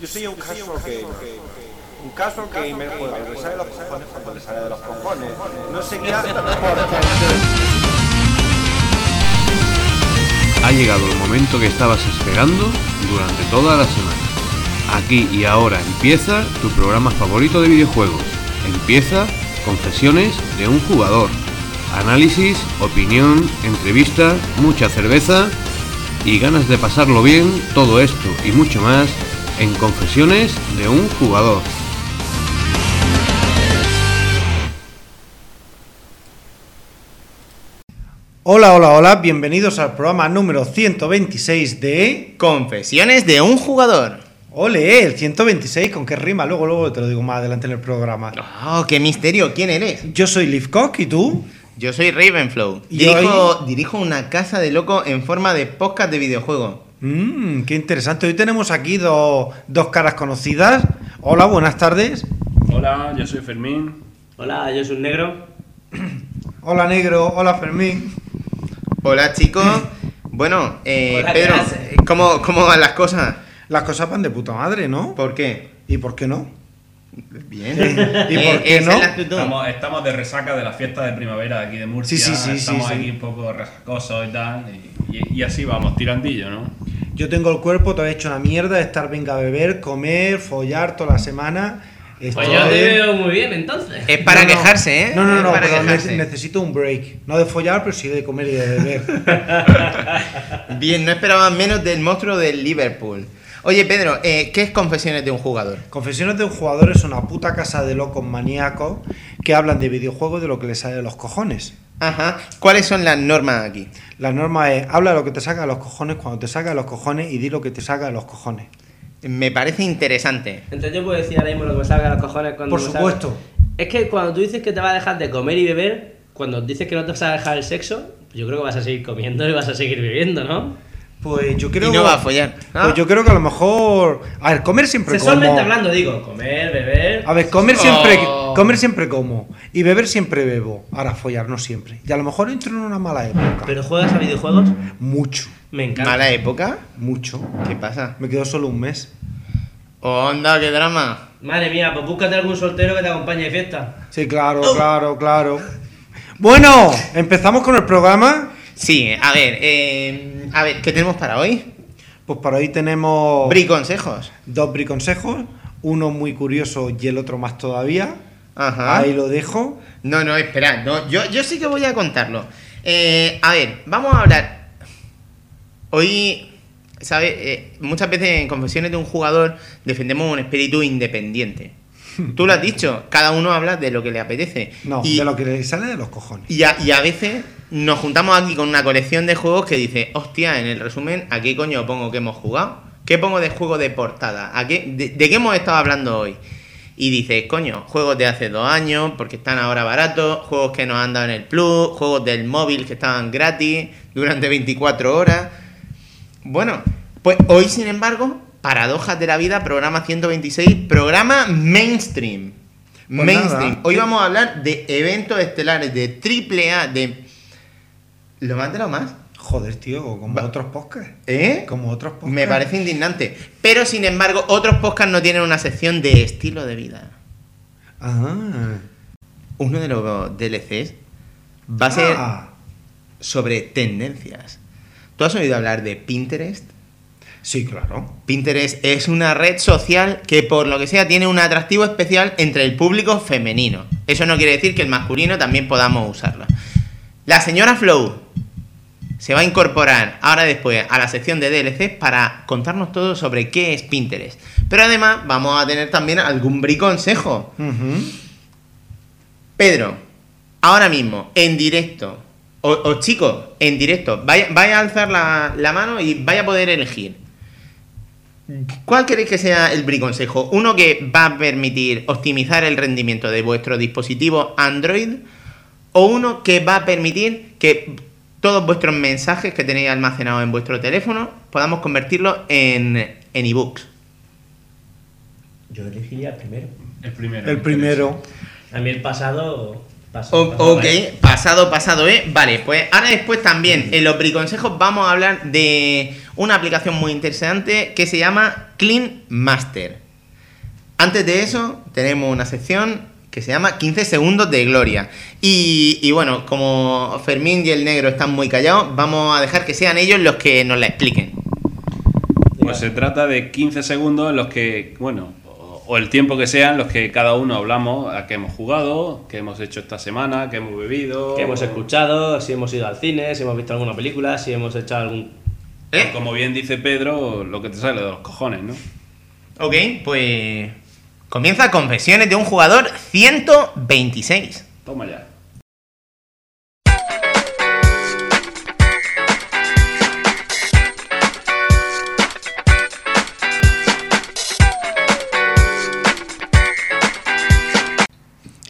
Yo soy un caso que... Un caso que me juega, le sale de los cojones cuando le sale de los cojones. No sé qué hace Ha llegado el momento que estabas esperando durante toda la semana. Aquí y ahora empieza tu programa favorito de videojuegos. Empieza Confesiones de un jugador. Análisis, opinión, entrevista, mucha cerveza y ganas de pasarlo bien, todo esto y mucho más en Confesiones de un jugador. Hola, hola, hola, bienvenidos al programa número 126 de... Confesiones de un jugador. Ole, el 126, ¿con qué rima? Luego, luego te lo digo más adelante en el programa. Oh, qué misterio, ¿quién eres? Yo soy Livcock y tú... Yo soy Ravenflow. ¿Y Dirijo, dirijo una casa de loco en forma de podcast de videojuego. Mmm, qué interesante. Hoy tenemos aquí dos, dos caras conocidas. Hola, buenas tardes. Hola, yo soy Fermín. Hola, yo soy un negro. Hola, negro. Hola, Fermín. Hola chicos. Bueno, eh, Hola, ¿qué Pedro? ¿cómo, ¿cómo van las cosas? Las cosas van de puta madre, ¿no? ¿Por qué? ¿Y por qué no? Bien. ¿Y Eh, por qué esa no? Estamos, estamos de resaca de la fiesta de primavera de aquí de Murcia. Sí, sí, sí, Estamos sí, sí. aquí un poco resacosos y tal. Y, y- y así vamos, tirandillo, ¿no? Yo tengo el cuerpo todo hecho una mierda de estar venga a beber, comer, follar toda la semana. Estoy- Pues yo te veo muy bien entonces. Es para No, quejarse, ¿eh? No, no, no, para pero necesito un break. No de follar, pero sí de comer y de beber. Bien, no esperaba menos del monstruo del Liverpool. Oye, Pedro, eh, ¿qué es Confesiones de un jugador? Confesiones de un jugador es una puta casa de locos maníacos que hablan de videojuegos de lo que les sale de los cojones. Ajá. ¿Cuáles son las normas aquí? La norma es, habla de lo que te saca de los cojones cuando te saca de los cojones y di lo que te saca de los cojones. Me parece interesante. Entonces yo puedo decir ahora mismo lo que me salga de los cojones cuando Por me supuesto. salga. Es que cuando tú dices que te vas a dejar de comer y beber, cuando dices que no te vas a dejar el sexo, yo creo que vas a seguir comiendo y vas a seguir viviendo, ¿no? Pues yo creo y no va a follar. Pues yo creo que a lo mejor... A ver, comer siempre Sexualmente como... hablando, digo, comer, beber. A ver, comer siempre, Oh. comer siempre como. Y beber siempre bebo. Ahora, follar no siempre. Y a lo mejor entro en una mala época. ¿Pero juegas a videojuegos? Mucho, Me encanta. ¿Mala época? mucho. ¿Qué pasa? Me quedo solo un mes. Onda, qué drama. Madre mía, pues búscate algún soltero que te acompañe de fiesta. Sí, claro, claro, claro. Bueno, empezamos con el programa. Sí, a ver, eh, a ver, ¿qué tenemos para hoy? Pues para hoy tenemos Bri consejos. dos briconsejos. Uno muy curioso y el otro más todavía. Ajá. Ahí lo dejo. No, no, esperad, no, yo, yo sí que voy a contarlo. Eh, a ver, vamos a hablar. Hoy, ¿sabes? Eh, muchas veces en Confesiones de un jugador defendemos un espíritu independiente. Tú lo has dicho, cada uno habla de lo que le apetece. No, y, de lo que le sale de los cojones. y, a, y a veces nos juntamos aquí con una colección de juegos que dice, hostia, en el resumen, ¿a qué coño pongo que hemos jugado? ¿Qué pongo de juego de portada? ¿A qué, de, de qué hemos estado hablando hoy? Y dices, coño, juegos de hace dos años, porque están ahora baratos, juegos que nos han dado en el Plus, juegos del móvil que estaban gratis durante 24 horas. Bueno, pues hoy, sin embargo, Paradojas de la Vida, programa 126, programa mainstream. Pues mainstream. nada. Hoy vamos a hablar de eventos estelares, de triple A, de... Lo más de lo más. Joder, tío, como Va- otros podcasts. ¿Eh? Como otros podcasts. Me parece indignante. Pero, sin embargo, otros podcasts no tienen una sección de estilo de vida. Ah. Uno de los DLCs va a ser Ah. sobre tendencias. ¿Tú has oído hablar de Pinterest? Sí, claro. Pinterest es una red social que por lo que sea tiene un atractivo especial entre el público femenino. Eso no quiere decir que el masculino también podamos usarla. La señora Flow se va a incorporar ahora después a la sección de DLCs para contarnos todo sobre qué es Pinterest. Pero además vamos a tener también algún briconsejo. Pedro, ahora mismo, en directo, o, o chicos, en directo, vaya, vaya a alzar la, la mano y vaya a poder elegir. ¿Cuál queréis que sea el briconsejo? ¿Uno que va a permitir optimizar el rendimiento de vuestro dispositivo Android? ¿O uno que va a permitir que todos vuestros mensajes que tenéis almacenados en vuestro teléfono podamos convertirlos en, en ebooks? Yo elegiría el primero. El primero. El primero. A mí el pasado. pasado, ok, pasado, pasado, ¿eh? Vale, pues ahora después también en los briconsejos vamos a hablar de una aplicación muy interesante que se llama Clean Master. Antes de eso, tenemos una sección que se llama 15 segundos de gloria. Y, y bueno, como Fermín y el negro están muy callados, vamos a dejar que sean ellos los que nos la expliquen. Pues se trata de 15 segundos en los que, bueno, o, el tiempo que sean los que cada uno hablamos a qué hemos jugado, qué hemos hecho esta semana, qué hemos bebido. Que hemos escuchado, si hemos ido al cine, si hemos visto alguna película, si hemos hecho algún. ¿Eh? Como bien dice Pedro, lo que te sale de los cojones, ¿no? Ok, pues comienza Confesiones de un jugador 126. Toma ya.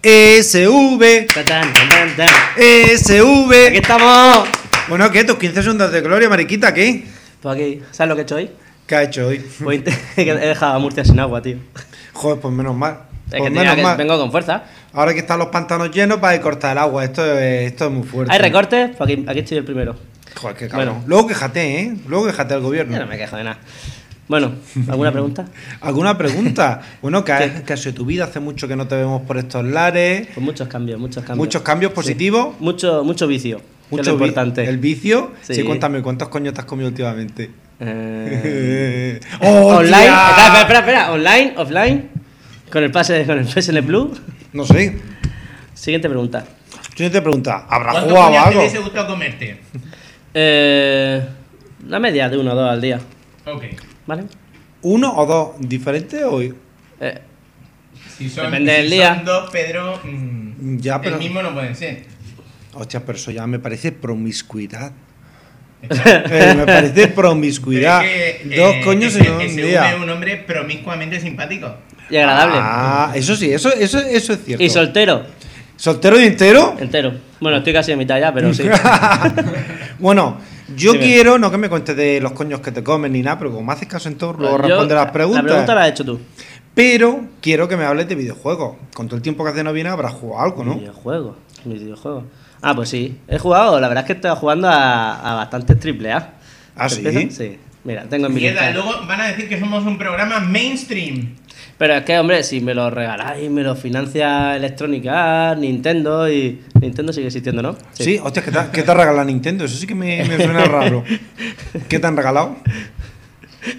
SV, Tan, tan, tan, tan. E ¡Aquí SV. estamos! Bueno, ¿qué? ¿Tus 15 segundos de gloria, mariquita? ¿Qué? Pues aquí, ¿sabes lo que he hecho hoy? ¿Qué ha hecho hoy? Pues he dejado a Murcia sin agua, tío. Joder, pues menos mal. Es Pues que, menos que mal. vengo con fuerza. Ahora que están los pantanos llenos, va a cortar el agua. Esto es, esto es muy fuerte. ¿Hay recortes? Pues aquí, aquí estoy el primero. Joder, qué cabrón. Bueno. Luego quejate, ¿eh? Luego quejate al gobierno. Yo no me quejo de nada. Bueno, ¿alguna pregunta? ¿Alguna pregunta? Bueno, ¿qué ha, qué ha sido tu vida? Hace mucho que no te vemos por estos lares. Pues muchos cambios, muchos cambios. Muchos cambios positivos. Mucho, mucho vicio. Mucho lo vi- importante. El vicio. Sí. Sí. cuéntame, ¿cuántos coños te has comido últimamente? Eh, ¡Oh, online. Espera, espera, espera, espera. Online, offline. Con el pase, con el PSN Plus. No sé. Siguiente pregunta. Yo te pregunta, ¿habrá ¿Cuántos jugado coños te algo? hubiese gustado comerte? Eh, la media de uno o dos al día. Ok. ¿Vale? ¿Uno o dos diferentes o Eh, Si son, Depende si del día. son dos, Pedro, mm, Ya, pero- el mismo no pueden ser. Hostia, pero eso ya me parece promiscuidad. Eh, me parece promiscuidad. Pero es que, Dos eh, coños es que en un día. es un hombre promiscuamente simpático. y agradable. Ah, eso sí, eso, eso, eso es cierto. y soltero. ¿Soltero y entero? Entero. Bueno, estoy casi a mitad ya, pero sí. bueno, yo quiero, no que me cuentes de los coños que te comen ni nada, pero como me haces caso en todo, luego Yo- responde las preguntas. La pregunta la has hecho tú. Pero quiero que me hables de videojuegos. Con todo el tiempo que hace no viene, habrás jugado algo, ¿no? Videojuego. Videojuego. Ah, pues sí. He jugado, la verdad es que estoy jugando a, a bastantes triple A. ¿Ah, ¿Te sí? empiezan? Sí. Mira, tengo en mi Mierda, luego van a decir que somos un programa mainstream. Pero es que, hombre, si me lo regaláis, me lo financia Electronic Arts, Nintendo y. Nintendo sigue existiendo, ¿no? Sí, hostia, ¿qué te, ha- qué te ha regalado Nintendo? Eso sí que me, me suena raro. ¿Qué te han regalado?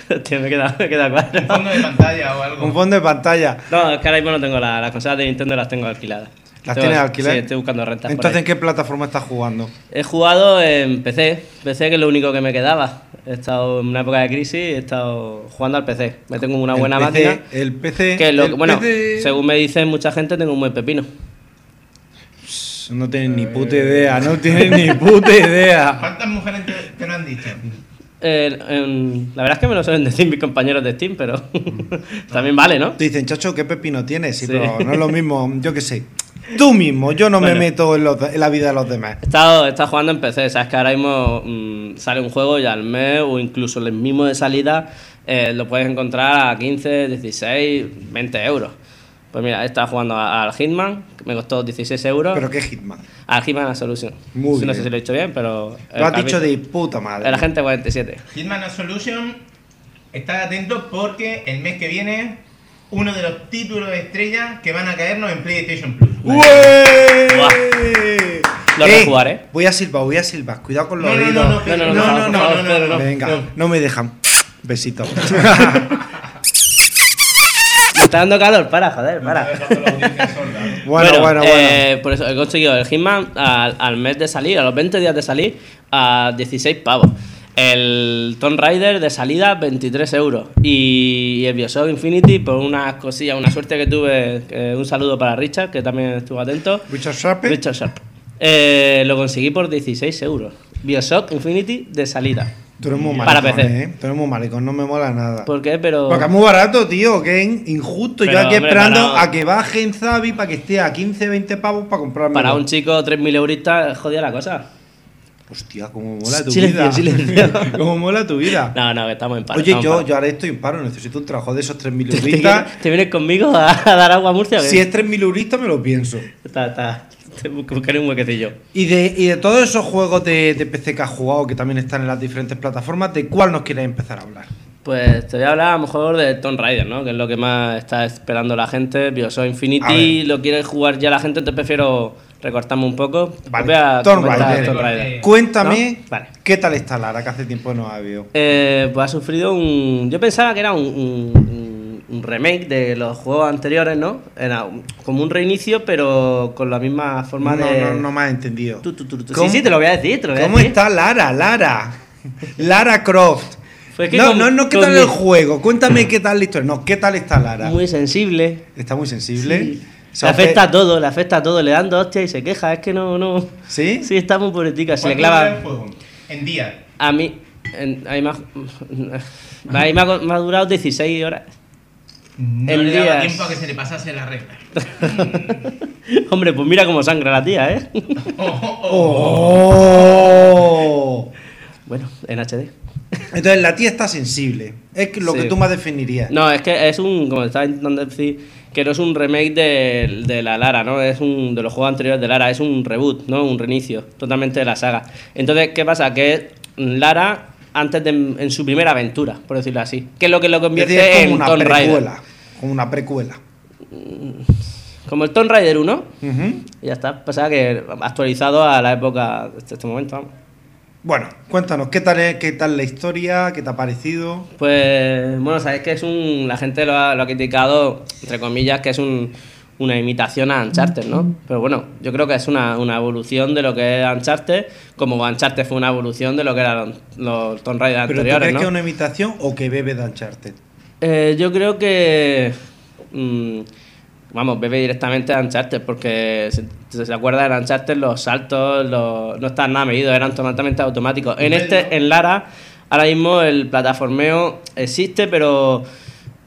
Hostia, me queda, me queda cuatro. Un fondo de pantalla o algo. Un fondo de pantalla. No, es que ahora mismo no tengo la- las consolas de Nintendo, las tengo alquiladas. ¿Las Tengo- tienes alquiladas? Sí, estoy buscando rentas. por Entonces, ahí. ¿en qué plataforma estás jugando? He jugado en PC, PC que es lo único que me quedaba. He estado en una época de crisis, he estado jugando al PC. Me tengo una El buena PC, máquina. El PC. Que lo, el bueno, PC según me dicen mucha gente, tengo un buen pepino. No tienes ni puta idea, no tienes ni puta idea. ¿Cuántas mujeres te, te lo han dicho? Eh, la verdad es que me lo suelen decir mis compañeros de Steam, pero también vale, ¿no? Te dicen, chacho, ¿qué pepino tienes? Sí, Sí. pero no es lo mismo, yo qué sé. Tú mismo, yo no me meto en, los- en la vida de los demás. He estado, he estado jugando en PC, sabes que ahora mismo mm, sale un juego ya al mes o incluso el mismo de salida eh, lo puedes encontrar a 15, 16, 20 euros. Pues mira, he estado jugando a- al Hitman, que me costó 16 euros. Pero qué Hitman. Al Hitman Absolution. Muy Sí, No bien. sé si lo he dicho bien, pero. Lo has dicho de puta madre. El agente 47. Hitman Absolution, estad atentos porque el mes que viene uno de los títulos estrella que van a caernos en PlayStation Plus. ¡Ué! Lo Ey, rejugaré. Voy a silbar, voy a silbar. Cuidado con los No, no, oídos. no, no, Pedro, No, no, no, no, no, por no, favor, no, Pedro, no, no. Venga, no me dejan. Besito. Me está dando calor, para, joder, para. bueno, bueno, bueno. eh, por eso he conseguido el Hitman al, al mes de salir, a los 20 días de salir, a 16 pavos. El Tomb Raider de salida, 23 euros. Y el Bioshock Infinity, por unas cosillas, una suerte que tuve. eh, un saludo para Richard, que también estuvo atento. Richard Sharpe. Richard Sharp. Eh, lo conseguí por 16 euros. Bioshock Infinity de salida. Tú eres muy Para PC. ¿eh? Tú eres muy maricón, no me mola nada. ¿Por qué? Pero. Porque es muy barato, tío, que es injusto. Yo Pero, aquí hombre, esperando para- a que baje en Zabi para que esté a 15, 20 pavos para comprarme. Para un chico 3.000 euristas, jodida la cosa. Hostia, cómo mola tu Silencio, vida. silencio. cómo mola tu vida. No, no, que estamos en paro. Oye, estamos en yo, paro. yo ahora estoy en paro, necesito un trabajo de esos 3.000 ¿Te, te euristas. vienes, te vienes conmigo a, a dar agua a Murcia o qué? Si es 3.000 euristas, me lo pienso. Está, está. Te bu- buscaré un huequecillo. Y de, y de todos esos juegos de, de PC que has jugado, que también están en las diferentes plataformas, ¿de cuál nos quieres empezar a hablar? Pues te voy a hablar a lo mejor de Tomb Raider, ¿no? Que es lo que más está esperando la gente. Bioshock Infinity lo quiere jugar ya la gente, entonces prefiero recortarme un poco. Vale, Voy a Tomb Raider. Tomb Raider. Cuéntame, ¿No? Vale. ¿qué tal está Lara? Que hace tiempo no ha habido. Eh, pues ha sufrido un. Yo pensaba que era un, un- un remake de los juegos anteriores, ¿no? Era un- como un reinicio, pero con la misma forma No, de. no, no me has entendido. Tu, tu. ¿Cómo- Sí, sí, te lo voy a decir, te lo voy a ¿Cómo decir. está Lara? Lara. Lara Croft. Pues que no, con- no, no, ¿qué tal mi- el juego? Cuéntame qué tal la historia. No, ¿qué tal está Lara? Muy sensible. Está muy sensible. Sí. Le afecta a todo, le afecta a todo, le dan dos hostias y se queja, es que no, no. ¿Sí? Sí, está muy politica, se le ¿Cuánto dura clava. el juego? En días. A mí, en- a mí me, ha, a mí me ha- me ha durado 16 horas. No En le daba días. tiempo a que se le pasase la regla. Hombre, pues mira cómo sangra la tía, ¿eh? ¡Oh! Bueno, en HD. Entonces la tía está sensible. Es lo Sí. que tú más definirías. No, es que es un, como estaba intentando decir, que no es un remake de, de la Lara, ¿no? Es un de los juegos anteriores de Lara, es un reboot, ¿no? Un reinicio totalmente de la saga. Entonces, ¿qué pasa? Que es Lara antes de en su primera aventura, por decirlo así. Que es lo que lo Es convierte decir, es como en una Tomb Raider. Como una precuela. Como el Tomb Raider 1, Ujú. y ya está. Pasa que actualizado a la época de este, momento, vamos. Bueno, cuéntanos, ¿qué tal, es- ¿qué tal la historia? ¿Qué te ha parecido? Pues bueno, sabéis que es un. La gente lo ha, lo ha criticado, entre comillas, que es un- una imitación a Uncharted, ¿no? Pero bueno, yo creo que es una, una evolución de lo que es Uncharted, como Uncharted fue una evolución de lo que eran los Tomb Raider ¿Pero tú anteriores, crees ¿no? que es una imitación o que bebe de Uncharted? Eh, yo creo que. mm, vamos, bebe directamente a Uncharted, porque se, se, acuerda de Uncharted, los saltos los, no estaban nada medidos, eran totalmente automáticos. En este, en Lara, ahora mismo el plataformeo existe, pero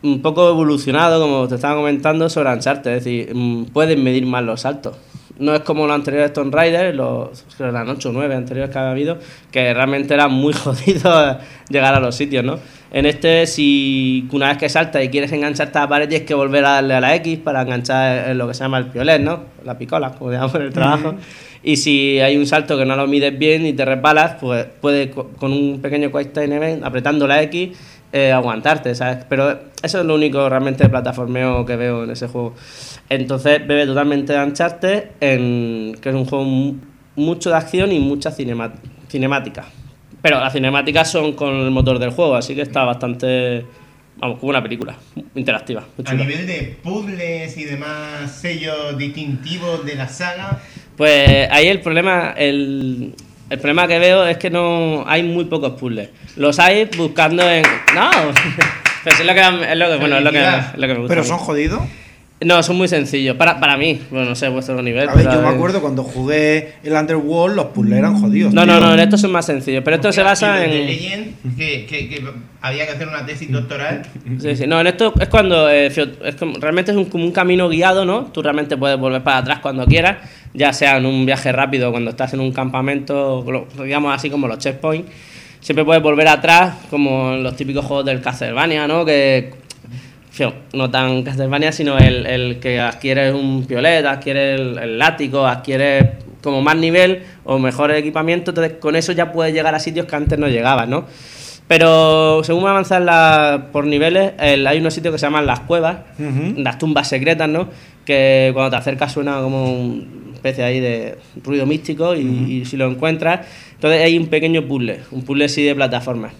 un poco evolucionado, como te estaba comentando, sobre Uncharted. Es decir, mm, pueden medir más los saltos. No es como los anteriores Tomb Raider, los eran 8 o 9 anteriores que había habido, que realmente era muy jodido llegar a los sitios, ¿no? En este, si una vez que saltas y quieres engancharte a la pared, tienes que volver a darle a la X para enganchar en lo que se llama el piolet, ¿no? La picola, como llamamos en el trabajo. Y si hay un salto que no lo mides bien y te resbalas, pues puedes co- con un pequeño Quick Time Event, apretando la X, eh, aguantarte, ¿sabes? Pero eso es lo único realmente de plataformeo que veo en ese juego. Entonces bebe totalmente de Uncharted, en, que es un juego mu- mucho de acción y mucha cinemática. Pero las cinemáticas son con el motor del juego, así que está bastante, vamos, como una película interactiva. A nivel de puzzles y demás sellos distintivos de la saga, Pues ahí el problema, el, el problema que veo es que no hay muy pocos puzzles. Los hay buscando en. No, pero sí es lo que, es lo que, bueno, es lo que, es lo que me gusta. ¿Pero son jodidos? No, son muy sencillos. Para, para mí, bueno, no sé vuestro nivel. A ver, pero- yo me acuerdo cuando jugué el Underworld, los puzzles eran jodidos. No, tío. no, no, estos son más sencillos. Pero esto se basa de en. Legend, que, que, que había que hacer una tesis doctoral. Sí, sí. No, en esto es cuando eh, es como- realmente es un, como un camino guiado, ¿no? Tú realmente puedes volver para atrás cuando quieras, ya sea en un viaje rápido, cuando estás en un campamento, digamos así como los checkpoints. Siempre puedes volver atrás, como en los típicos juegos del Castlevania, ¿no? Que no tan Castlevania, sino el, el que adquiere un piolet, adquiere el, el látigo, adquiere como más nivel o mejor equipamiento, entonces con eso ya puedes llegar a sitios que antes no llegabas, ¿no? Pero según avanzas la- por niveles, el- hay unos sitios que se llaman las cuevas, Ujú. las tumbas secretas, ¿no? Que cuando te acercas suena como una especie ahí de ruido místico y, y si lo encuentras, entonces hay un pequeño puzzle, un puzzle así de plataformas.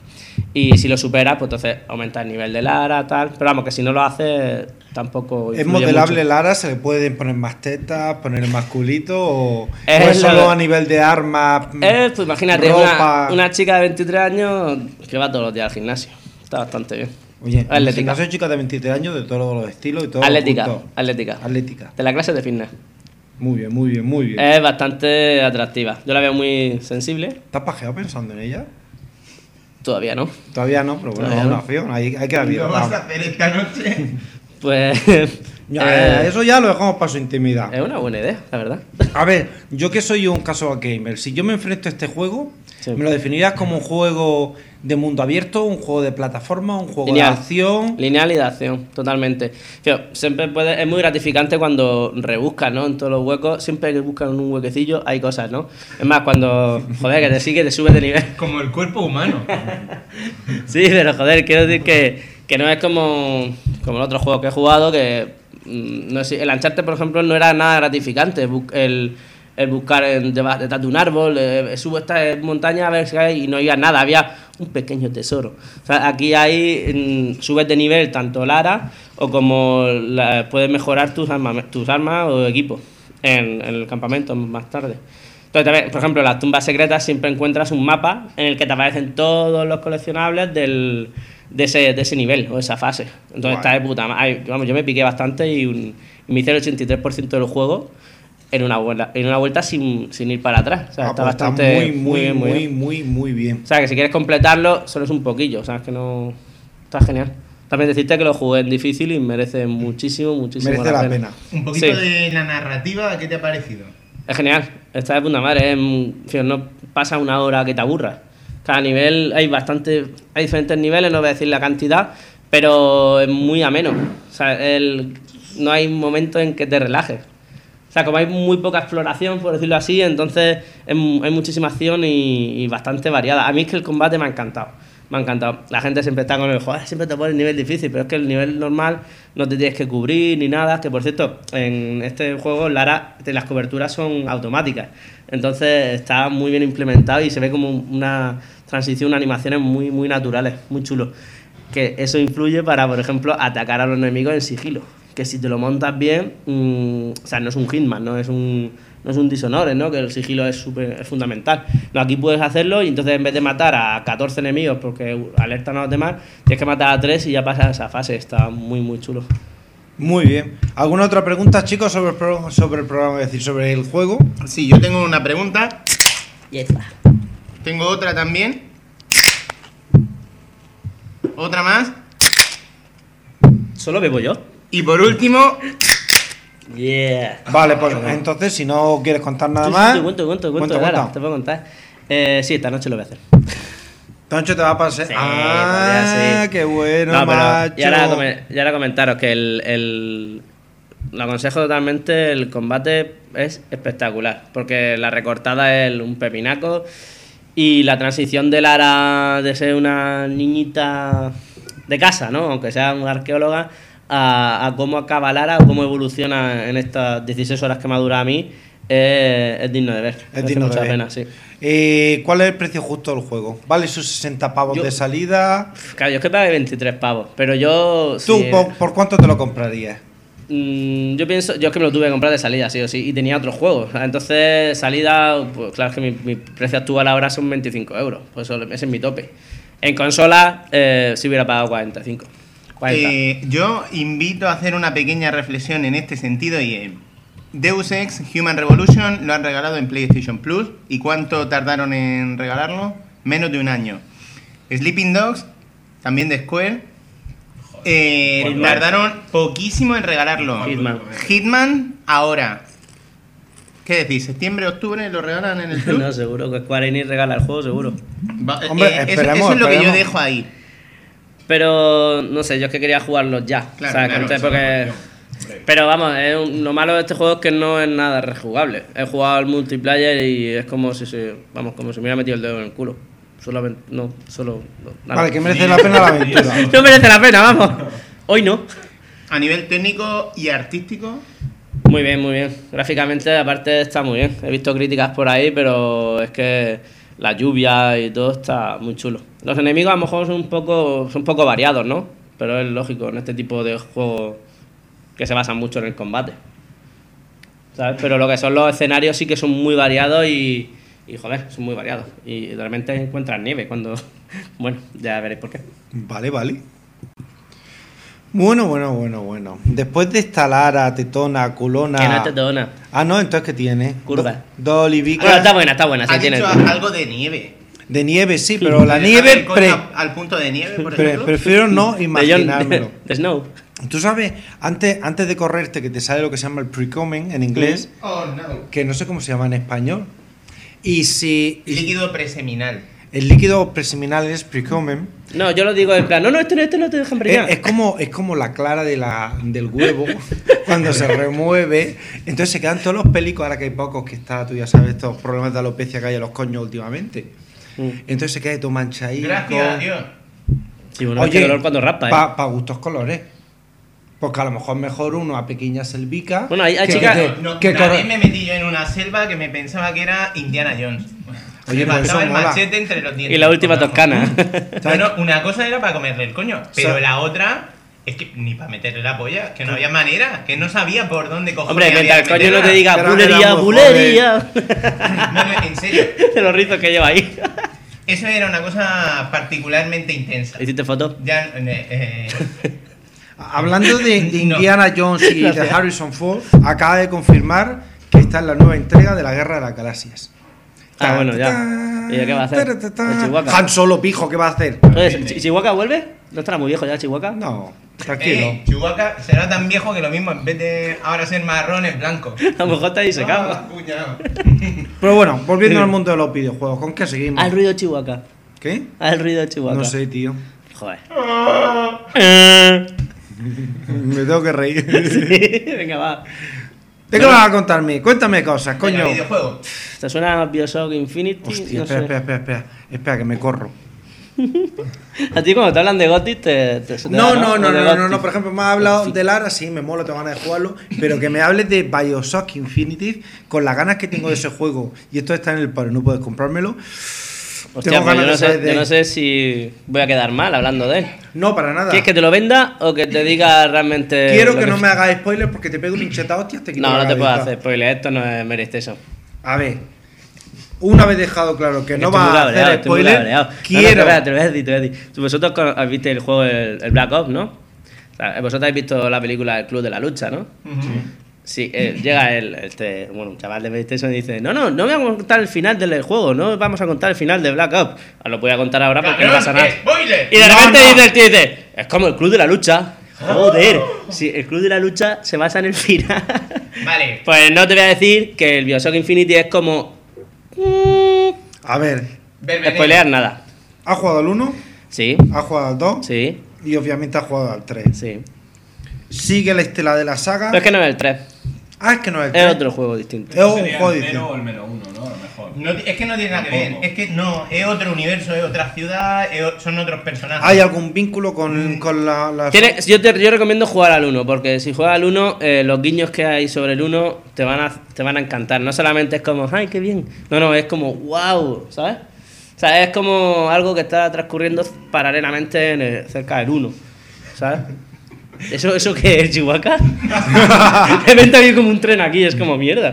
Y si lo superas, pues entonces aumenta el nivel de Lara, tal. Pero vamos, que si no lo haces, tampoco. ¿Es modelable mucho. Lara? ¿Se le pueden poner más tetas, poner más culito? ¿O, Es o es solo lo- a nivel de armas? Eh, pues imagínate, ropa? una, una chica de 23 años que va todos los días al gimnasio. Está bastante bien. Oye, Atlética. soy chica de 23 años de todos los estilos y todo. Atlética, atlética. Atlética. De la clase de fitness. Muy bien, muy bien, muy bien. Es bastante atractiva. Yo la veo muy sensible. ¿Estás pajeado pensando en ella? Todavía no. Todavía no, pero bueno, Todavía es no. una opción. Hay, hay que dar ¿Qué vida. vas a hacer esta noche? Pues. Ya, eh, eh, eso ya lo dejamos para su intimidad. es una buena idea, la verdad. A ver, yo que soy un caso gamer, si yo me enfrento a este juego, Sí. ¿Me lo definirías como un juego de mundo abierto, un juego de plataforma, un juego Lineal. de acción? Lineal y de acción, totalmente. Siempre puede, es muy gratificante cuando rebuscas, ¿no? En todos los huecos, siempre que buscan un huequecillo hay cosas, ¿no? Es más, cuando, joder, que te sigue, te subes de nivel. Como el cuerpo humano. Sí, pero joder, quiero decir que, que no es como, como el otro juego que he jugado, que mm, no sé, el Uncharted, por ejemplo, no era nada gratificante. El, el buscar en- detrás de un árbol, eh, subo esta montaña a ver si hay, y no había nada, había un pequeño tesoro. O sea, aquí hay, mm, subes de nivel tanto Lara o como la- puedes mejorar tus armas, tus armas o equipos en, en el campamento más tarde. Entonces, también, por ejemplo, en las tumbas secretas siempre encuentras un mapa en el que te aparecen todos los coleccionables del, de, ese, de ese nivel o esa fase. Entonces está de puta madre. Vamos, yo me piqué bastante y, un- y me hice el 83% del juego en una vuelta, en una vuelta sin, sin ir para atrás. O sea, Ah, está pues bastante muy, muy, bien, muy, bien. muy, muy bien. O sea, que si quieres completarlo, solo es un poquillo. O sea, es que no. Está genial. También decirte que lo jugué en difícil y merece muchísimo, muchísimo Merece la pena. Un poquito Sí. de la narrativa, ¿qué te ha parecido? Es genial, está de puta madre. es, mm, fío, no pasa una hora que te aburra. Cada nivel hay bastante, hay diferentes niveles, no voy a decir la cantidad, pero es muy ameno. O sea, el- no hay momento en que te relajes. O sea, como hay muy poca exploración, por decirlo así, entonces hay muchísima acción y, bastante variada. A mí es que el combate me ha encantado. Me ha encantado. La gente siempre está con el joder, siempre te pone el nivel difícil, pero es que el nivel normal no te tienes que cubrir ni nada. Que por cierto, en este juego Lara, las coberturas son automáticas. Entonces está muy bien implementado y se ve como una transición, animaciones muy, muy naturales, muy chulo. Que eso influye para, por ejemplo, atacar a los enemigos en sigilo. Que si te lo montas bien, mm, o sea, no es un Hitman, no es un, no es un Dishonored, ¿no? Que el sigilo es, súper- es fundamental. No, aquí puedes hacerlo y entonces en vez de matar a 14 enemigos porque alertan a los demás, tienes que matar a 3 y ya pasas a esa fase. Está muy, muy chulo. Muy bien. ¿Alguna otra pregunta, chicos, sobre el, pro- sobre el programa? Es decir, sobre el juego. Sí, yo tengo una pregunta. Y está. Tengo otra también. Otra más. Solo bebo yo. Y por último, Yeah. Vale, pues entonces, si no quieres contar nada más. Te cuento, cuento, cuento, te puedo contar. Eh, sí, esta noche lo voy a hacer. Esta noche te va a pasar. Sí, ah, sí. qué bueno, No, pero macho. y ahora, y ahora comentaros que el, el- Lo aconsejo totalmente, el combate es espectacular. Porque la recortada es un pepinaco. Y la transición de Lara de ser una niñita de casa, ¿no? Aunque sea una arqueóloga, a, a cómo acaba Lara o cómo evoluciona en estas 16 horas que me ha durado a mí, es, es digno de ver. Es digno de ver. pena, sí. Eh, ¿Cuál es el precio justo del juego? ¿Vale esos 60 pavos Yo- de salida? Claro, yo es que pagué 23 pavos, pero yo... ¿Tú por, por cuánto te lo comprarías? Mm, yo pienso, yo es que me lo tuve que comprar de salida, sí o sí, y tenía otros juegos. Entonces, salida, pues claro es que mi, mi precio actual ahora son 25 euros, pues ese es mi tope. En consola, eh, sí hubiera pagado 45. 40. eh, yo invito a hacer una pequeña reflexión en este sentido y es, Deus Ex Human Revolution lo han regalado en PlayStation Plus. ¿Y cuánto tardaron en regalarlo? Menos de un año. Sleeping Dogs, también de Square, eh, tardaron poquísimo en regalarlo. Hitman. Hitman, ahora. ¿Qué decís? ¿Septiembre, octubre lo regalan en el Plus? no, seguro que Square Enix regala el juego, seguro. Va- Hombre, eh, eso- esperemos, eso, es lo que yo dejo ahí. Pero no sé, yo es que quería jugarlos ya. Claro, ¿sabes? claro, Antes eso porque- Pero vamos, es un- lo malo de este juego es que no es nada rejugable. He jugado al multiplayer y es como si se, vamos, como si me hubiera metido el dedo en el culo. Solamente, no, solo. no, nada. Vale, que merece la pena la aventura. No merece la pena, vamos. Hoy no. A nivel técnico y artístico, Muy bien, muy bien. Gráficamente, aparte, está muy bien. He visto críticas por ahí, pero es que la lluvia y todo está muy chulo. Los enemigos a lo mejor son un poco, son un poco variados, ¿no? Pero es lógico en este tipo de juegos que se basan mucho en el combate. ¿Sabes? Pero lo que son los escenarios sí que son muy variados y, y joder, son muy variados. Y realmente encuentras nieve cuando... Bueno, ya veréis por qué. Vale, vale. Bueno, bueno, bueno, bueno. Después de esta Lara, tetona, culona. Que no te dona. Ah, no, entonces ¿qué tiene? Curva. Do- Dos olivicas Bueno, está buena, está buena. Sí, ha tiene... dicho algo de nieve. de nieve, sí, pero la nieve pre- al punto de nieve, por pre- ejemplo. prefiero no imaginármelo. de Snow. Tú sabes, antes, antes de correrte, que te sale lo que se llama el pre-coming en inglés, Oh, no. que no sé cómo se llama en español. Y si Líquido preseminal. El líquido preseminal es precomen, No, yo lo digo en plan, no, no, este no, este no te dejan es, brillar. es como, es como la clara de la, del huevo cuando se remueve. Entonces se quedan todos los pelicos, ahora que hay pocos que está, tú ya sabes, estos problemas de alopecia que hay a los coños últimamente. Mm. Entonces se queda todo manchadito. Gracias a Dios. Sí, bueno, qué dolor cuando raspa, ¿eh? Para gustos colores. Porque a lo mejor mejor uno a pequeña selvica. Bueno, hay- hay que- chicas- que- No, que me metí yo en una selva que me pensaba que era Indiana Jones. Oye, pues eso faltaba el mola. machete entre los dientes. Y la última toscana. No, no, una cosa era para comerle el coño, pero la otra es que ni para meterle la polla, que no había manera, que no sabía por dónde coger. Hombre, mientras el coño no te diga bulería, bulería. No, no, en serio. de los rizos que lleva ahí. Eso era una cosa particularmente intensa. ¿Hiciste foto? Ya, eh, eh, Hablando de, de No. Indiana Jones y de. Harrison Ford, acaba de confirmar que está en la nueva entrega de la Guerra de las Galaxias. Ah, bueno, ya. ¿Y qué va a hacer? ta- ta- ta- ¿El Chihuahua? Han Solo, pijo, ¿qué va a hacer? ¿Chi- ¿Chihuahua vuelve? ¿No estará muy viejo ya Chihuahua? No, tranquilo. eh, Chewbacca será tan viejo que lo mismo, en vez de ahora ser marrón, es blanco. A lo mejor está ahí secado. Ah. Pero bueno, volviendo al mundo de los videojuegos, ¿con qué seguimos? Al ruido de Chihuahua. ¿Qué? Al ruido de Chihuahua. No sé, tío. Joder. Eh. Me tengo que reír. Venga, va. ¿De qué vas a contarme? Cuéntame cosas, coño. Videojuego. ¿Te suena Bioshock Infinity? Hostia, No espera, sé. espera, espera, espera. Espera, que me corro. A ti cuando te hablan de Gothic te, te, No, da, no, no, no, no, no, no, Por ejemplo, me has hablado de Lara, sí, me mola, tengo ganas de jugarlo. Pero que me hables de Bioshock Infinite con las ganas que tengo de ese juego. Y esto está en el paro, no puedes comprármelo. Hostia, tengo pues yo no, sé, de yo no él. sé si voy a quedar mal hablando de él. No, para nada. ¿Quieres que te lo venda o que te diga realmente. Quiero que no me hagas spoilers porque te pego un hincheta hostia, te quito No, la no te puedo hacer spoiler, esto no es mereces A ver, una vez dejado claro que no Estoy vas a hacer estoy muy spoiler, cabreado. No, no, quiero. te lo voy a decir, te lo voy a decir. Vosotros habéis visto el juego, el, el Black Ops, ¿no? O sea, vosotros habéis visto la película El Club de la Lucha, ¿no? Sí, eh, llega el, este, bueno, un chaval de PlayStation y dice, no, no, no voy a contar el final del juego, no vamos a contar el final de Black Ops. Os lo voy a contar ahora porque no pasa nada. ¡Spoiler! Y de repente no. dice el tío, dice, es como el Club de la Lucha. Joder, si el Club de la Lucha se basa en el final. Vale. Pues no te voy a decir que el Bioshock Infinity es como... mm, A ver, spoilear nada. ¿has jugado al 1? Sí, ¿Has jugado al 2? sí, Y obviamente has jugado al 3. sí. Sigue la estela de la saga. Pero es que no es el 3, Ah, es que no es el es 3. otro juego distinto. Es un juego el distinto. o el menos uno, ¿no? A lo mejor. No ti- es que no tiene nada que ver. Es que no, es otro universo, es otra ciudad, es o- son otros personajes. ¿Hay algún vínculo con, con la, la- Tiene- yo, te, yo recomiendo jugar al 1, porque si juegas al 1, eh, los guiños que hay sobre el 1 te van, a, te van a encantar. No solamente es como, ay, qué bien. No, no, es como, wow, ¿sabes? O sea, es como algo que está transcurriendo paralelamente en el- cerca del 1, ¿sabes? ¿Eso, ¿Eso qué es, Chihuahua? De repente hay como un tren aquí, es como mierda.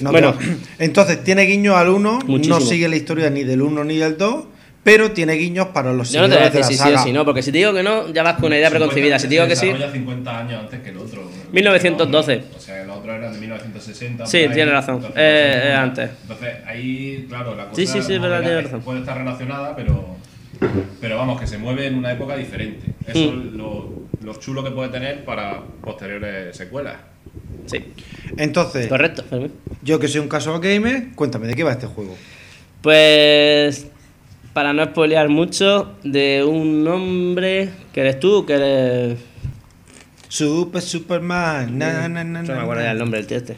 No, bueno, entonces tiene guiños al 1, Muchísimo. no sigue la historia ni del 1 ni del 2, pero tiene guiños para los yo no te voy a de decir la si sí o si no, porque si te digo que no, ya vas con una idea preconcebida. Si te digo que sí, desarrolla 50 años antes que el otro. 1912. O sea, el otro era de 1960. Sí, ahí. tiene razón. Entonces, Eh, entonces, eh, antes. Entonces, ahí, claro, la cosa Sí, sí, sí, es verdad, tiene razón. puede estar relacionada, pero, pero vamos, que se mueve en una época diferente. Eso Mm. lo, lo chulo que puede tener para posteriores secuelas. sí, Entonces, correcto. Yo que soy un caso gamer, cuéntame, ¿de qué va este juego? Pues para no spoilear mucho, de un hombre que eres tú, que eres... Super Superman, na, na, na, No me acuerdo na. ya el nombre del tío este.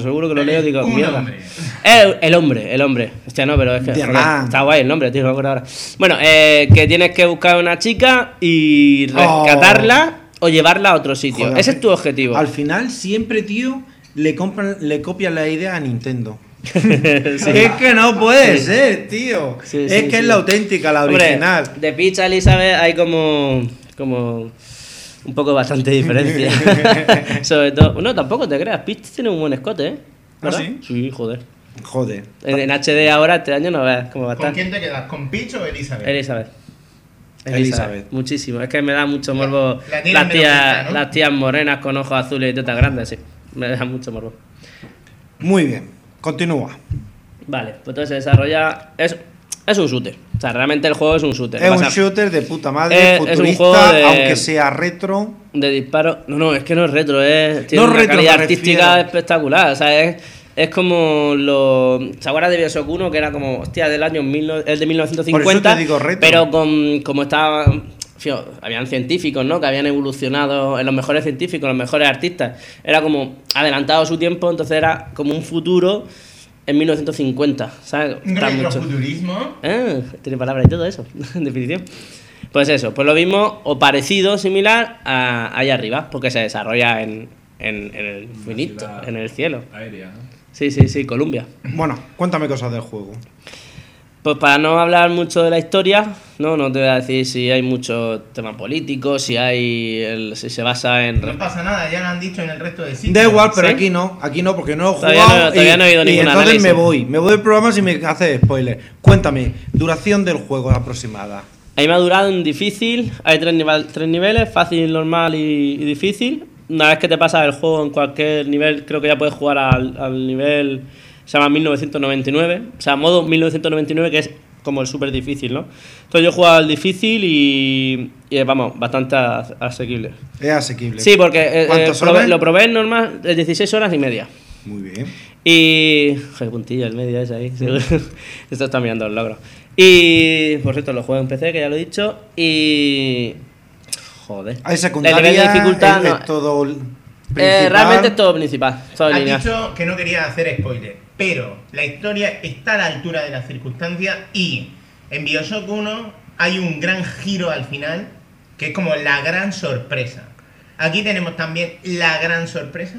Seguro que lo leo y digo, mierda. hombre. El, el hombre, el hombre. Hostia, no, pero es que joder, está guay el nombre, tío, no me acuerdo ahora. Bueno, eh, que tienes que buscar una chica y rescatarla o llevarla a otro sitio. Joder, Ese es tu objetivo. Al final, siempre, tío, le compran, le copian la idea a Nintendo. Sí. Es que no puede ser, tío. Sí, es que es la auténtica, la Hombre, original. de Peach a Elizabeth hay como. como. Un poco bastante diferencia. Sobre todo. No, tampoco te creas. Peach tiene un buen escote, ¿eh? ¿Ah, sí? Sí, joder. Joder. En, en HD ahora, este año, no veas cómo va a ¿Con estar. quién te quedas? ¿Con Peach o Elizabeth? Elizabeth. Elizabeth. Muchísimo. Es que me da mucho morbo. la las, tías, las tías morenas con ojos azules y tetas grandes, sí. Me da mucho morbo. Muy bien, continúa. Vale, pues entonces se desarrolla. Es, es un shooter. O sea, realmente el juego es un shooter. Es un shooter de puta madre, Es- es un futurista, juego de- aunque sea retro. De disparo. No, no, es que no es retro, es. Tiene No una retro, calidad artística espectacular. O sea, es, es como lo. ¿Se acuerdas de Bioshock 1? Que era como, hostia, del año mil es de 1950. Por eso te digo. Pero con, como estaba. fío, habían científicos, ¿no? Que habían evolucionado en los mejores científicos, los mejores artistas. Era como adelantado a su tiempo, entonces era como un futuro en 1950. ¿Sabes? Está. Retrofuturismo. Ah, tiene palabras y todo eso, en definición. Pues eso, pues lo mismo o parecido, similar a allá arriba, porque se desarrolla en, en, en el infinito, ciudad en el cielo. Aérea, ¿no? Sí, sí, sí, Colombia. Bueno, cuéntame cosas del juego. Pues para no hablar mucho de la historia, no, no te voy a decir si hay mucho tema político, si hay el- si se basa en No pasa nada, ya lo han dicho en el resto de sitios. Da igual, pero ¿Sí? aquí no, aquí no, porque no he Todavía jugado. no- todavía y, no he oído y ningún entonces análisis. me voy, me voy del programa si me hace spoiler. Cuéntame, duración del juego aproximada. Ahí me ha durado en difícil, hay tres, nivel- tres niveles, fácil, normal y, y difícil. Una vez que te pasas el juego en cualquier nivel, creo que ya puedes jugar al, al nivel, se llama 1999, o sea, modo 1999 que es como el súper difícil, ¿no? Entonces yo he jugado al difícil y, y, vamos, bastante as- asequible. Es asequible. Sí, porque eh, eh, ¿Cuántas probé- lo probé en normal de 16 horas y media. Muy bien. Y. Joder, puntillo, el medio ese ahí. seguro. Esto está mirando el logro. Y. Por cierto, lo juego en PC, que ya lo he dicho. Y. Joder. Hay El secundaria, nivel de dificultad. es, no, es todo eh, principal. realmente es todo principal. Todo Has lineal. dicho que no quería hacer spoiler, pero la historia está a la altura de las circunstancias y en Bioshock 1 hay un gran giro al final que es como la gran sorpresa. Aquí tenemos también la gran sorpresa.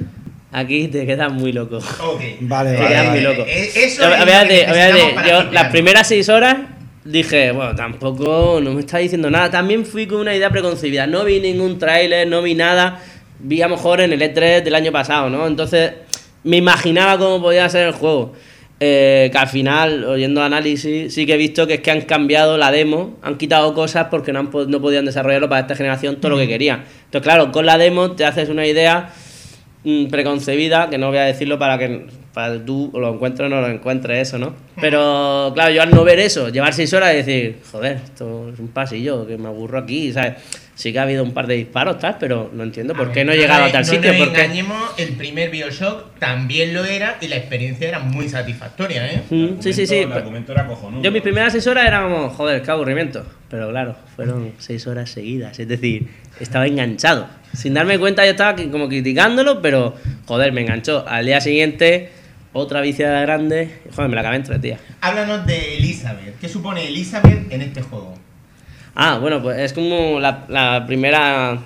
Aquí te quedas muy loco. Ok. Vale, Te vale, quedas vale. muy loco. Eh, Eso es lo fíjate, que fíjate, necesitamos para yo las primeras seis horas dije, bueno, tampoco no me está diciendo nada. También fui con una idea preconcebida. No vi ningún tráiler, no vi nada. Vi a lo mejor en el E3 del año pasado, ¿no? Entonces me imaginaba cómo podía ser el juego. Eh, que al final, oyendo análisis, sí que he visto que es que han cambiado la demo, han quitado cosas porque no, han no podían desarrollarlo para esta generación todo lo que querían. Entonces, claro, con la demo te haces una idea mm, preconcebida, que no voy a decirlo para que para tú lo encuentres o no lo encuentres eso, ¿no? Pero claro, yo al no ver eso, llevar seis horas y decir, joder, esto es un pasillo, que me aburro aquí, ¿sabes? Sí que ha habido un par de disparos, tal, pero no entiendo por A qué ver, no he llegado a tal no sitio, nos porque... engañemos, el primer Bioshock también lo era y la experiencia era muy satisfactoria, ¿eh? Mm, sí, sí, sí. El argumento era cojonudo. Yo mis primeras seis horas eran como, joder, qué aburrimiento. Pero claro, fueron seis horas seguidas. Es decir, estaba enganchado. Sin darme cuenta yo estaba como criticándolo, pero joder, me enganchó. Al día siguiente, otra viciada grande. Joder, me la acabé en tres días. Háblanos de Elizabeth. ¿Qué supone Elizabeth en este juego? Ah, bueno, pues es como la, la primera,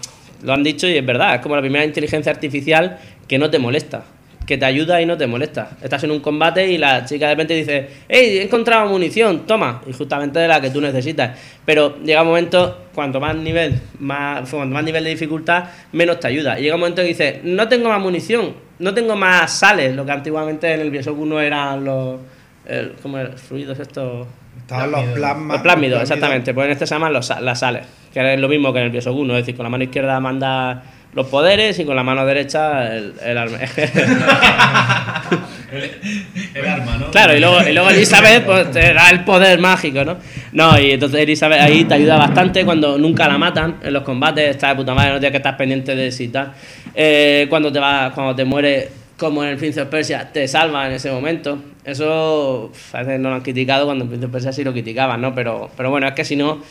lo han dicho y es verdad, es como la primera inteligencia artificial que no te molesta, que te ayuda y no te molesta. Estás en un combate y la chica de repente dice, hey, he encontrado munición, toma, y justamente de la que tú necesitas. Pero llega un momento, cuanto más nivel, más, cuanto más nivel de dificultad, menos te ayuda. Y llega un momento que dice, no tengo más munición, no tengo más sales, lo que antiguamente en el Bioshock 1 eran los, el, como el, fluidos estos... Estaban los plasmas. Los plásmidos, exactamente. Pues en este se llaman los, las sales, que es lo mismo que en el Bioshock 1. Es decir, con la mano izquierda manda los poderes y con la mano derecha el, el arma. El arma, ¿no? claro, y luego, y luego Elizabeth pues, te da el poder mágico, ¿no? No, y entonces Elizabeth ahí te ayuda bastante cuando nunca la matan en los combates. Está de puta madre, no tienes que estar pendiente de si tal. Eh, cuando te va, cuando te muere, como en el Prince of Persia, te salva en ese momento. Eso a veces no lo han criticado, cuando en Prince of Persia sí lo criticaban, ¿no? Pero, pero bueno, es que si no,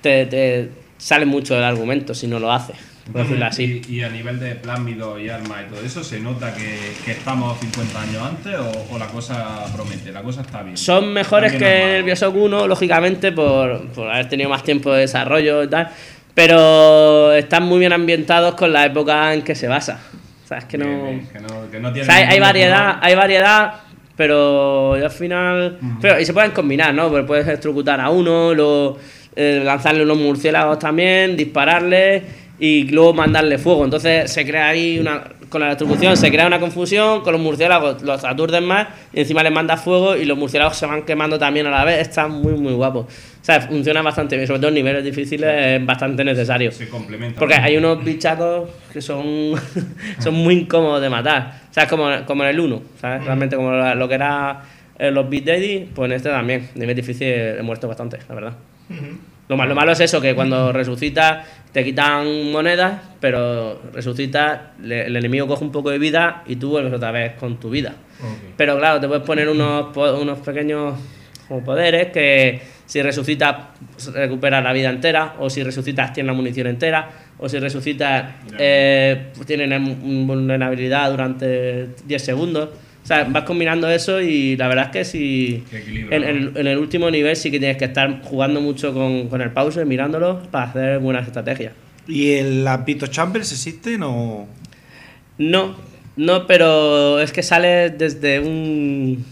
te, te sale mucho del argumento si no lo haces, por decirlo así. Y, y a nivel de plásmido y arma y todo eso, ¿se nota que, que estamos 50 años antes o, o la cosa promete? La cosa está bien. Son mejores que el. Bioshock 1, lógicamente, por, por haber tenido más tiempo de desarrollo y tal. Pero están muy bien ambientados con la época en que se basa. O sea, es que no. Bien, bien, que no, que no O tiene sea, hay, variedad, hay variedad, pero al final. pero, y se pueden combinar, ¿no? Porque puedes electrocutar a uno, luego eh, lanzarle unos murciélagos también, dispararle y luego mandarle fuego. Entonces se crea ahí una. Con la electrocución se crea una confusión, con los murciélagos los aturden más y encima les mandas fuego y los murciélagos se van quemando también a la vez. Está muy, muy guapo. O sea, funciona bastante bien, sobre todo en niveles difíciles es bastante necesario. Se complementa. Porque hay unos bichacos que son, son muy incómodos de matar. O sea, es como, como en el 1, ¿sabes? Realmente como lo que era eh, los Beat Daddy, pues en este también. Nivel difícil he muerto bastante, la verdad. Lo malo, lo malo es eso, que cuando resucitas te quitan monedas, pero resucitas, le- el enemigo coge un poco de vida y tú vuelves otra vez con tu vida. Pero claro, te puedes poner unos, unos pequeños como poderes que si resucitas recuperas la vida entera, o si resucitas tienes la munición entera, o si resucitas eh, pues tienen vulnerabilidad durante 10 segundos. O sea, vas combinando eso y la verdad es que si Qué equilibrio, en, el, en el último nivel sí que tienes que estar jugando mucho con, con el pause, mirándolo para hacer buenas estrategias. ¿Y el, las Pito Chambers existen o...? No, no, pero es que sales desde un.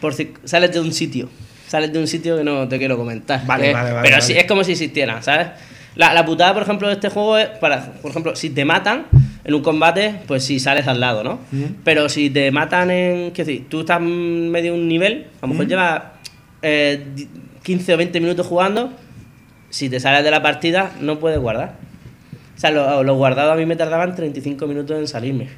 Por sales de un sitio. Sales de un sitio que no te quiero comentar. Vale, Eh, vale, vale, Pero vale. sí, es como si existieran, ¿sabes? La, la putada, por ejemplo, de este juego es para, por ejemplo, si te matan en un combate, pues si sales al lado, ¿no? Pero si te matan en. ¿Qué decir? Tú estás en medio un nivel, a lo mejor llevas eh, di- 15 o 20 minutos jugando. Si te sales de la partida, no puedes guardar. O sea, los lo guardados a mí me tardaban 35 minutos en salirme.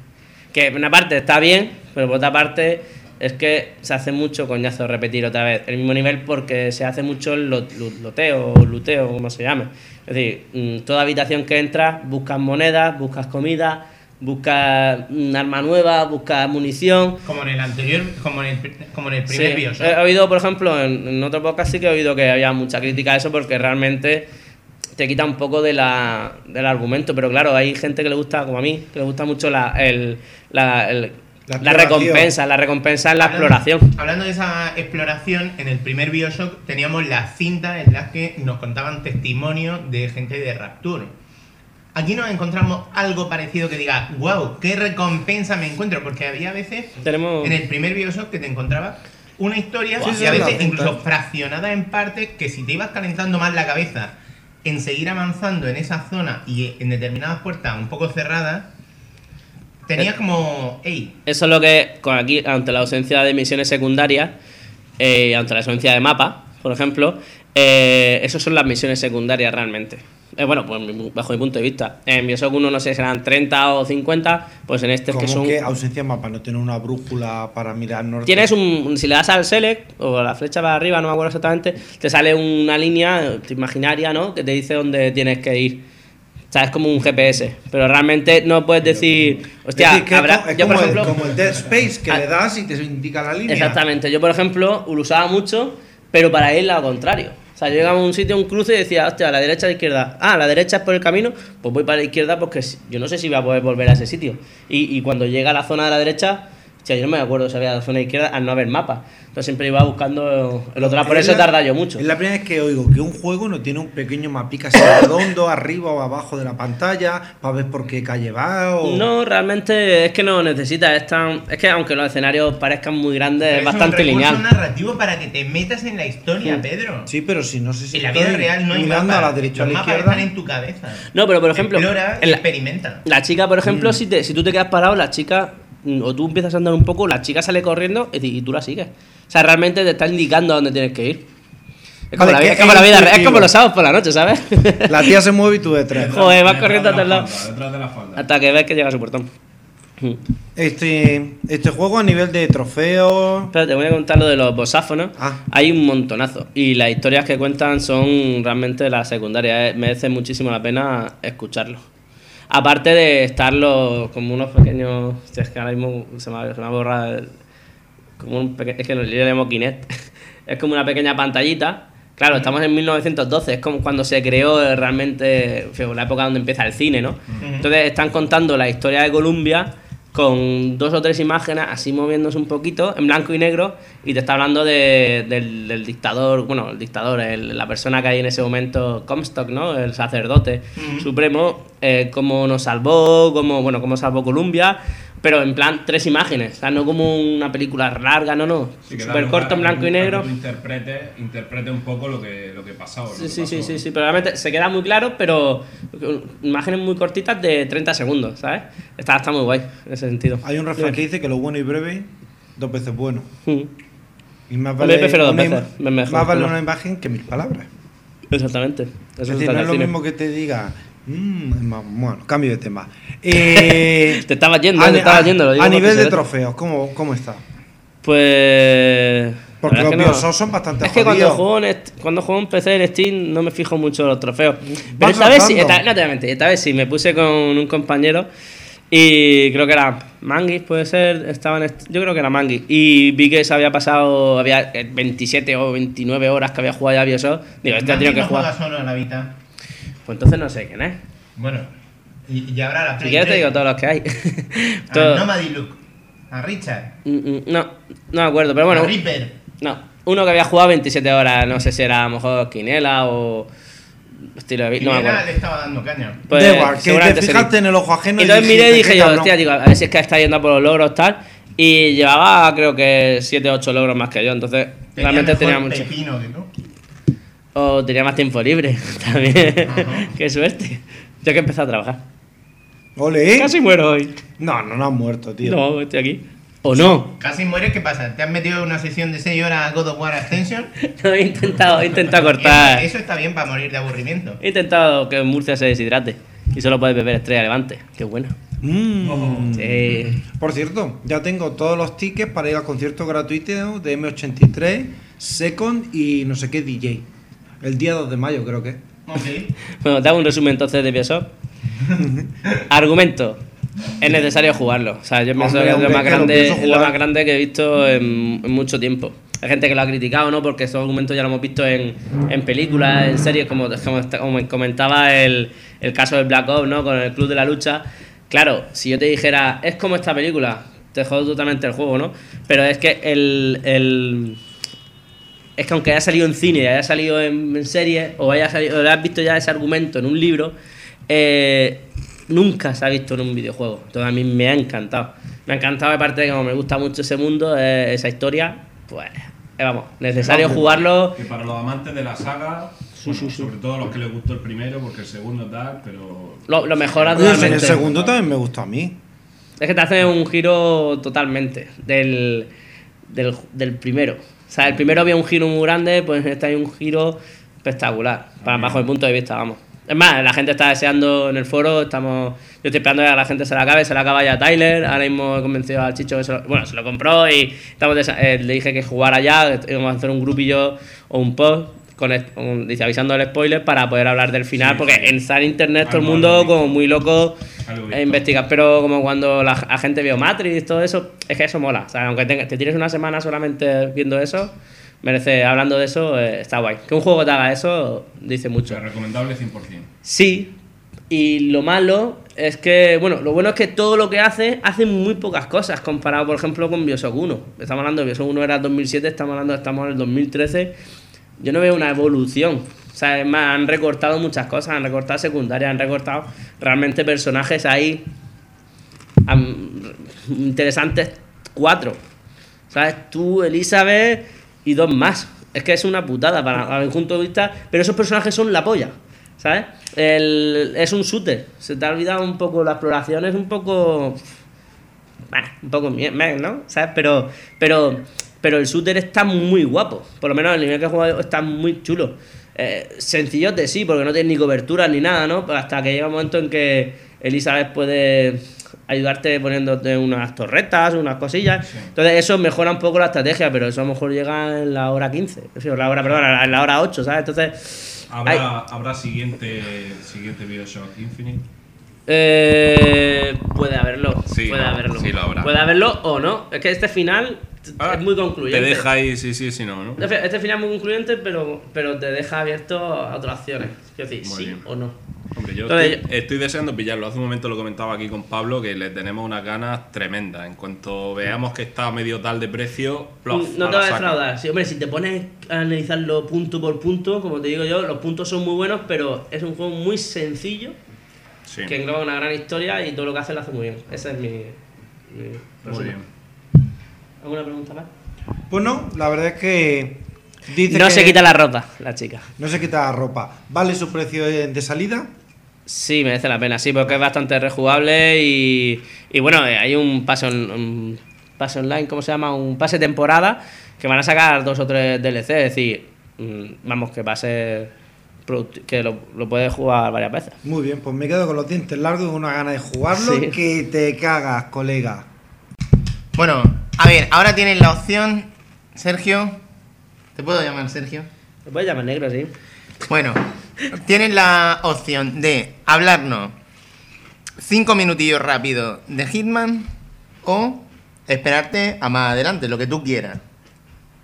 Que por una parte está bien, pero por otra parte es que se hace mucho coñazo repetir otra vez el mismo nivel porque se hace mucho el loteo o luteo, como se llame. Es decir, mm, toda habitación que entras, buscas monedas, buscas comida, buscas un arma nueva, buscas munición. Como en el anterior, como en el, como en el Sí, primer Bioshock. He oído, por ejemplo, en, en otro podcast sí que he oído que había mucha crítica a eso porque realmente te quita un poco de la, del argumento. Pero claro, hay gente que le gusta, como a mí, que le gusta mucho la, el, la, el- La recompensa, la recompensa en la Hablando- exploración. Hablando de esa exploración, en el primer Bioshock teníamos las cintas en las que nos contaban testimonios de gente de Rapture. Aquí nos encontramos algo parecido que diga, wow, qué recompensa me encuentro, porque había veces Tenemos... en el primer Bioshock que te encontrabas una historia Sí, y sí, a veces incluso fraccionada en partes que si te ibas calentando más la cabeza en seguir avanzando en esa zona y en determinadas puertas un poco cerradas, tenías como, hey, Eso es lo que, con aquí, ante la ausencia de misiones secundarias, eh, ante la ausencia de mapa, por ejemplo, eh, esas son las misiones secundarias realmente. Eh, bueno, pues bajo mi punto de vista. En Bioshock 1 no sé si serán 30 o 50, pues en este es que ¿Cómo son... que ausencia de mapa? ¿No tener una brújula para mirar norte? Tienes un. Si le das al select o a la flecha para arriba, no me acuerdo exactamente, te sale una línea eh, imaginaria, ¿no? Que te dice dónde tienes que ir. O sea, es como un GPS. Pero realmente no puedes decir. Hostia, es decir, que habrá. es, por como, ejemplo. el, como el Dead Space, que Ah. le das y te indica la línea. Exactamente. Yo, por ejemplo, lo usaba mucho, pero para ir al contrario. O sea, yo llegaba a un sitio, a un cruce y decía, hostia, a la derecha, a la izquierda. Ah, la derecha es por el camino, pues voy para la izquierda porque yo no sé si voy a poder volver a ese sitio. Y, y cuando llega a la zona de la derecha, hostia, yo no me acuerdo si había la zona izquierda al no haber mapa. Entonces siempre iba buscando el otro lado. Por Es eso la- tarda yo mucho. Es la primera vez que oigo que un juego no tiene un pequeño mapica así redondo arriba o abajo de la pantalla para ver por qué calle va o... No, realmente es que no necesita. Es, tan, es que aunque los escenarios parezcan muy grandes, es un bastante recurso lineal. narrativo para que te metas en la historia, Mm. Pedro. Sí, pero si no sé si en la vida real no hay mapas. a la derecha o a Los la izquierda. están en tu cabeza. No, pero por ejemplo, Explora y en la- experimenta. La chica, por ejemplo, Mm. si, te, si tú te quedas parado, la chica, o tú empiezas a andar un poco, la chica sale corriendo y, tú la sigues. O sea, realmente te está indicando a dónde tienes que ir. Es como, Vale, la, que es como la es vida real, es como los sábados por la noche, ¿sabes? La tía se mueve y tú detrás. Joder, vas Detrás corriendo hasta el la lado. falda, Detrás de la falda. Hasta que ves que llega a su portón. Mm. Este, este juego a nivel de trofeos... Pero te voy a contar lo de los bosáfonos. Ah. Hay un montonazo. Y las historias que cuentan son realmente las secundarias. eh. Merece muchísimo la pena escucharlo. Aparte de estar los, como unos pequeños. es que ahora mismo se me ha, se me como un peque- es que le llamo Kinect. es como una pequeña pantallita. Claro, estamos en 1912, es como cuando se creó realmente, la época donde empieza el cine, ¿no? Entonces están contando la historia de Columbia con dos o tres imágenes así moviéndose un poquito en blanco y negro y te está hablando de- del, del dictador, bueno, el dictador, el- la persona que hay en ese momento, Comstock, ¿no? El sacerdote supremo, eh, cómo nos salvó, cómo, bueno, cómo salvó Columbia, pero en plan tres imágenes, o sea, no como una película larga, no, no, Sí, súper corto en blanco y que negro. interprete, interprete un poco lo que, lo que pasó. lo Sí, que sí, sí, pasó. sí, sí, pero realmente se queda muy claro, pero imágenes muy cortitas de 30 segundos, ¿sabes? Está, está muy guay en ese sentido. Hay un refrán que dice que lo bueno y breve, dos veces bueno. Mm, Y más Hombre, prefiero dos una veces, mejor, más vale ¿no? una imagen que mil palabras. Exactamente. Eso Es decir, no es lo cine. mismo que te diga... "Mm, es más- bueno, cambio de tema. Eh, Te estabas yendo, a, te ni- estabas a- yendo. Lo digo a nivel de trofeos, ¿cómo, ¿cómo está? Pues. Porque los Bioshock son bastante Es que cuando juego, en cuando juego en PC en Steam no me fijo mucho en los trofeos. Pero esta vez sí, esta, no te voy a mentir, esta vez sí, me puse con un compañero y creo que era Manguis, puede ser, estaba en est- yo creo que era Manguis. Y vi que se había pasado, había eh, 27 o 29 horas que había jugado ya a Bioshock. Digo, este ha tenido que no juega jugar. solo en la Vita. Pues entonces no sé quién es. Bueno, y, y habrá la Si Play quieres te 3, digo todos los que hay. A Todo- Nomady Luke. A Richard. Mm, mm, no, no me acuerdo, pero bueno. a Reaper. No, uno que había jugado 27 horas, no sé si era a lo mejor Quinela o estilo de vida, no me acuerdo. le estaba dando caña. Pues, Da igual, que seguramente te sería. fijaste en el ojo ajeno Y entonces miré y dijiste, dije "Qué yo, cabrón". hostia, digo, a ver si es que está yendo a por los logros tal. Y llevaba creo que 7 o 8 logros más que yo, entonces realmente mejor tenía mucho. pepino que tú. O tenía más tiempo libre también. Qué suerte. Yo que empecé a trabajar. Ole. Casi muero hoy. No, no, no has muerto, tío. No, estoy aquí. ¿O no? Casi mueres, ¿qué pasa? ¿Te has metido en una sesión de 6 horas a God of War Extension? No, he intentado, he intentado cortar. Eso, eso está bien para morir de aburrimiento. He intentado que Murcia se deshidrate. Y solo puedes beber estrella levante. Qué bueno. Mm. Sí. Por cierto, ya tengo todos los tickets para ir al concierto gratuito de M83, Second y no sé qué DJ. El día 2 de mayo creo que. es. Ok. Bueno, te hago un resumen entonces de Bioshock. Argumento. Es necesario jugarlo. O sea, yo pienso que es lo más grande, es lo más grande que he visto en, en mucho tiempo. Hay gente que lo ha criticado, ¿no? Porque esos argumentos ya lo hemos visto en, en películas, en series, como, como, como comentaba el, el caso de Black Ops, ¿no? Con el Club de la Lucha. Claro, si yo te dijera, es como esta película, te jodo totalmente el juego, ¿no? Pero es que el, el, es que aunque haya salido en cine, haya salido en, en serie, o haya salido, o hayas visto ya ese argumento en un libro, eh, nunca se ha visto en un videojuego. Entonces a mí me ha encantado. Me ha encantado, aparte de que como me gusta mucho ese mundo, eh, esa historia, pues, eh, vamos, necesario jugarlo. Que para los amantes de la saga, bueno, sobre todo los que les gustó el primero, porque el segundo tal, pero. Lo, lo mejora Oye, el totalmente. segundo también me gustó a mí. Es que te hace un giro totalmente del, del, del primero. O sea, el primero había un giro muy grande, pues en este hay un giro espectacular, para, bajo mi punto de vista, vamos. Es más, la gente está deseando en el foro, estamos yo estoy esperando a que la gente se la acabe, se la acaba ya Tyler, ahora mismo he convencido al Chicho que se lo, bueno, se lo compró y estamos eh, le dije que jugara ya, íbamos a hacer un grupillo o un post con, es- con- dice, avisando el spoiler para poder hablar del final, Sí, porque sí. en en internet todo el mundo como muy loco Visto. investigar, pero como cuando la, la gente vio Matrix, todo eso, es que eso mola. O sea, aunque tenga- te tires una semana solamente viendo eso, merece, hablando de eso, eh, está guay. Que un juego te haga eso, dice O mucho. sea, recomendable 100%. Sí, y lo malo es que, bueno, lo bueno es que todo lo que hace, hace muy pocas cosas comparado, por ejemplo, con Bioshock 1. Estamos hablando de Bioshock 1 era 2007, estamos hablando, estamos en el 2013. Yo no veo una evolución. Sea, han recortado muchas cosas, han recortado secundarias, han recortado realmente personajes ahí interesantes cuatro. ¿Sabes? Tú, Elizabeth y dos más. Es que es una putada para, mi punto de vista. Pero esos personajes son la polla. ¿Sabes? El- es un shooter. Se te ha olvidado un poco la exploración, es un poco. Un poco ¿no? ¿Sabes? Pero, pero, pero el shooter está muy guapo. Por lo menos el nivel que he jugado está muy chulo. Eh, sencillote, sí, porque no tiene ni cobertura ni nada, ¿no? Pero hasta que llega un momento en que Elizabeth puede ayudarte poniéndote unas torretas, unas cosillas. Entonces eso mejora un poco la estrategia, pero eso a lo mejor llega en la hora 15. Sí, en la hora, perdón, en la hora 8, ¿sabes? Entonces... ¿Habrá, hay- ¿habrá siguiente, siguiente Bioshock Infinite? Eh, puede haberlo. Sí, puede no, haberlo. sí lo habrá. Puede haberlo o no. Es que este final Ah, es muy concluyente. Te deja ahí, sí, sí, sí, no, ¿no? Este este final es muy concluyente, pero, pero te deja abierto a otras opciones. Quiero decir, Muy sí bien. o no. Hombre, yo Entonces, estoy, estoy deseando pillarlo. Hace un momento lo comentaba aquí con Pablo que le tenemos unas ganas tremendas. En cuanto veamos que está medio tal de precio, plof, no te la va a defraudar. Sí, hombre, si te pones a analizarlo punto por punto, como te digo yo, los puntos son muy buenos, pero es un juego muy sencillo Sí, que engloba una gran historia y todo lo que hace lo hace muy bien. Ese es mi. mi muy bien. ¿Alguna pregunta más? Pues no, la verdad es que. Dice No que se quita la ropa, la chica. No se quita la ropa. ¿Vale su precio de de salida? Sí, merece la pena, sí, porque es bastante rejugable y, y bueno, eh, hay un pase, on- un pase online, ¿cómo se llama? Un pase temporada que van a sacar dos o tres DLC, es decir, mm, vamos, que va a ser que lo, lo puedes jugar varias veces. Muy bien, pues me quedo con los dientes largos y con una gana de jugarlo Sí. que te cagas, colega. Bueno, a ver, ahora tienes la opción, Sergio, ¿Te puedo llamar Sergio? Me puedes llamar negro, sí. Bueno, tienes la opción de hablarnos cinco minutillos rápido de Hitman o esperarte a más adelante, lo que tú quieras.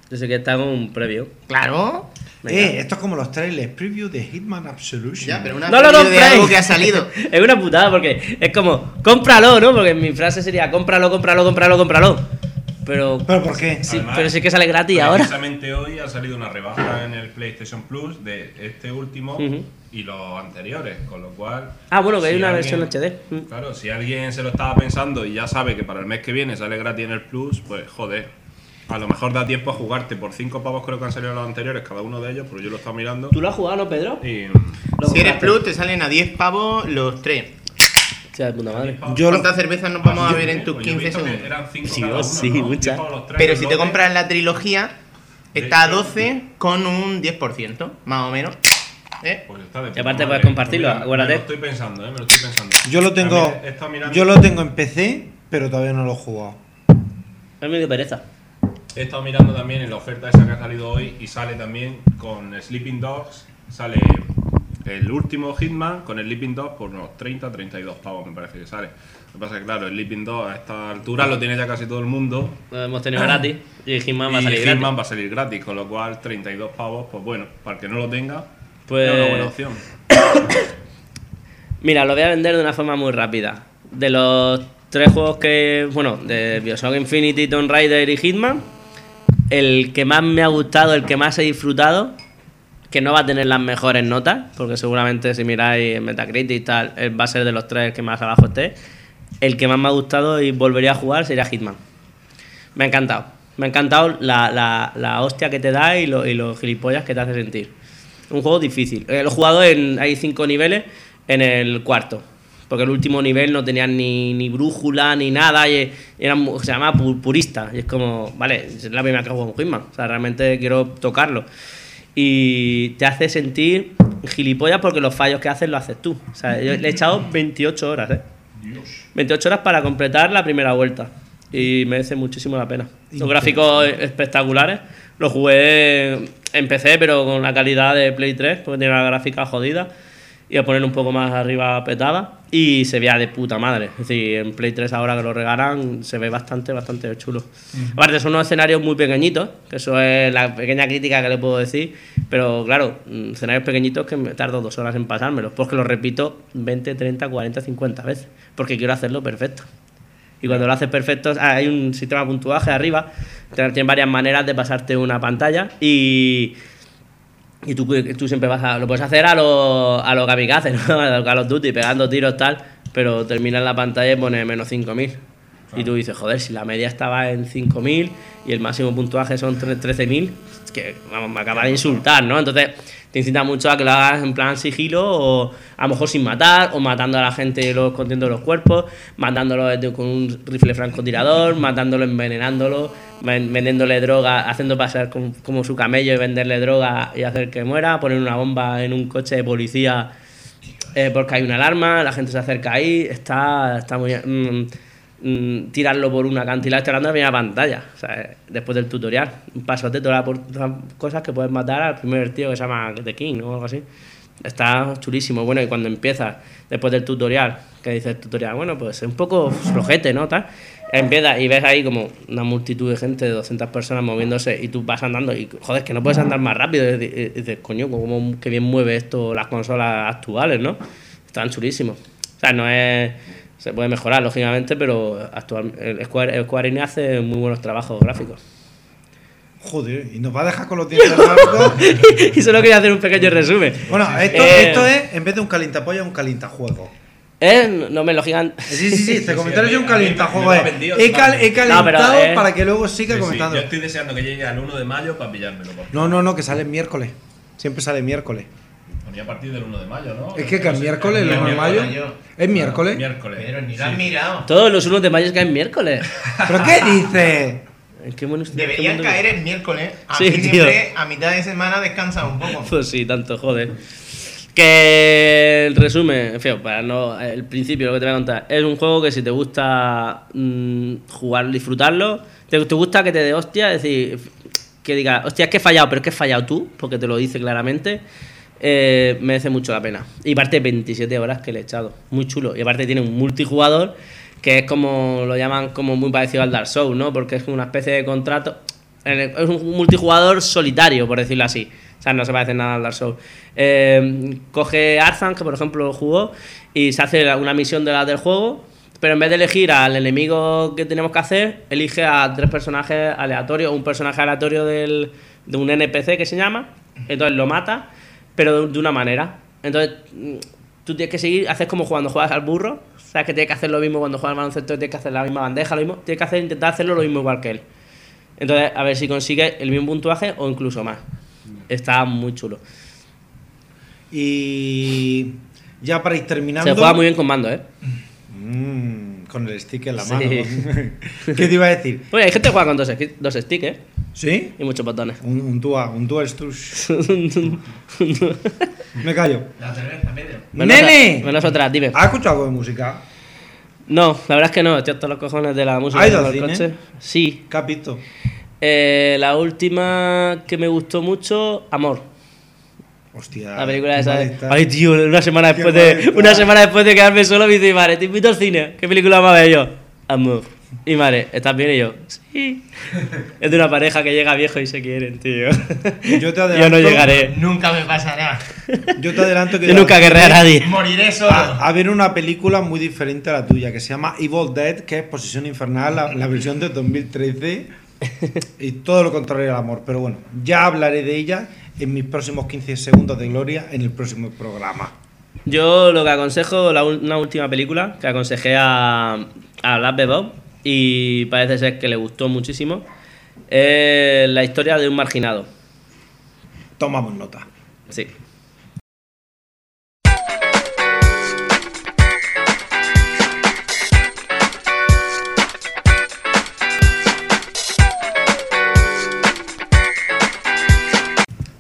Yo sé que está con un previo. Claro. Eh, esto es como los trailers preview de Hitman Absolution. Ya, pero una No lo preview de compréis. algo que ha salido. es una putada porque es como, cómpralo, ¿no? Porque mi frase sería, cómpralo, cómpralo, cómpralo, cómpralo. Pero, ¿Pero por qué? sí, Además, pero sí que sale gratis ahora. Precisamente hoy ha salido una rebaja en el PlayStation Plus de este último y los anteriores, con lo cual. Ah, bueno, que hay si una alguien- versión HD. Mm. Claro, si alguien se lo estaba pensando y ya sabe que para el mes que viene sale gratis en el Plus, pues joder. A lo mejor da tiempo a jugarte por 5 pavos, creo que han salido los anteriores, cada uno de ellos, pero yo lo he estado mirando. ¿Tú lo has jugado, no, Pedro? Y. Lo Si eres. Plus, te salen a 10 pavos los tres. Hostia, de puta madre. Yo lo- ¿Cuántas cervezas nos vamos a ver en tus Pues yo he 15 visto que segundos? Eran 5 Sí, cada sí, ¿no? muchas. 10 pavos los tres, Pero si te compras la trilogía, está a 12 con un 10%, más o menos. ¿Eh? Pues está de Y aparte madre. puedes compartirlo, Pues mira, acuérdate. Me lo estoy pensando, ¿eh? Me lo estoy pensando. Yo lo tengo, yo lo tengo en PC, pero todavía no lo he jugado. Es medio pereza. He estado mirando también en la oferta esa que ha salido hoy y sale también con Sleeping Dogs, sale el último Hitman con el Sleeping Dogs por unos 30, 32 pavos me parece que sale. Lo que pasa es que claro, el Sleeping Dogs a esta altura lo tiene ya casi todo el mundo Lo hemos tenido gratis. Y Hitman va a salir Hitman gratis. va a salir gratis, con lo cual 32 pavos, pues bueno, para el que no lo tenga, Pues- es una buena opción. Mira, lo voy a vender de una forma muy rápida. De los tres juegos que. Bueno, de Bioshock Infinity, Tomb Raider y Hitman, el que más me ha gustado, el que más he disfrutado, que no va a tener las mejores notas, porque seguramente si miráis en Metacritic y tal, eh, va a ser de los tres que más abajo esté. El que más me ha gustado y volvería a jugar sería Hitman. Me ha encantado. Me ha encantado la, la- la hostia que te da y, lo- y los gilipollas que te hace sentir. Un juego difícil. Eh, lo he jugado en. Hay cinco niveles en el cuarto. Porque el último nivel no tenía ni, ni brújula ni nada. Y era, mu- se llama pu- purista. Y es como, vale, es la primera que juego en Hitman. O sea, realmente quiero tocarlo. Y te hace sentir gilipollas porque los fallos que haces lo haces tú. O sea, yo le he echado 28 horas, ¿eh? 28 horas para completar la primera vuelta. Y merece muchísimo la pena. Los gráficos espectaculares. Lo jugué en PC, pero con la calidad de Play 3, porque tiene la gráfica jodida. Y a poner un poco más arriba petada. Y se vea de puta madre. Es decir, en Play 3 ahora que lo regalan, se ve bastante, bastante chulo. Aparte, son unos escenarios muy pequeñitos, que eso es la pequeña crítica que le puedo decir. Pero claro, mm, escenarios pequeñitos que me tardo dos horas en pasármelos. Porque los repito 20, 30, 40, 50 veces. Porque quiero hacerlo perfecto. Y cuando lo haces perfecto, ah, hay un sistema de puntuaje arriba. Tienes varias maneras de pasarte una pantalla. Y, y tú, tú siempre vas a. Lo puedes hacer a los a lo kamikaze, ¿no? A los Call of Duty, pegando tiros tal. Pero termina en la pantalla y pone menos 5000. Y tú dices, joder, si la media estaba en 5000 y el máximo puntuaje son tre- 13000, es que vamos, me acaba de insultar, ¿no? Entonces te incita mucho a que lo hagas en plan sigilo o a lo mejor sin matar o matando a la gente y luego escondiendo los cuerpos, matándolo con un rifle francotirador, matándolo, envenenándolo, ven- vendiéndole droga, haciendo pasar como, como su camello y venderle droga y hacer que muera, poner una bomba en un coche de policía eh, porque hay una alarma, la gente se acerca ahí, está, está muy. Mm, mm, tirarlo por una acantilado, de la primera pantalla, o sea, después del tutorial. Un pasote, todas las cosas que puedes matar al primer tío que se llama The King o algo así. Está chulísimo. Bueno, y cuando empiezas, después del tutorial, que dice el tutorial, bueno, pues es un poco flojete, ¿no? Tal. Empiezas y ves ahí como una multitud de gente, de 200 personas moviéndose y tú vas andando y, joder, que no puedes andar más rápido. Y dices- coño, cómo que bien mueve esto las consolas actuales, ¿no? Están chulísimos. O sea, no es... Se puede mejorar, lógicamente, pero actual, el Square, el Square Enix hace muy buenos trabajos gráficos. Joder, y nos va a dejar con los dientes largos. y solo quería hacer un pequeño resumen. Bueno, esto, Eh, esto es, en vez de un calientapolla, un calientajuego. Eh, no me lo gigan. Sí, sí, sí, este comentario a es un ha eh. vendido He, cal- he totalmente. No, pero, calentado eh, para que luego siga Sí, sí, comentando. yo estoy deseando que llegue al 1 de mayo para pillármelo. por No, no, no, que sale el miércoles. Siempre sale miércoles. Ponía a partir del 1 de mayo, ¿no? Es que es miércoles, el el 1 de mayo. ¿Es miércoles? Miércoles. Pero ni sí. lo has mirado. Todos los unos de mayo caen miércoles. ¿Pero qué dices? ¿En qué Deberían caer el miércoles. Sí, Así tío. siempre a mitad de semana descansa un poco. Pues sí, tanto, joder. Que el resumen, en fin, para no. El principio, lo que te voy a contar. Es un juego que si te gusta mm, jugar, disfrutarlo, te, te gusta que te dé hostia, es decir, que diga, hostia, es que he fallado, pero es que he fallado tú, porque te lo dice claramente, eh, merece mucho la pena. Y aparte, 27 horas que le he echado. Muy chulo. Y aparte, tiene un multijugador que es como lo llaman como muy parecido al Dark Souls, ¿no? Porque es una especie de contrato. Es un multijugador solitario, por decirlo así. O sea, no se parece nada al Dark Souls. Eh, coge Arzan, que por ejemplo lo jugó, y se hace una misión de las del juego, pero en vez de elegir al enemigo que tenemos que hacer, elige a tres personajes aleatorios, un personaje aleatorio del, de un NPC que se llama, entonces lo mata, pero de, de una manera. Entonces, mm, tú tienes que seguir, haces como cuando juegas al burro, sabes que tienes que hacer lo mismo cuando juegas al baloncesto, tienes que hacer la misma bandeja, lo mismo, tienes que hacer, intentar hacerlo lo mismo igual que él. Entonces, a ver si consigue el mismo puntuaje o incluso más. Está muy chulo. Y ya para ir terminando. Se juega muy bien con mando, ¿eh? Mm, con el stick en la Sí. mano. ¿Qué te iba a decir? Oye, hay gente que juega con dos, dos sticks, ¿eh? ¿Sí? Y muchos botones. Un, un, tua, un dual stush. Me callo. Menos ¡Nene! a- Menos otra, dime. ¿Has escuchado algo de música? No, la verdad es que no, estoy hasta los cojones de la música ¿Has ido de al los cine? coches. Sí. ¿Qué has visto? Eh, la última que me gustó mucho, Amor. Hostia. La película esa. Ay, tío, una semana después de. Una semana después de quedarme solo, me dice, madre, te invito al cine. ¿Qué película va a ver yo? Amor. Y madre, ¿estás bien? Y yo, sí. Es de una pareja que llega viejo y se quieren, tío. Yo te Yo adelanto- no llegaré. Nunca me pasará. Yo te adelanto que. Yo nunca querré a nadie. Moriré solo. A, a ver una película muy diferente a la tuya que se llama Evil Dead, que es Posesión Infernal, la, la versión de 2013 y todo lo contrario al amor. Pero bueno, ya hablaré de ella en mis próximos 15 segundos de gloria en el próximo programa. Yo lo que aconsejo, la, una última película que aconsejé a, a Bob y parece ser que le gustó muchísimo, es la historia de un marginado. Tomamos nota. Sí.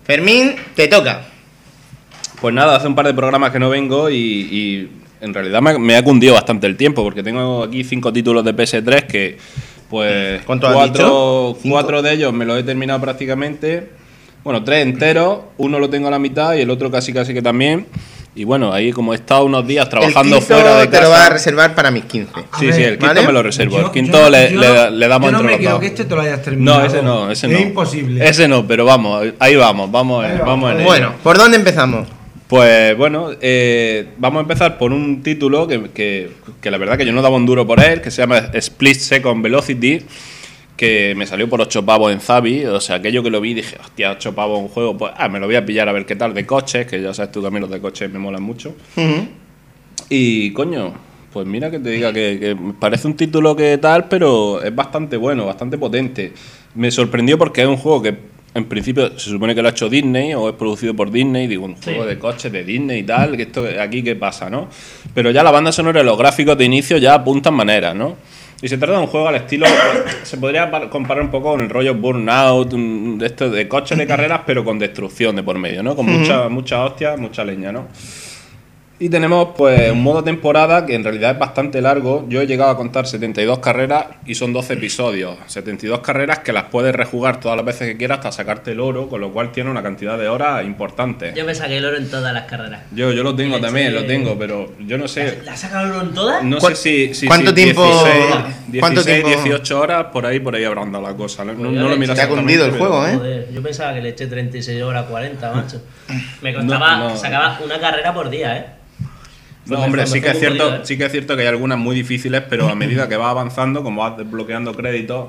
Fermín, te toca. Pues nada, hace un par de programas que no vengo y, y en realidad me, me ha cundido bastante el tiempo porque tengo aquí cinco títulos de PS3 que pues ¿Cuántos has cuatro, cuatro de ellos me los he terminado prácticamente. Bueno, tres enteros, uno lo tengo a la mitad y el otro casi casi que también. Y bueno, ahí como he estado unos días trabajando el quinto fuera de te lo vas a casa. reservar para mis 15. Sí, sí, el quinto ¿Vale? me lo reservo. Yo- el quinto yo- le, yo- le- le damos yo no entre me los creo que este te lo hayas terminado. No, ese no, ese no. Es imposible. Ese no, pero vamos, ahí vamos, vamos, en- vamos en. Bueno, ¿por dónde empezamos? Pues bueno, eh, vamos a empezar por un título que, que- que la verdad que yo no daba un duro por él, que se llama Split Second Velocity, que me salió por 8 pavos en Zabi, o sea, aquello que lo vi dije, hostia, 8 pavos un juego, pues ah, me lo voy a pillar a ver qué tal de coches, que ya sabes tú que a mí los de coches me molan mucho. Y coño, pues mira que te diga que, parece un título que tal, pero es bastante bueno, bastante potente. Me sorprendió porque es un juego que en principio se supone que lo ha hecho Disney o es producido por Disney, digo, un juego de coches de Disney y tal, que esto aquí qué pasa, ¿no? Pero ya la banda sonora y los gráficos de inicio ya apuntan maneras, ¿no? Y se trata de un juego al estilo, se podría par- comparar un poco con el rollo Burnout, un- de esto de coches de carreras, pero con destrucción de por medio, ¿no? Con mucha, mucha hostia, mucha leña, ¿no? Y tenemos pues un modo temporada que en realidad es bastante largo. Yo he llegado a contar 72 carreras y son 12 episodios. 72 carreras que las puedes rejugar todas las veces que quieras hasta sacarte el oro, con lo cual tiene una cantidad de horas importante. Yo me saqué el oro en todas las carreras. Yo, yo lo tengo también, eché- lo tengo, pero yo no sé. ¿La has sacado el oro en todas? No ¿Cuán- sé si, si- cuánto si tiempo- 16, cuánto 16, tiempo- 18 horas, por ahí, por ahí habrá andado la cosa. No, no- no lo eché- Te ha cundido el juego, ¿eh? Joder, yo pensaba que le eché 36 horas 40, macho. Me costaba, No, no. sacaba una carrera por día, ¿eh? No, hombre, sí que es cierto, ¿eh? sí que es cierto que hay algunas muy difíciles, pero a medida que vas avanzando, como vas desbloqueando créditos,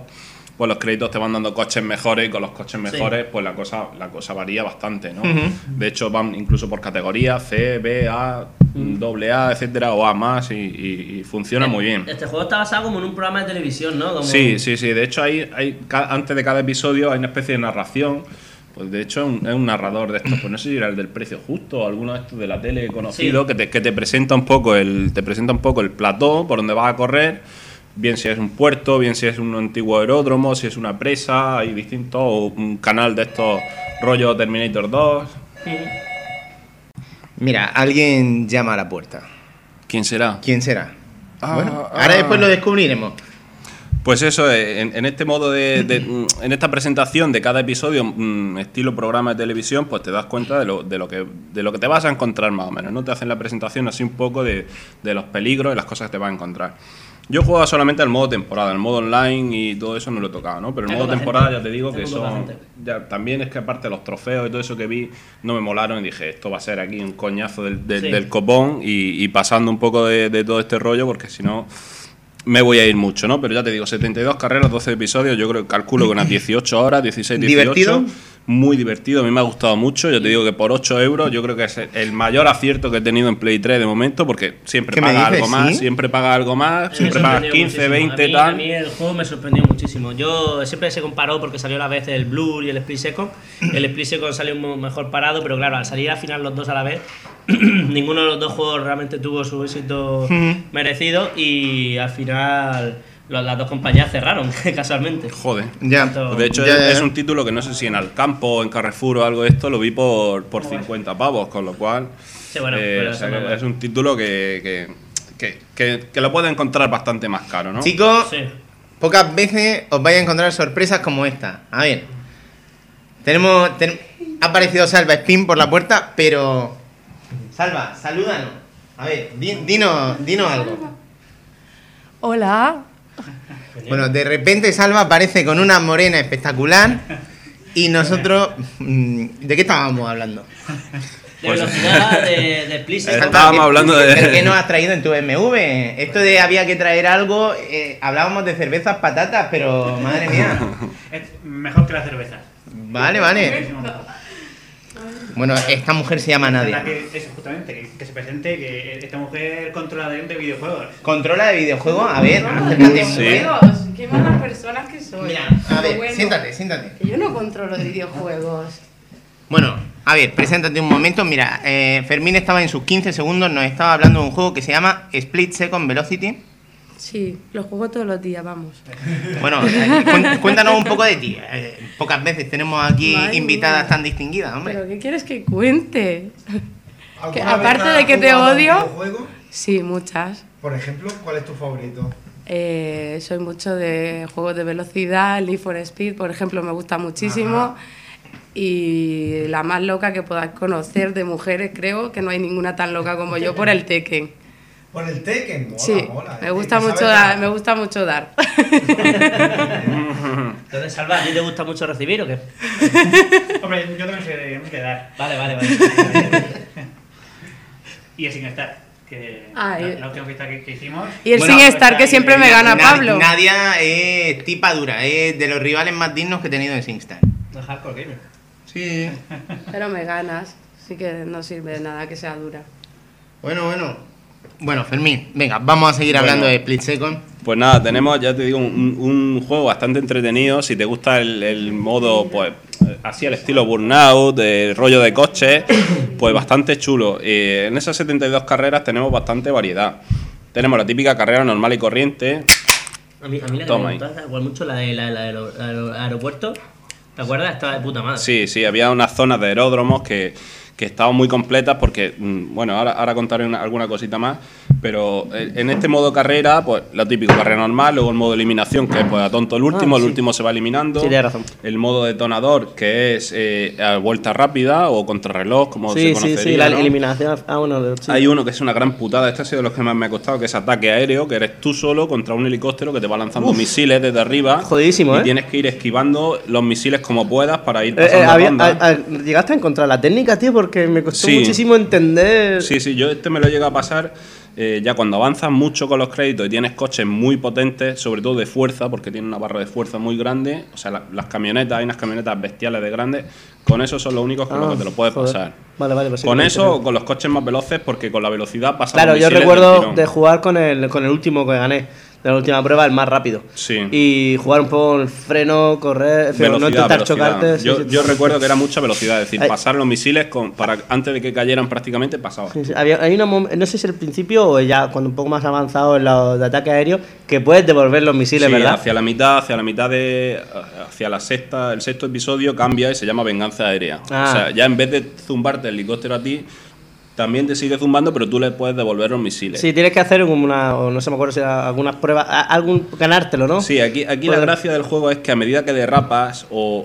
pues los créditos te van dando coches mejores y con los coches mejores, pues la cosa, la cosa varía bastante, ¿no? De hecho, van incluso por categoría C, B, A, doble A, etcétera, o A más, y, y- y funciona muy bien. Este juego está basado como en un programa de televisión, ¿no? Como- Sí, sí, sí. De hecho, hay, hay antes de cada episodio hay una especie de narración. Pues de hecho es un, es un narrador de estos, pues no sé si era el del precio justo o alguno de estos de la tele conocido, Sí. que, te, que te presenta un poco el, te presenta un poco el plató por donde vas a correr, bien si es un puerto, bien si es un antiguo aeródromo, si es una presa, hay distintos, o un canal de estos rollo Terminator 2. Mira, alguien llama a la puerta. ¿Quién será? ¿Quién será? Ah, bueno, ah. ahora después lo descubriremos. Pues eso, eh, en, en este modo de, de- mm, en esta presentación de cada episodio, mm, estilo programa de televisión, pues te das cuenta de lo, de lo que de lo que te vas a encontrar más o menos, ¿no? Te hacen la presentación así un poco de, de los peligros y las cosas que te vas a encontrar. Yo juego solamente al modo temporada, el modo online y todo eso no lo he tocado, ¿no? Pero el modo temporada gente, ya te digo que son... Ya, también es que aparte los trofeos y todo eso que vi no me molaron y dije, esto va a ser aquí un coñazo del, del- Sí. del copón y, y pasando un poco de, de todo este rollo porque si no me voy a ir mucho, ¿no? Pero ya te digo, 72 carreras, 12 episodios, yo creo calculo que unas 18 horas, 16, 18. ¿Divertido? Muy divertido, a mí me ha gustado mucho. Yo te digo que por 8 euros, yo creo que es el mayor acierto que he tenido en Play 3 de momento, porque siempre ¿Qué me paga dices? algo más, siempre paga algo más, siempre pagas sorprendió 15, muchísimo. 20, a mí, tal. A mí el juego me sorprendió muchísimo. Yo siempre se comparó porque salió a la vez el Blur y el Split Second. El Split Second salió mejor parado, pero claro, al salir al final los dos a la vez, ninguno de los dos juegos realmente tuvo su éxito merecido y al final las dos compañías cerraron, casualmente. Joder. Ya. De hecho, Ya, es, ya, es ya. un título que no sé si en Alcampo o en Carrefour o algo de esto lo vi por, por 50 pavos, con lo cual Sí, bueno, eh, pero o sea, eso no- que es un título que, que, que, que- que lo puede encontrar bastante más caro, ¿no? Chicos, Sí. pocas veces os vais a encontrar sorpresas como esta. A ver, tenemos. ten- ha aparecido Salva Spin por la puerta, pero. Salva, salúdanos. A ver, di- dinos, dinos algo. Hola. Bueno, de repente Salva aparece con una morena espectacular y nosotros. mm, ¿De qué estábamos hablando? De velocidad, de, de Second. Estábamos ¿qué- hablando de- ¿Pero qué nos has traído en tu MV? Esto de había que traer algo. eh, hablábamos de cervezas patatas, pero madre mía. Es mejor que la cerveza. Vale, vale. Bueno, esta mujer se llama La Nadia. que, eso, justamente, que, que se presente que esta mujer controla de, de videojuegos. ¿Controla de videojuegos? A ver, acércate. Sí. Videojuegos. Qué malas personas que soy. Mira, a ver, Bueno, siéntate, siéntate. que Yo no controlo de videojuegos. Bueno, a ver, preséntate un momento. Mira, eh, Fermín estaba en sus 15 segundos, nos estaba hablando de un juego que se llama Split Second Velocity. Sí, lo juego todos los días, vamos. Bueno, eh, cuéntanos un poco de ti. Eh, pocas veces tenemos aquí Madre invitadas mía. tan distinguidas, hombre. ¿Pero qué quieres que cuente? ¿Alguna Que vez aparte de que te odio-? Sí, muchas. Por ejemplo, ¿cuál es tu favorito? Eh, soy mucho de juegos de velocidad, Need for Speed, por ejemplo, me gusta muchísimo. Ajá. Y la más loca que podáis conocer de mujeres, creo que no hay ninguna tan loca como yo por el Tekken. Por el Tekken, mola, Sí, mola. me gusta Tekken mucho dar, me gusta mucho dar. Entonces, Salva, ¿a ti te gusta mucho recibir o qué? Hombre, yo también sé de, de dar. Vale, vale, vale. Y el sin estar. Que Ah, la, y- la última fiesta que, que hicimos. Y el Bueno, sin estar que siempre me gana Pablo. Nadia es tipa dura, es de los rivales más dignos que he tenido en SingStar. No, hardcore gamer. Sí. Pero me ganas, así que no sirve de nada que sea dura. Bueno, bueno. Bueno, Fermín, venga, vamos a seguir Bueno. hablando de Split Second. Pues nada, tenemos, ya te digo, un, un juego bastante entretenido. Si te gusta el, el modo, pues, así al estilo Burnout, de rollo de coche, pues bastante chulo. Eh, en esas 72 carreras tenemos bastante variedad. Tenemos la típica carrera normal y corriente. A mí, a mí la que Toma me gustaba mucho la de la, aer- aeropuerto. ¿Te acuerdas? Estaba de puta madre. Sí, sí, había unas zonas de aeródromos que, que estaban muy completas porque, mm, bueno, ahora, ahora contaré una- alguna cosita más, pero eh, en este modo carrera, pues lo típico, carrera normal, luego el modo eliminación, que es pues a tonto el último, Ah, el sí. último se va eliminando. Sí, tienes razón. El modo detonador, que es eh, a vuelta rápida o contrarreloj, como se Sí, sí, conocería. sí, la ¿no? eliminación. Ah, bueno, sí. Hay uno que es una gran putada, este ha sido de los que más me ha costado, que es ataque aéreo, que eres tú solo contra un helicóptero que te va lanzando misiles desde arriba. Jodidísimo, y ¿eh? tienes que ir esquivando los misiles como puedas para ir Eh, eh, pasando había- a- a- llegaste a encontrar la técnica, tío, porque me costó Sí. muchísimo entender. Sí, sí, yo este me lo llega a pasar eh, ya cuando avanzas mucho con los créditos y tienes coches muy potentes, sobre todo de fuerza, porque tiene una barra de fuerza muy grande, o sea, la- las camionetas, hay unas camionetas bestiales de grandes, con eso son los únicos con Ah, los que te lo puedes joder. pasar. Vale, vale, pues sí, con eso, o con los coches más veloces, porque con la velocidad pasan Claro, yo recuerdo de jugar con el, con el último que gané, de la última prueba, el más rápido. Sí. Y jugar un poco el freno, correr, fin, no Velocidad, intentar velocidad. chocarte. yo sí, yo recuerdo que era mucha velocidad, es decir, pasar los misiles con, para antes de que cayeran prácticamente pasaba. Sí, sí. Había, hay una no sé si el principio o ya cuando un poco más avanzado en los de ataque aéreo, que puedes devolver los misiles, Sí, ¿verdad? hacia la mitad, hacia la mitad de. hacia la sexta, el sexto episodio cambia y se llama Venganza Aérea. Ah. O sea, ya en vez de zumbarte el helicóptero a ti, también te sigue zumbando, pero tú le puedes devolver los misiles. Sí, tienes que hacer una, o no sé me acuerdo si era algunas pruebas, algún ganártelo, ¿no? Sí, aquí, aquí la gracia del juego es que a medida que derrapas o,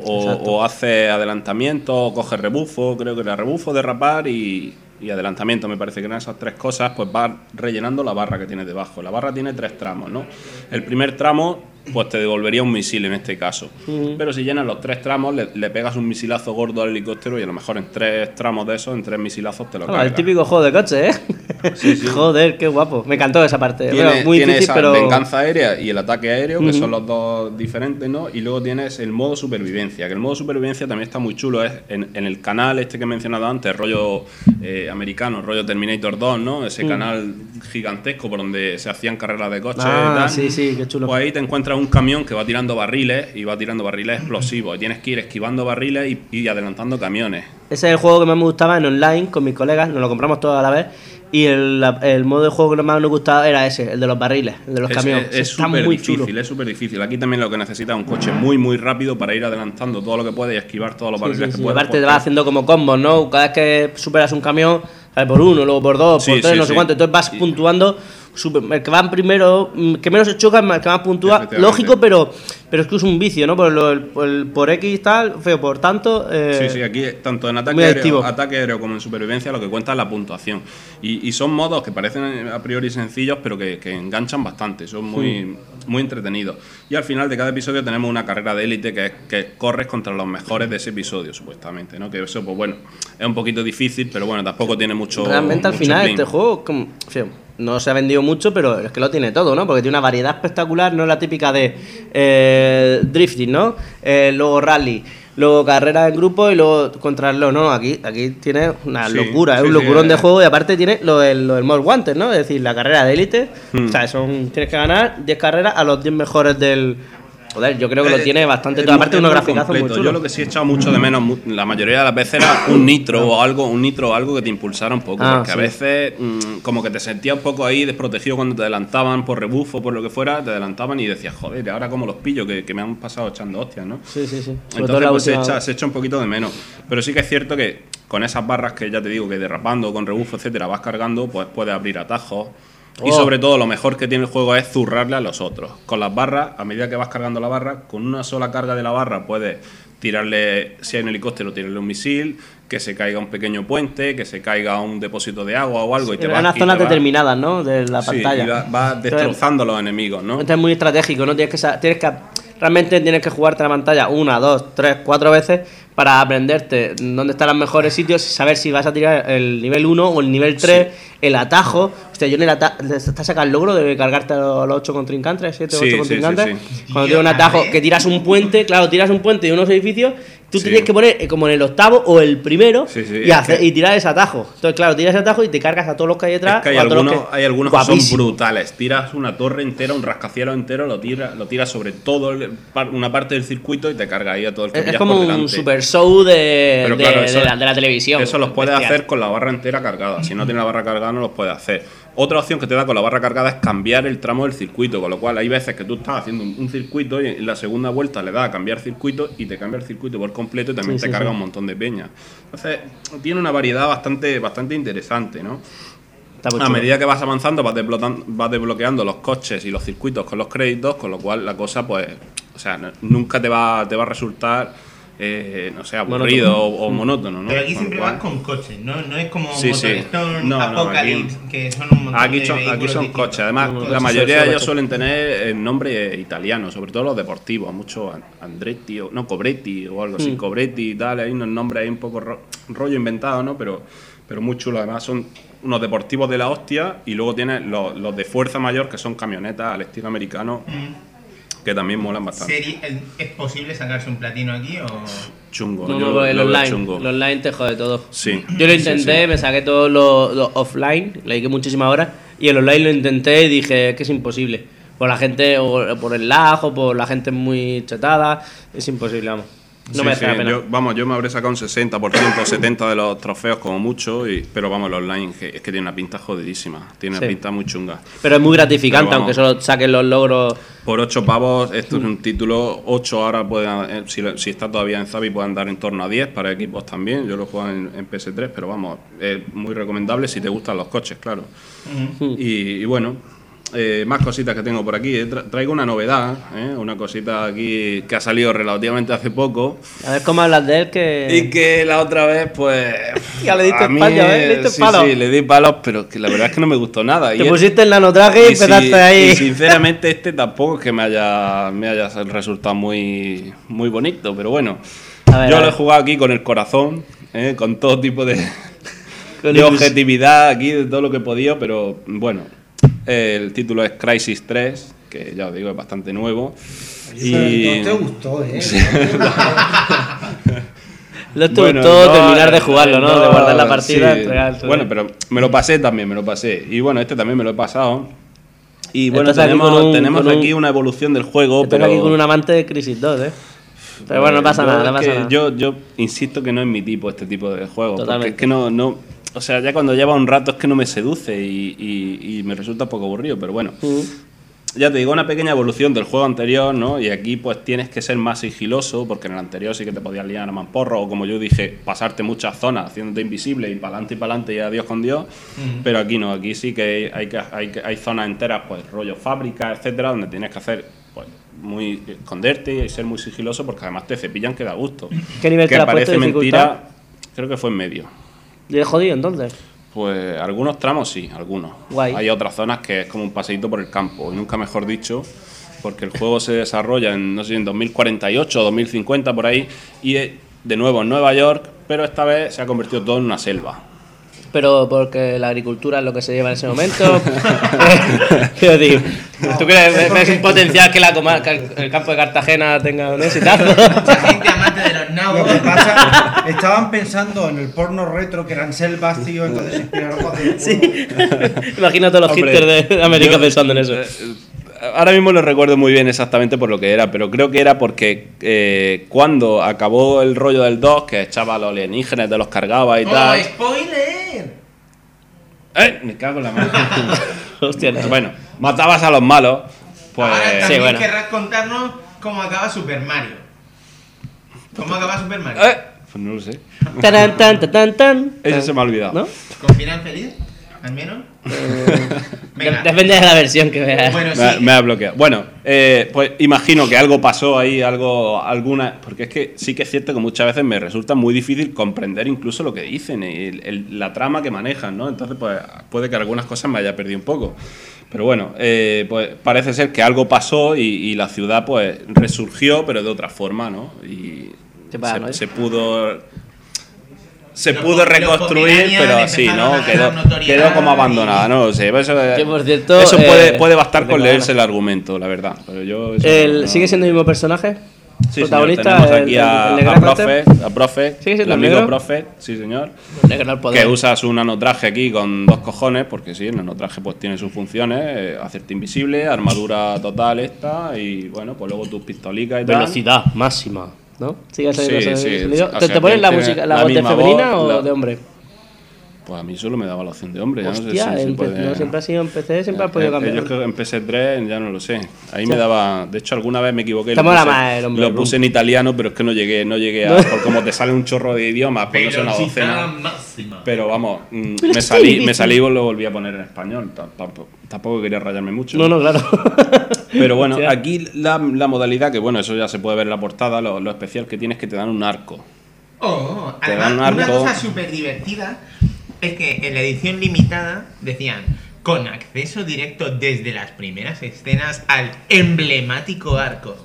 o haces adelantamiento o coges rebufo, creo que era rebufo, derrapar y, y adelantamiento, me parece que eran esas tres cosas, pues vas rellenando la barra que tienes debajo. La barra tiene tres tramos, ¿no? El primer tramo, pues te devolvería un misil en este caso. Pero si llenas los tres tramos, le, le pegas un misilazo gordo al helicóptero y a lo mejor en tres tramos de esos, en tres misilazos te lo cargas. el típico juego de coche, ¿eh? Joder, qué guapo. Me encantó esa parte. Tiene, Bueno, muy tiene difícil, esa pero. venganza aérea y el ataque aéreo, que son los dos diferentes, ¿no? Y luego tienes el modo supervivencia, que el modo supervivencia también está muy chulo. Es en, en el canal este que he mencionado antes, rollo eh, americano, rollo Terminator 2, ¿no? Ese Mm. canal gigantesco por donde se hacían carreras de coches Ah, y tal. sí, sí, qué chulo. Pues ahí te encuentras un camión que va tirando barriles y va tirando barriles explosivos. Y tienes que ir esquivando barriles y, y adelantando camiones. Ese es el juego que más me gustaba en online con mis colegas, nos lo compramos todos a la vez. Y el, modo de juego que más nos gustaba era ese, el de los barriles, el de los Es- camiones. Es súper muy difícil, chulo. es súper difícil. Aquí también lo que necesitas es un coche muy, muy rápido para ir adelantando todo lo que puede y esquivar todos los Sí, barriles sí, que sí. puedas. Aparte te vas haciendo como combos, ¿no? Cada vez que superas un camión, por uno, luego por dos, por tres, no sé cuánto. Entonces vas puntuando. El que va primero, mm, que menos se choca, el que más puntúa. Lógico, pero, pero es que es un vicio, ¿no? Por, lo- el- por, el- por X tal, feo, por tanto. eh, Sí, sí, aquí tanto en ataque aéreo, ataque aéreo como en supervivencia lo que cuenta es la puntuación. Y, y son modos que parecen a priori sencillos, pero que, que enganchan bastante, son muy, muy entretenidos. Y al final de cada episodio tenemos una carrera de élite que, es- que corres contra los mejores de ese episodio, supuestamente, ¿no? Que eso, pues bueno, es un poquito difícil, pero bueno, tampoco tiene mucho. Realmente al mucho final este juego como, feo, no se ha vendido mucho, pero es que lo tiene todo, ¿no? Porque tiene una variedad espectacular, no es la típica de eh, drifting, ¿no? Eh, luego rally, luego carrera en grupo y luego contrarlo, ¿no? Aquí, aquí tiene una Sí, locura, es sí, un sí, locurón de eh. juego y aparte tiene lo del, lo del Most Wanted, ¿no? Es decir, la carrera de élite, Hmm. o sea, son, tienes que ganar 10 carreras a los 10 mejores del... Joder, yo creo que lo Eh, tiene bastante muy- Aparte, unos graficazos muy chulos. Yo lo que sí he echado mucho de menos la mayoría de las veces era un nitro o algo, un nitro o algo que te impulsara un poco. Ah, porque a veces mm, como que te sentías un poco ahí desprotegido cuando te adelantaban por rebufo, por lo que fuera, te adelantaban y decías, joder, ahora como los pillo, que, que me han pasado echando hostias, ¿no? Sí, sí, sí. Sobre Entonces pues, se, echa, se echa un poquito de menos. Pero sí que es cierto que con esas barras que ya te digo que derrapando, con rebufo, etcétera, vas cargando, pues puedes abrir atajos. Y Oh. sobre todo lo mejor que tiene el juego es zurrarle a los otros. Con las barras, a medida que vas cargando la barra, con una sola carga de la barra puedes tirarle, si hay un helicóptero, tirarle un misil, que se caiga un pequeño puente, que se caiga un depósito de agua o algo. y te en vas- unas y zonas determinadas, ¿no? De la Sí, pantalla. y va- vas destrozando a los enemigos, ¿no? Esto es muy estratégico, ¿no? Tienes que, tienes que realmente tienes que jugarte la pantalla una, dos, tres, cuatro veces para aprenderte dónde están los mejores sitios y saber si vas a tirar el nivel 1 o el nivel 3, el atajo. Hostia, yo en el atajo. ¿Te has sacado el logro de cargarte a los 8 contrincantes, 7 o Sí, 8 sí, contrincantes? sí, Cuando tienes un atajo que tiras un puente, claro, tiras un puente de unos edificios, tú Sí. que poner eh, como en el octavo o el primero Sí, sí, y, hacer- que- y tirar ese atajo. Entonces, claro, tiras ese atajo y te cargas a todos los que hay detrás. Es que hay algunos, hay algunos que son brutales. Tiras una torre entera, un rascacielos entero, lo tiras lo tiras sobre todo el- una parte del circuito y te carga ahí a todo el que Es, como por un super show de, de- claro, de eso- la, de la televisión. Eso los puedes Bestial. hacer con la barra entera cargada. Si no tienes la barra cargada, no los puedes hacer. Otra opción que te da con la barra cargada es cambiar el tramo del circuito, con lo cual hay veces que tú estás haciendo un, un circuito y en la segunda vuelta le das a cambiar circuito y te cambia el circuito por completo y también Sí, te sí, carga sí. un montón de peña. Entonces, tiene una variedad bastante, bastante interesante, ¿no? A medida que vas avanzando, vas, desblotan- vas desbloqueando los coches y los circuitos con los créditos, con lo cual la cosa, pues, o sea, nunca te va, te va a resultar, eh, no sé, aburrido o, o monótono, ¿no? Pero aquí siempre vas con coches, ¿no? No es como Sí, sí. No, no, Apocalypse, aquí- que son un montón Aquí de son, aquí son distintos. coches, además la mayoría de ellos suelen tener el nombre italiano, sobre todo los deportivos, mucho An- Andretti, o, no, Cobretti o algo así, Mm. Cobretti y tal, hay unos nombres ahí un poco ro- rollo inventado, ¿no? Pero, pero muy chulo, además son unos deportivos de la hostia y luego tienes los, los de fuerza mayor que son camionetas al estilo americano que también molan bastante. ¿Es posible sacarse un platino aquí o...? Chungo, No, yo no, lo- el lo online. chungo. El online te jode todo. Sí. Yo lo intenté, sí. me saqué todos los los offline, le dediqué muchísimas horas. Y el online lo intenté y dije que es imposible. Por la gente, o por el lag, o por la gente muy chetada, es imposible, vamos. No Sí, merece sí, la pena. yo- vamos, yo me habré sacado un 60% o 70% de los trofeos como mucho, y, pero vamos, el online que- es que tiene una pinta jodidísima. Tiene Sí. una pinta muy chunga. Pero es muy gratificante, aunque solo saquen los logros. Por 8 pavos, esto es un título. 8 ahora pueden, eh, si, si está todavía en Zavi, pueden dar en torno a 10 para equipos también. Yo lo juego en, en PS3, pero vamos, es muy recomendable si te gustan los coches, claro. y, y bueno, eh, más cositas que tengo por aquí. Eh, tra- traigo una novedad, ¿eh? una cosita aquí que ha salido relativamente hace poco. A ver cómo hablas de él, que. Y que la otra vez, pues. Ya le diste a mí, palo, ¿eh? Le diste sí, palo. Sí, le di palos, pero que la verdad es que no me gustó nada. Te Y pusiste el nanotraje y, si- empezaste ahí. y sinceramente este tampoco es que me haya, me haya resultado muy, muy bonito, pero bueno. A ver, yo a lo he jugado aquí con el corazón, ¿eh? con todo tipo de, objetividad aquí, de todo lo que he podido, pero bueno. El título es Crisis 3, que ya os digo es bastante nuevo. Y... No te gustó, ¿eh? No te Bueno, gustó no, terminar de eh, jugarlo, ¿no? de guardar la partida, sí. entregar todo. Bueno, pero me lo pasé también, me lo pasé. Y bueno, este también me lo he pasado. Y bueno, tenemos, con un- tenemos con un- aquí una evolución del juego, Estoy pero... aquí con un amante de Crisis 2, ¿eh? Pero bueno, no pasa Yo nada, no pasa que nada. Yo, yo insisto que no es mi tipo este tipo de juego. Porque Totalmente. es que no, no. O sea, ya cuando lleva un rato es que no me seduce y, y- y me resulta un poco aburrido, pero bueno. Mm. Ya te digo, una pequeña evolución del juego anterior, ¿no? Y aquí pues tienes que ser más sigiloso, porque en el anterior sí que te podías liar a mamporro, o como yo dije, pasarte muchas zonas haciéndote invisible y para adelante y para adelante y adiós con Dios. Pero aquí no, aquí sí que hay, hay, que- hay zonas enteras, pues rollo fábrica, etcétera, donde tienes que hacer, pues, muy esconderte y ser muy sigiloso, porque además te cepillan que da gusto. ¿Qué nivel que te parece dificultad? mentira, creo que fue en medio. ¿Y es jodido entonces? Pues algunos tramos sí, algunos. Guay. Hay otras zonas que es como un paseíto por el campo, y nunca mejor dicho, porque el juego se desarrolla en, no sé, en 2048 o 2050 por ahí, y de nuevo en Nueva York, pero esta vez se ha convertido todo en una selva. Pero porque la agricultura es lo que se lleva en ese momento. Quiero decir, ¿tú crees ves- ves un potencial que la comarca, el campo de Cartagena tenga un exitazo? Mucha gente amante de los Lo nabos. que pasa, estaban pensando en el porno retro que eran selvas, tío, entonces se inspiraron el Sí. Imagino a todos los Hombre, hipsters de América yo- pensando en eso. Eh, Ahora mismo no recuerdo muy bien exactamente por lo que era, pero creo que era porque eh, cuando acabó el rollo del 2, que echaba a los alienígenas, te los cargaba y ¡Oh, tal. spoiler! ¡Eh! Me cago en la mano. Hostia, no. bueno, matabas a los malos, pues. Ahora Sí, también bueno. querrás contarnos cómo acaba Super Mario. ¿Cómo acaba Super Mario? Eh, Pues no lo sé. Tarán, tan, tan, tan, tan. Ese se me ha olvidado. ¿No? ¿Con final feliz? ¿Al menos? Venga. Depende de la versión que veas. Bueno, Me, ha- sí. me ha bloqueado. Bueno, eh, pues imagino que algo pasó ahí, algo, alguna. Porque es que sí que es cierto que muchas veces me resulta muy difícil comprender incluso lo que dicen, y el- el- la trama que manejan, ¿no? Entonces, pues puede que algunas cosas me haya perdido un poco. Pero bueno, eh, pues parece ser que algo pasó y, y la ciudad, pues resurgió, pero de otra forma, ¿no? Y se pudo. Se Los pudo reconstruir, pero sí, ¿no? Quedó, quedó como y- abandonada, no lo sé. Eso, Que, por cierto, eso eh, puede, puede bastar con leerse el argumento, la verdad. Pero yo eso El, no- ¿Sigue siendo el mismo personaje? Sí, protagonista, señor, tenemos el- aquí el- a, el a este. Prophet, a Prophet, ¿Sigue siendo el el amigo negro? Prophet, sí señor, Negro al poder. que usa su nanotraje aquí con dos cojones, porque sí, el nanotraje pues tiene sus funciones, eh, hacerte invisible, armadura total esta, y bueno, pues luego tus pistolicas y tal. Velocidad máxima, ¿no? Sigue Sí, sí, ese o sea, ¿Te, te pones la música, la la voz de femenina voz, o la- de hombre? Pues a mí solo me daba la opción de hombre, ya no sé si en puede- no, siempre ha sido en PC, siempre has podido Eh, cambiar. Ellos que en PS3 ya no lo sé. Ahí me daba. De hecho, alguna vez me equivoqué. lo mola puse- más el hombre Lo puse en italiano, pero es que no llegué, no llegué a. Por como te sale un chorro de idiomas, pues no sé una docena. máxima. Pero vamos, mm, Pero me salí, me salí y lo volví a poner en español. Tam- Tampoco, tampoco quería rayarme mucho. No, no, claro. Pero bueno, Hostia. aquí la, la modalidad, que bueno, eso ya se puede ver en la portada, lo, lo especial que tienes es que te dan un arco. Oh, Te además, dan un una arco. cosa súper divertida es que en la edición limitada decían con acceso directo desde las primeras escenas al emblemático arco.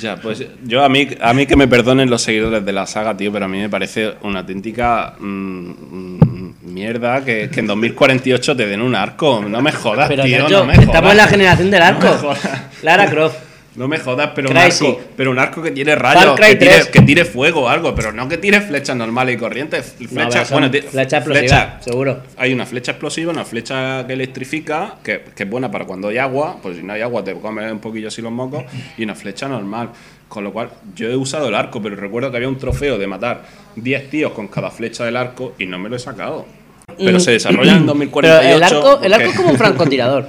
Ya, pues yo a mí, a mí que me perdonen los seguidores de la saga, tío, pero a mí me parece una auténtica mm, mm, mierda que, que en 2048 te den un arco. No me jodas, Pero tío, no me estamos jodas. en la generación del arco. jodas. Lara Croft. No me jodas, pero un arco, pero un arco que tiene rayos, que tire, 3. que tire fuego o algo, pero no que tire flechas normales y corrientes. Flechas, pero bueno, flecha explosiva, flecha- seguro. Hay una flecha explosiva, una flecha que electrifica, que, que es buena para cuando hay agua, pues si no hay agua te comes un poquillo así los mocos, y una flecha normal. Con lo cual, yo he usado el arco, pero recuerdo que había un trofeo de matar 10 tíos con cada flecha del arco y no me lo he sacado. Pero se desarrolla en Pero 2048. el arco, el arco es como un francotirador.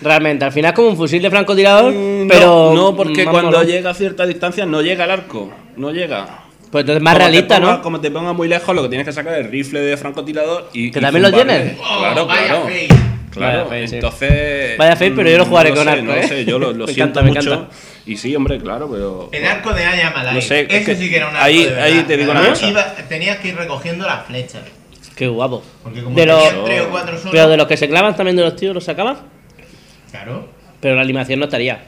Realmente, al final es como un fusil de francotirador, Mm, pero. No, no, porque cuando molón. llega a cierta distancia no llega el arco. No llega. Pues entonces es más Como realista, ponga- ¿no? Como te ponga muy lejos, lo que tienes que sacar es el rifle de francotirador y. ¿Que y también lo tienes? Claro, Oh, vaya claro. fail. Claro, Vaya sí. entonces. Vaya fail, pero yo lo mm, jugaré no con sé, arco, No ¿eh? sé, yo lo, siento encanta, me mucho. Y sí, hombre, claro, pero. El arco de Ayama No sé, es Ese que sí que era un arco ahí- de verdad. ahí te digo una cosa. iba- tenías que ir recogiendo las flechas. Qué guapo. Porque como De los- tres o cuatro solo. Pero de los que se clavan también de los tíos los sacaban, Claro. pero la animación no estaría.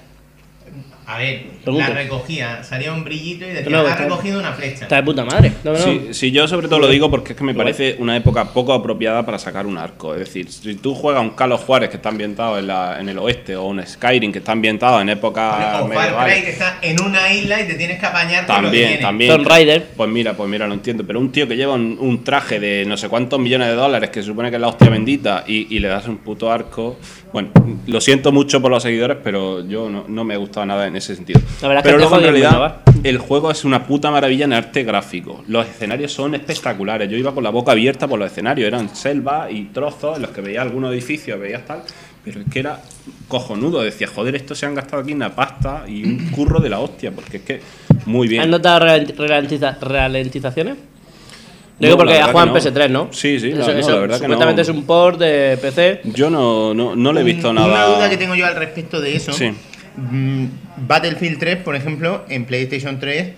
A ver, Pregunto. la recogía, salía un brillito y decía, No, está- recogido una flecha. Está de puta madre. No, no. Sí, sí, yo sobre todo lo digo porque es que me parece una época poco apropiada para sacar un arco. Es decir, si tú juegas un Carlos Juárez que está ambientado en, la- en el oeste o un Skyrim que está ambientado en época o Far Cry que está en una isla y te tienes que apañar lo que También, también. Tomb Raider. Pues mira, pues mira, lo entiendo. Pero un tío que lleva un, un traje de no sé cuántos millones de dólares, que se supone que es la hostia bendita, y, y le das un puto arco. Bueno, lo siento mucho por los seguidores, pero yo no, no me ha gustado nada en ese sentido. La verdad es que pero luego en realidad el juego es una puta maravilla en arte gráfico. Los escenarios son espectaculares. Yo iba con la boca abierta por los escenarios. Eran selvas y trozos en los que veía algunos edificios, veías tal. Pero es que era cojonudo. Decía, joder, esto se han gastado aquí una pasta y un curro de la hostia. Porque es que muy bien. ¿Has notado ralenti- ralentiza- ralentizaciones? No, Digo porque ha jugado en que no. PS3, ¿no? Sí, sí, no, Eso, no, eso la verdad que supuestamente no. es un port de PC. Yo no, no, no le he visto Un- nada. Una duda que tengo yo al respecto de eso. Sí. Mm, Battlefield 3, por ejemplo, en PlayStation 3,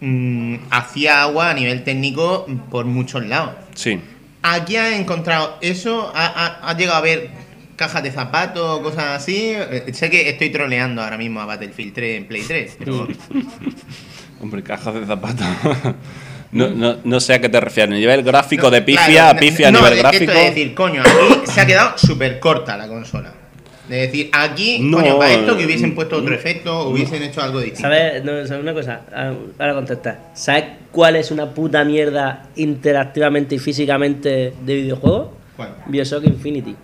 mm, hacía agua a nivel técnico por muchos lados. Sí. ¿Aquí has encontrado eso? ¿Ha- ha- ¿Has llegado a ver cajas de zapatos o cosas así? Eh, Sé que estoy troleando ahora mismo a Battlefield 3 en Play 3, pero Hombre, cajas de zapatos. no, no, no sé a qué te refieres. Nivel gráfico de Claro, pifia, no, pifia a nivel gráfico. Es decir, coño, aquí se ha quedado súper corta la consola. Es decir, aquí, No, coño, para esto que hubiesen puesto otro no. efecto, hubiesen hecho algo distinto. ¿Sabes? No, ¿sabes una cosa? Ah, Ahora contesta. ¿Sabes cuál es una puta mierda interactivamente y físicamente de videojuegos? ¿Cuál? Bioshock Infinity.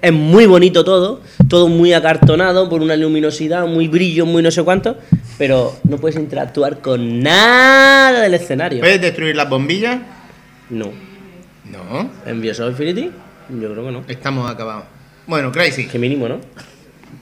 Es muy bonito todo, todo muy acartonado por una luminosidad, muy brillo, muy no sé cuánto, pero no puedes interactuar con nada del escenario. ¿Puedes destruir las bombillas? No. No, ¿En Bioshock Infinity? Yo creo que no. estamos acabados. Bueno, Crazy. Que mínimo, ¿no?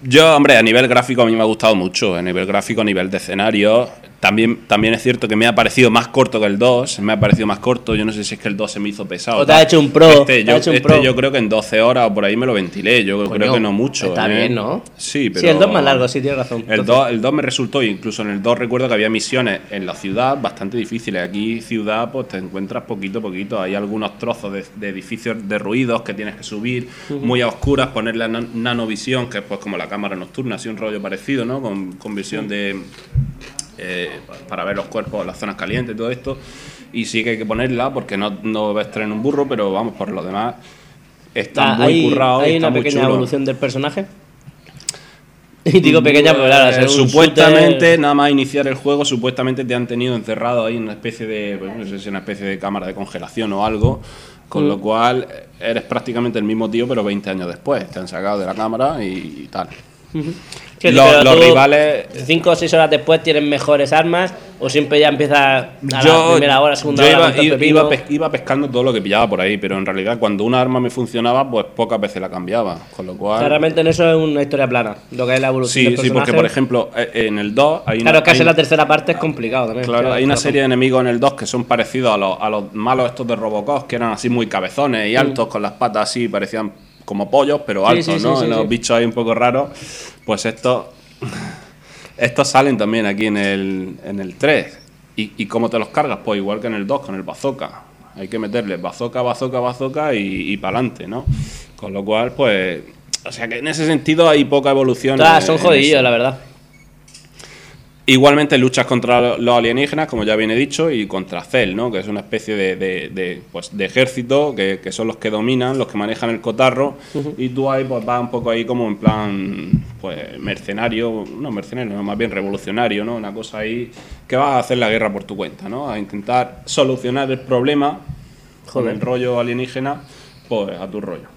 Yo, hombre, a nivel gráfico a mí me ha gustado mucho. A nivel gráfico, a nivel de escenario. También, también es cierto que me ha parecido más corto que el 2. Me ha parecido más corto. Yo no sé si es que el 2 se me hizo pesado. O te has tal. hecho un pro, Este, te yo, has hecho un este pro. yo creo que en 12 horas o por ahí me lo ventilé. Yo Coño, creo que no mucho. Está ¿eh? bien, ¿no? Sí, pero. Sí, el 2 más largo, sí, tienes razón. El Entonces- 2, el 2 me resultó, incluso en el 2 recuerdo que había misiones en la ciudad bastante difíciles. Aquí, ciudad, pues te encuentras poquito a poquito. Hay algunos trozos de, de edificios de ruidos que tienes que subir, muy a oscuras, ponerle nan- nanovisión, que es pues como la cámara nocturna, así un rollo parecido, ¿no? Con, con visión de. Eh, para ver los cuerpos, las zonas calientes, todo esto. Y sí que hay que ponerla porque no, no ves tren en un burro, pero vamos, por lo demás. Está Ah, muy hay, currado. hay está una muy pequeña chulo. evolución del personaje. Y digo pequeña, pero claro, Eh, supuestamente, shooter- nada más iniciar el juego, supuestamente te han tenido encerrado ahí en una especie de, pues, no sé si una especie de cámara de congelación o algo, con Mm. lo cual eh, eres prácticamente el mismo tío, pero 20 años después. Te han sacado de la cámara y, y tal. Los rivales- Cinco o seis horas después tienen mejores armas, o siempre ya empieza a la primera hora, segunda yo hora. iba, iba- iba pes- iba pescando todo lo que pillaba por ahí, pero en realidad cuando una arma me funcionaba, pues pocas veces la cambiaba. Con lo O cual. sea, realmente en eso es una historia plana, lo que es la evolución Sí, del sí, porque por ejemplo, eh, en el 2 hay una. Claro, casi hay- la tercera parte es complicado también. Claro, hay una serie de enemigos en el 2 que son parecidos a los, a los malos estos de Robocop, que eran así muy cabezones y altos, con las patas así, parecían como pollos, pero altos, sí, sí, ¿no? sí, los bichos ahí un poco raros. Pues estos, estos salen también aquí en el, en el 3. ¿Y, ¿Y cómo te los cargas? Pues igual que en el 2, con el bazooka. Hay que meterle bazooka, bazooka, bazooka y, y para adelante, ¿no? Con lo cual, pues... O sea que en ese sentido hay poca evolución. En- son eso. la verdad. Igualmente luchas contra los alienígenas, como ya viene dicho, y contra Cell, ¿no? que es una especie de, de- de, pues, de ejército que, que son los que dominan, los que manejan el cotarro, y tú ahí pues vas un poco ahí como en plan pues mercenario, no mercenario, no, más bien revolucionario, ¿no? Una cosa ahí que vas a hacer la guerra por tu cuenta, ¿no? A intentar solucionar el problema con el rollo alienígena, pues a tu rollo.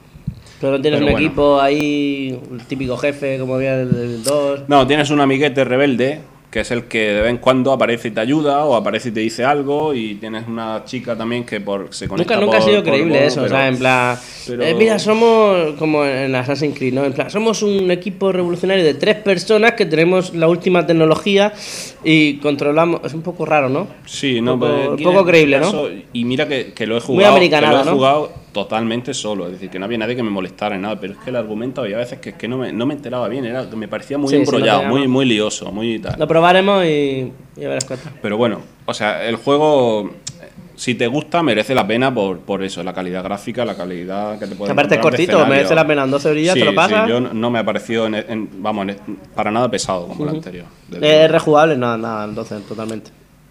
Pero no tienes Pero un bueno. equipo ahí, el típico jefe, como había el del 2. No, tienes un amiguete rebelde, que es el que de vez en cuando aparece y te ayuda, o aparece y te dice algo, y tienes una chica también que por, se conecta Nunca, nunca ha sido por creíble eso, o pero- sea, en plan, pero- eh, mira, somos como en Assassin's Creed, ¿no? En plan, somos un equipo revolucionario de tres personas que tenemos la última tecnología y controlamos, es un poco raro, ¿no? Sí, no, Poco- aquí poco creíble, este ¿no? Y mira que, que lo he Muy jugado, que americanada, lo he ¿no? Totalmente solo, es decir, que no había nadie que me molestara ni nada, pero es que el argumento había veces que, que no, me, no me enteraba bien, era que me parecía muy Sí, sí, embrollado, muy, muy lioso, muy tal. Lo probaremos y, ya verás cuenta. Pero bueno, o sea, el juego, si te gusta, merece la pena por, por eso, la calidad gráfica, la calidad que te puede Aparte es cortito, merece la pena, en 12 horillas te lo pasas. yo no me ha parecido, en- en- vamos, en- para nada pesado como el anterior. Es rejugable, nada, nada, entonces, totalmente.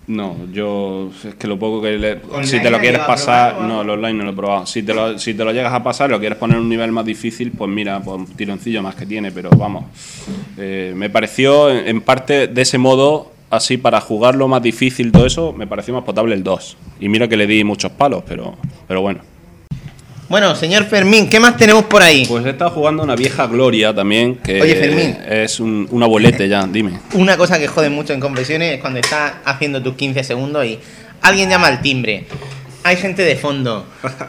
No, yo es que lo poco que le- ¿Online si te lo quieres pasar, probar no, el online no lo he probado. Si te lo, si te lo llegas a pasar, y lo quieres poner en un nivel más difícil, pues mira, pues un tironcillo más que tiene, pero vamos, eh, me pareció en, en parte de ese modo así para jugarlo más difícil todo eso, me pareció más potable el 2. Y mira que le di muchos palos, pero pero bueno. Bueno, señor Fermín, ¿qué más tenemos por ahí? Pues he estado jugando una vieja gloria también, que Oye, Fermín. es un, un abuelete ya, dime. Una cosa que jode mucho en confesiones es cuando estás haciendo tus 15 segundos y alguien llama al timbre. Hay gente de fondo.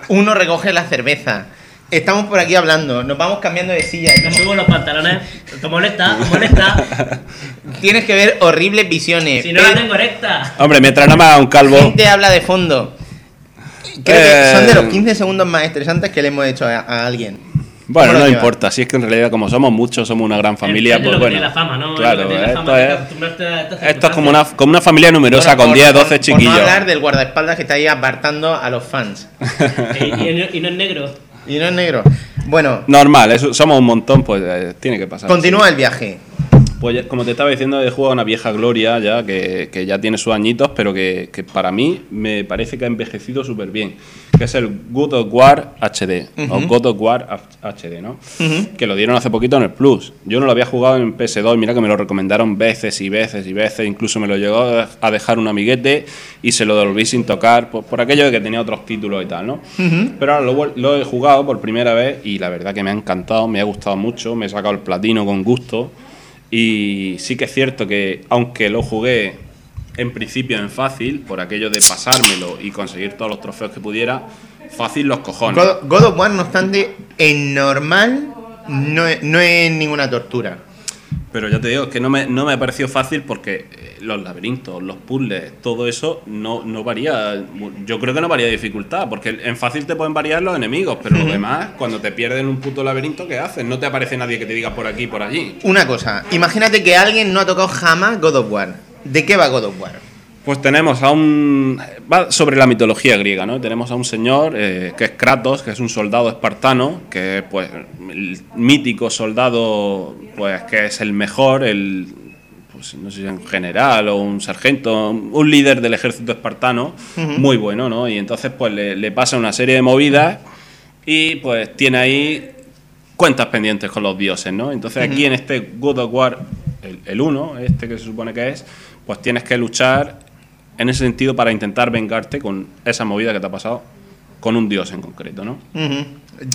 Uno recoge la cerveza. Estamos por aquí hablando. Nos vamos cambiando de silla. Me subo los pantalones, te molesta, te molesta. Tienes que ver horribles visiones. Si no la Pe- tengo recta. Hombre, mientras no me haga un calvo... Gente habla de fondo. Creo Eh, que son de los 15 segundos más estresantes que le hemos hecho a, a alguien. Bueno, ¿Cómo lo no importa, si es que en realidad como somos muchos, somos una gran familia, pues bueno. tiene la fama, ¿no? Claro, esto es, esto es como una, como una familia numerosa Bueno, con por- 10, por- 12 Por chiquillos. no hablar del guardaespaldas que está ahí apartando a los fans. Y, y- y no es negro. Y no es negro. Bueno, Normal, eso- somos un montón, pues eh, tiene que pasar. continúa el viaje. Pues como te estaba diciendo, he jugado una vieja gloria ya, que, que ya tiene sus añitos, pero que, que para mí me parece que ha envejecido súper bien. Que es el God of War HD, o. God of War HD, ¿no? Que lo dieron hace poquito en el Plus. Yo no lo había jugado en PS2, mira que me lo recomendaron veces y veces y veces, incluso me lo llegó a dejar un amiguete y se lo devolví sin tocar, pues, por aquello de que tenía otros títulos y tal, ¿no? Pero ahora lo, lo he jugado por primera vez y la verdad que me ha encantado, me ha gustado mucho, me he sacado el platino con gusto. Y sí que es cierto que, aunque lo jugué en principio en fácil, por aquello de pasármelo y conseguir todos los trofeos que pudiera, fácil los cojones. God, of War, no obstante, en normal no no es ninguna tortura. Pero ya te digo, es que no me, no me ha parecido fácil porque eh, los laberintos, los puzzles, todo eso no, no varía. Yo creo que no varía de dificultad, porque en fácil te pueden variar los enemigos, pero lo demás, cuando te pierdes en un puto laberinto, ¿qué haces? No te aparece nadie que te diga por aquí, por allí. Una cosa, imagínate que alguien no ha tocado jamás God of War. ¿De qué va God of War? Pues tenemos a un. Va sobre la mitología griega, ¿no? Tenemos a un señor eh, que es Kratos, que es un soldado espartano, que es pues el mítico soldado, pues que es el mejor, el. Pues no sé si es un general o un sargento, un líder del ejército espartano, muy bueno, ¿no? Y entonces, pues le, le pasa una serie de movidas y pues tiene ahí cuentas pendientes con los dioses, ¿no? Entonces aquí en este God of War, el 1, este que se supone que es, pues tienes que luchar en ese sentido para intentar vengarte con esa movida que te ha pasado con un dios en concreto, ¿no?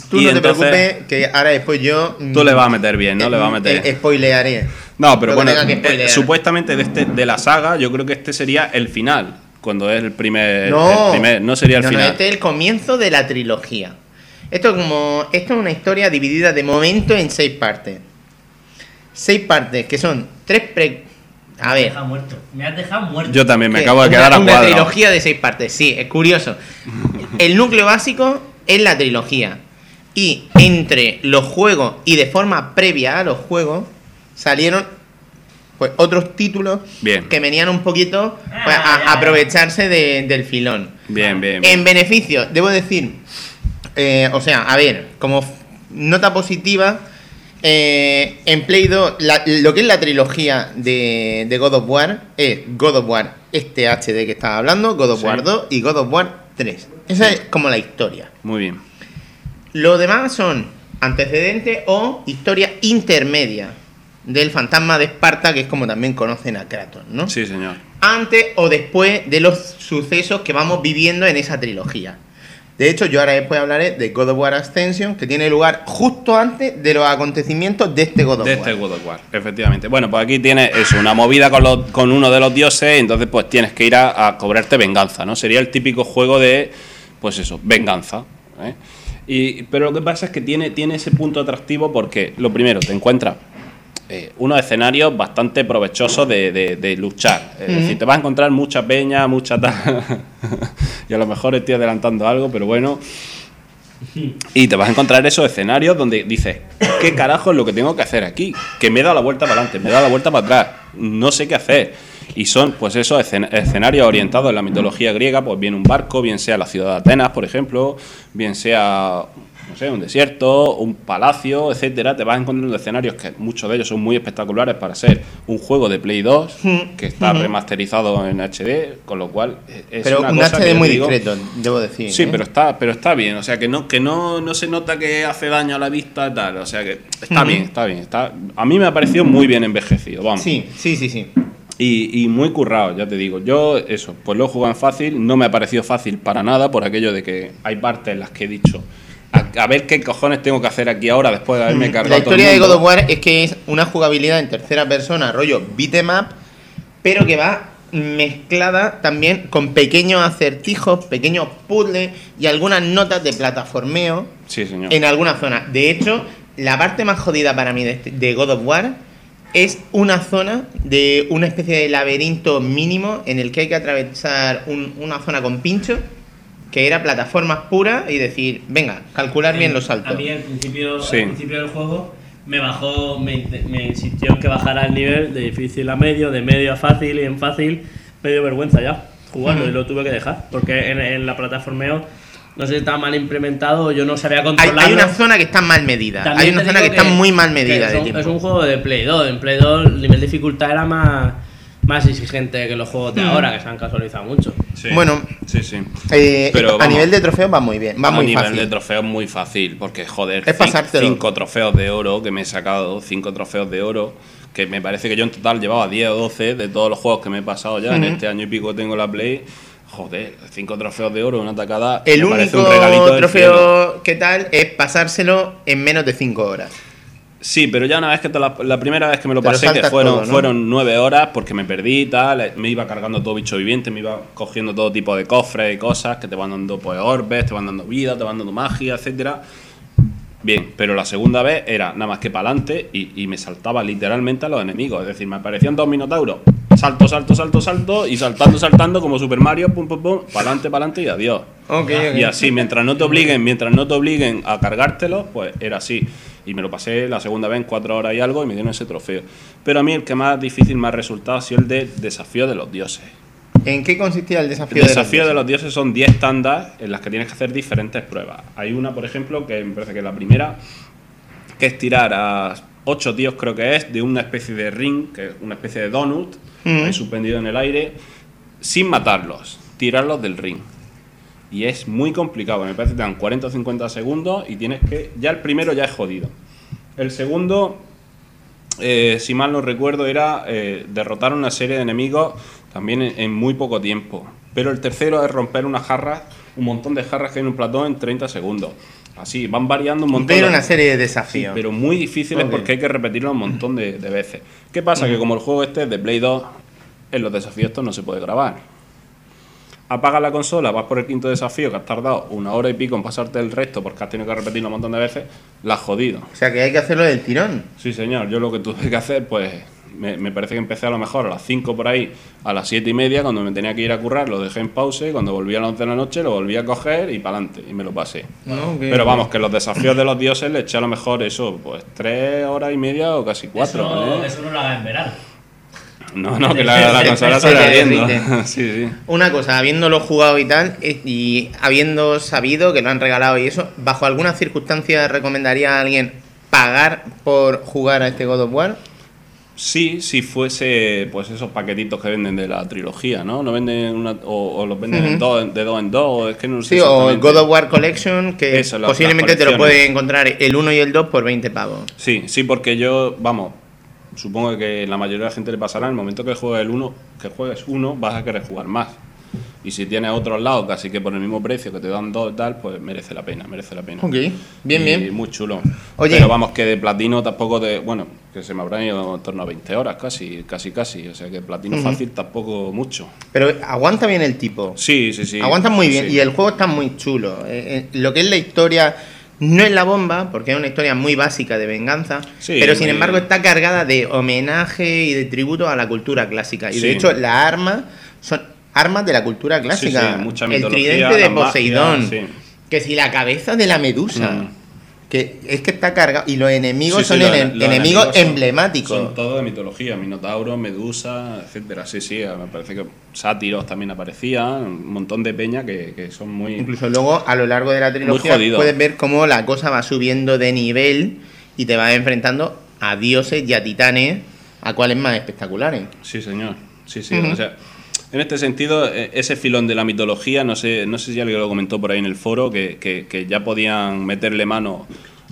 Tú Y no te preocupes, que ahora después yo. mm, Tú le vas a meter bien, ¿no? Le vas a meter... eh, spoilearé. No, pero bueno, eh, supuestamente de, este, de la saga, yo creo que este sería el final, cuando es el primer... No, el primer- no sería el no, no, final. este es el comienzo de la trilogía. Esto es como. Esto es una historia dividida de momento en seis partes. Seis partes que son tres pre. A ver. dejado muerto. Me has dejado muerto. Yo también me ¿qué? acabo de Una- quedar a Una trilogía de seis partes, sí, es curioso. El núcleo básico es la trilogía. Y entre los juegos y de forma previa a los juegos salieron pues otros títulos Bien. que venían un poquito pues, Ah, a, ya, ya. aprovecharse de- del filón. Bien, bien, bien. En beneficio, debo decir, eh, o sea, a ver, como nota positiva, eh, en Play 2, la- lo que es la trilogía de, de God of War es God of War este HD que estaba hablando, God of Sí. War 2 y God of War 3. Esa es como la historia. Muy bien. Lo demás son antecedentes o historia intermedia. del fantasma de Esparta, que es como también conocen a Kratos, ¿no? Sí, señor. Antes o después de los sucesos que vamos viviendo en esa trilogía. De hecho, yo ahora después hablaré de God of War Ascension, que tiene lugar justo antes de los acontecimientos de este God of De War. este God of War, efectivamente. Bueno, pues aquí tienes eso, una movida con, los- con uno de los dioses, entonces pues tienes que ir a, a cobrarte venganza, ¿no? Sería el típico juego de, pues eso, venganza. ¿eh? Y, pero lo que pasa es que tiene, tiene ese punto atractivo porque, lo primero, te encuentras eh, unos escenarios bastante provechosos de, de- de luchar. Es decir, te vas a encontrar mucha peña, mucha tal. y a lo mejor estoy adelantando algo, pero bueno. Y te vas a encontrar esos escenarios donde dices, ¿qué carajo es lo que tengo que hacer aquí? Que me he dado la vuelta para adelante, me he dado la vuelta para atrás, no sé qué hacer. Y son, pues, esos escen- escenarios orientados en la mitología griega, pues bien un barco, bien sea la ciudad de Atenas, por ejemplo, bien sea, no sé, un desierto, un palacio, etcétera. Te vas encontrando escenarios que muchos de ellos son muy espectaculares para ser un juego de Play 2, que está remasterizado en HD, con lo cual eh, es Pero una un cosa que HD yo muy digo- discreto, debo decir. Sí, ¿eh? pero está, pero está bien, o sea que no, que no, no se nota que hace daño a la vista tal, o sea que está bien, está bien, está. A mí me ha parecido muy bien envejecido, vamos. Sí, sí, sí, sí. Y, y muy currado, ya te digo. Yo, eso, pues lo he jugado en fácil, no me ha parecido fácil para nada, por aquello de que hay partes en las que he dicho, a, ver qué cojones tengo que hacer aquí ahora después de haberme cargado La todo el historia de. God of War es que es una jugabilidad en tercera persona, rollo beat up, pero que va mezclada también con pequeños acertijos, pequeños puzzles y algunas notas de plataformeo Sí, señor. en alguna zona. De hecho, la parte más jodida para mí de, este- de God of War es una zona de una especie de laberinto mínimo en el que hay que atravesar un- una zona con pincho, que era plataformas puras y decir, venga, calcular bien los saltos. A mí al principio, Sí. al principio del juego me bajó, me, me insistió en que bajara el nivel de difícil a medio, de medio a fácil y en fácil me dio vergüenza ya jugarlo y lo tuve que dejar porque en, en la plataformeo no sé si estaba mal implementado yo no sabía Hay, controlarlo. hay una zona que está mal medida. También hay una zona que, está muy mal medida que es un, tiempo. es un juego de Play 2. En Play 2 el nivel de dificultad era más, más exigente que los juegos de ahora, que se han casualizado mucho. Sí. Bueno, sí, sí. Eh, Pero a vamos. nivel de trofeo va muy bien, va a muy nivel fácil. de trofeos muy fácil, porque joder, Es pasártelo. cinco trofeos de oro que me he sacado, cinco trofeos de oro, que me parece que yo en total llevaba 10 o 12 de todos los juegos que me he pasado ya en este año y pico tengo la Play. Joder, cinco trofeos de oro, una tacada. El único un trofeo que tal es pasárselo en menos de 5 horas. Sí, pero ya una vez que te la, la primera vez que me lo pasé, que fueron, todo, ¿no? fueron nueve horas, porque me perdí y tal, me iba cargando todo bicho viviente, me iba cogiendo todo tipo de cofres y cosas que te van dando pues orbes, te van dando vida, te van dando magia, etcétera. Bien, pero la segunda vez era nada más que para adelante y, y me saltaba literalmente a los enemigos. Es decir, me aparecían dos minotauros. Salto, salto, salto, salto y saltando, saltando como Super Mario, pum, pum, pum, para adelante, para adelante y adiós. Ok, Y así, mientras no te obliguen, mientras no te obliguen a cargártelo, pues era así. Y me lo pasé la segunda vez en cuatro horas y algo y me dieron ese trofeo. Pero a mí el que más difícil me ha resultado ha sido el de desafío de los dioses. ¿En qué consistía el El desafío, desafío de de los dioses son 10 tandas en las que tienes que hacer diferentes pruebas. Hay una, por ejemplo, que me parece que es la primera, que es tirar a ocho tíos, creo que es, de una especie de ring, que es una especie de donut, Mm. ahí suspendido en el aire, sin matarlos, tirarlos del ring. Y es muy complicado, me parece que te dan 40 o 50 segundos y tienes que. Ya el primero ya es jodido. El segundo, eh, si mal no recuerdo, era eh, derrotar una serie de enemigos también en, en muy poco tiempo. Pero el tercero es romper unas jarras, un montón de jarras que hay en un platón en 30 segundos. Así, van variando un montón. De- una serie de Sí, desafíos. pero muy difíciles porque hay que repetirlo un montón de, de veces. ¿Qué pasa? Que como el juego este es de Play 2, en los desafíos estos no se puede grabar. Apagas la consola, vas por el quinto desafío que has tardado una hora y pico en pasarte el resto porque has tenido que repetirlo un montón de veces, la has jodido. O sea que hay que hacerlo del tirón. Sí, señor. Yo lo que tuve que hacer, pues, me, me parece que empecé a lo mejor a las 5 por ahí, a las 7 y media, cuando me tenía que ir a currar, lo dejé en pause, y cuando volví a las 11 de la noche, lo volví a coger y para adelante, y me lo pasé. ¿no? Pero vamos, que los desafíos de los dioses le eché a lo mejor eso, pues, 3 horas y media o casi 4. eso, ¿eh? eso no lo hagas en verano. No, no, que la, la consola Se está sí, sí. Una cosa, habiéndolo jugado y tal, eh, y habiendo sabido que lo han regalado y eso, ¿bajo alguna circunstancia recomendaría a alguien pagar por jugar a este God of War? Sí, si fuese pues esos paquetitos que venden de la trilogía, ¿no? No venden una, o, o los venden en dos, de dos en dos, es que no sé Sí, o el. God of War Collection, que Eso, posiblemente te lo puedes encontrar el 1 y el 2 por 20 pavos. Sí, sí, porque yo, vamos, supongo que la mayoría de la gente le pasará, en el momento que juegues el uno, que juegues uno, vas a querer jugar más. Y si tienes otro al lado, casi que por el mismo precio que te dan dos y tal, pues merece la pena, merece la pena. Ok, bien, Y bien. Muy chulo. Oye. Pero vamos, que de platino tampoco de. Bueno, que se me habrán ido en torno a 20 horas casi, casi, casi. O sea que platino fácil tampoco mucho. Pero aguanta bien el tipo. Sí, sí, sí. Aguanta muy bien sí. y el juego está muy chulo. Eh, eh, lo que es la historia no es la bomba, porque es una historia muy básica de venganza, Sí, pero sin embargo está cargada de homenaje y de tributo a la cultura clásica. Y de hecho las armas son armas de la cultura clásica. sí, mucha el tridente de magia, Poseidón, que si la cabeza de la medusa. Mm. Que es que está cargado. Y los enemigos Sí, sí, son enemigos emblemáticos. Son todo de mitología, Minotauro, Medusa, etcétera. Sí, sí, me parece que sátiros también aparecían, un montón de peña que, que son muy. Incluso luego a lo largo de la trilogía puedes ver cómo la cosa va subiendo de nivel y te vas enfrentando a dioses y a titanes, a cuáles más espectaculares. Sí, señor. Sí, sí. O sea, en este sentido, eh, ese filón de la mitología, no sé, no sé si alguien lo comentó por ahí en el foro, que, que- que ya podían meterle mano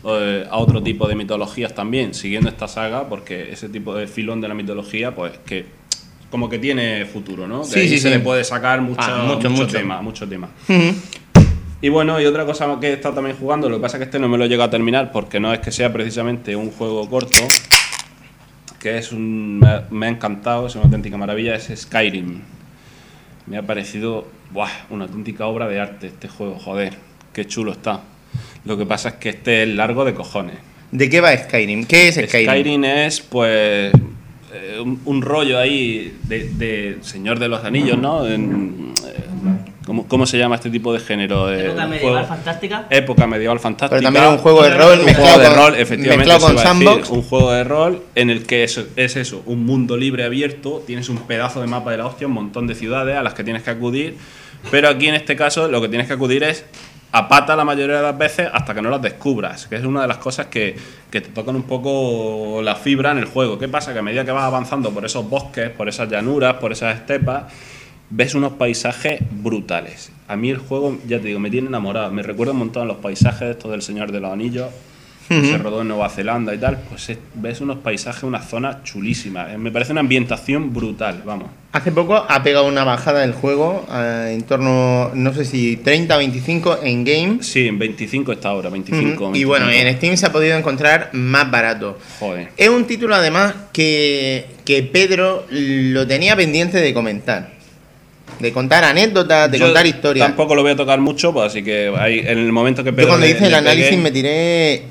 eh, a otro tipo de mitologías también, siguiendo esta saga, porque ese tipo de filón de la mitología, pues que como que tiene futuro, ¿no? Que Sí, ahí sí, se sí. le puede sacar mucho, Ah, mucho, mucho, mucho. tema, mucho tema. Y bueno, y otra cosa que he estado también jugando, lo que pasa es que este no me lo he llegado a terminar porque no es que sea precisamente un juego corto, que es un. Me ha encantado, es una auténtica maravilla, es Skyrim. Me ha parecido buah, una auténtica obra de arte este juego, joder, qué chulo está. Lo que pasa es que este es largo de cojones. ¿De qué va Skyrim? ¿Qué es Skyrim? Skyrim es, pues, eh, un, un rollo ahí de, de Señor de los Anillos, ¿no? En, ¿cómo, cómo se llama este tipo de género? de Época de medieval juego? fantástica. Época medieval fantástica. Pero también es un juego de rol Un mezclado juego de con- rol, efectivamente. mezclado con a decir, sandbox. un juego de rol en el que es, es eso, un mundo libre abierto, tienes un pedazo de mapa de la hostia, un montón de ciudades a las que tienes que acudir, pero aquí en este caso lo que tienes que acudir es a pata la mayoría de las veces hasta que no las descubras, que es una de las cosas que, que te tocan un poco la fibra en el juego. ¿Qué pasa? Que a medida que vas avanzando por esos bosques, por esas llanuras, por esas estepas, ves unos paisajes brutales. A mí el juego, ya te digo, me tiene enamorado. Me recuerda un montón a los paisajes estos del Señor de los Anillos, que se rodó en Nueva Zelanda y tal. Pues es- ves unos paisajes, unas zonas chulísimas. Eh, Me parece una ambientación brutal, vamos. Hace poco ha pegado una bajada el juego, eh, en torno, no sé si 30 o 25 en game. Sí, en 25 está ahora, 25. Ujú. Y bueno, 25. en Steam se ha podido encontrar más barato. Joder. Es un título además que, que Pedro lo tenía pendiente de comentar. De contar anécdotas, de Yo contar historias. Tampoco lo voy a tocar mucho, pues así que ahí, en el momento que Yo Pedro cuando le- hice el análisis pegué, me tiré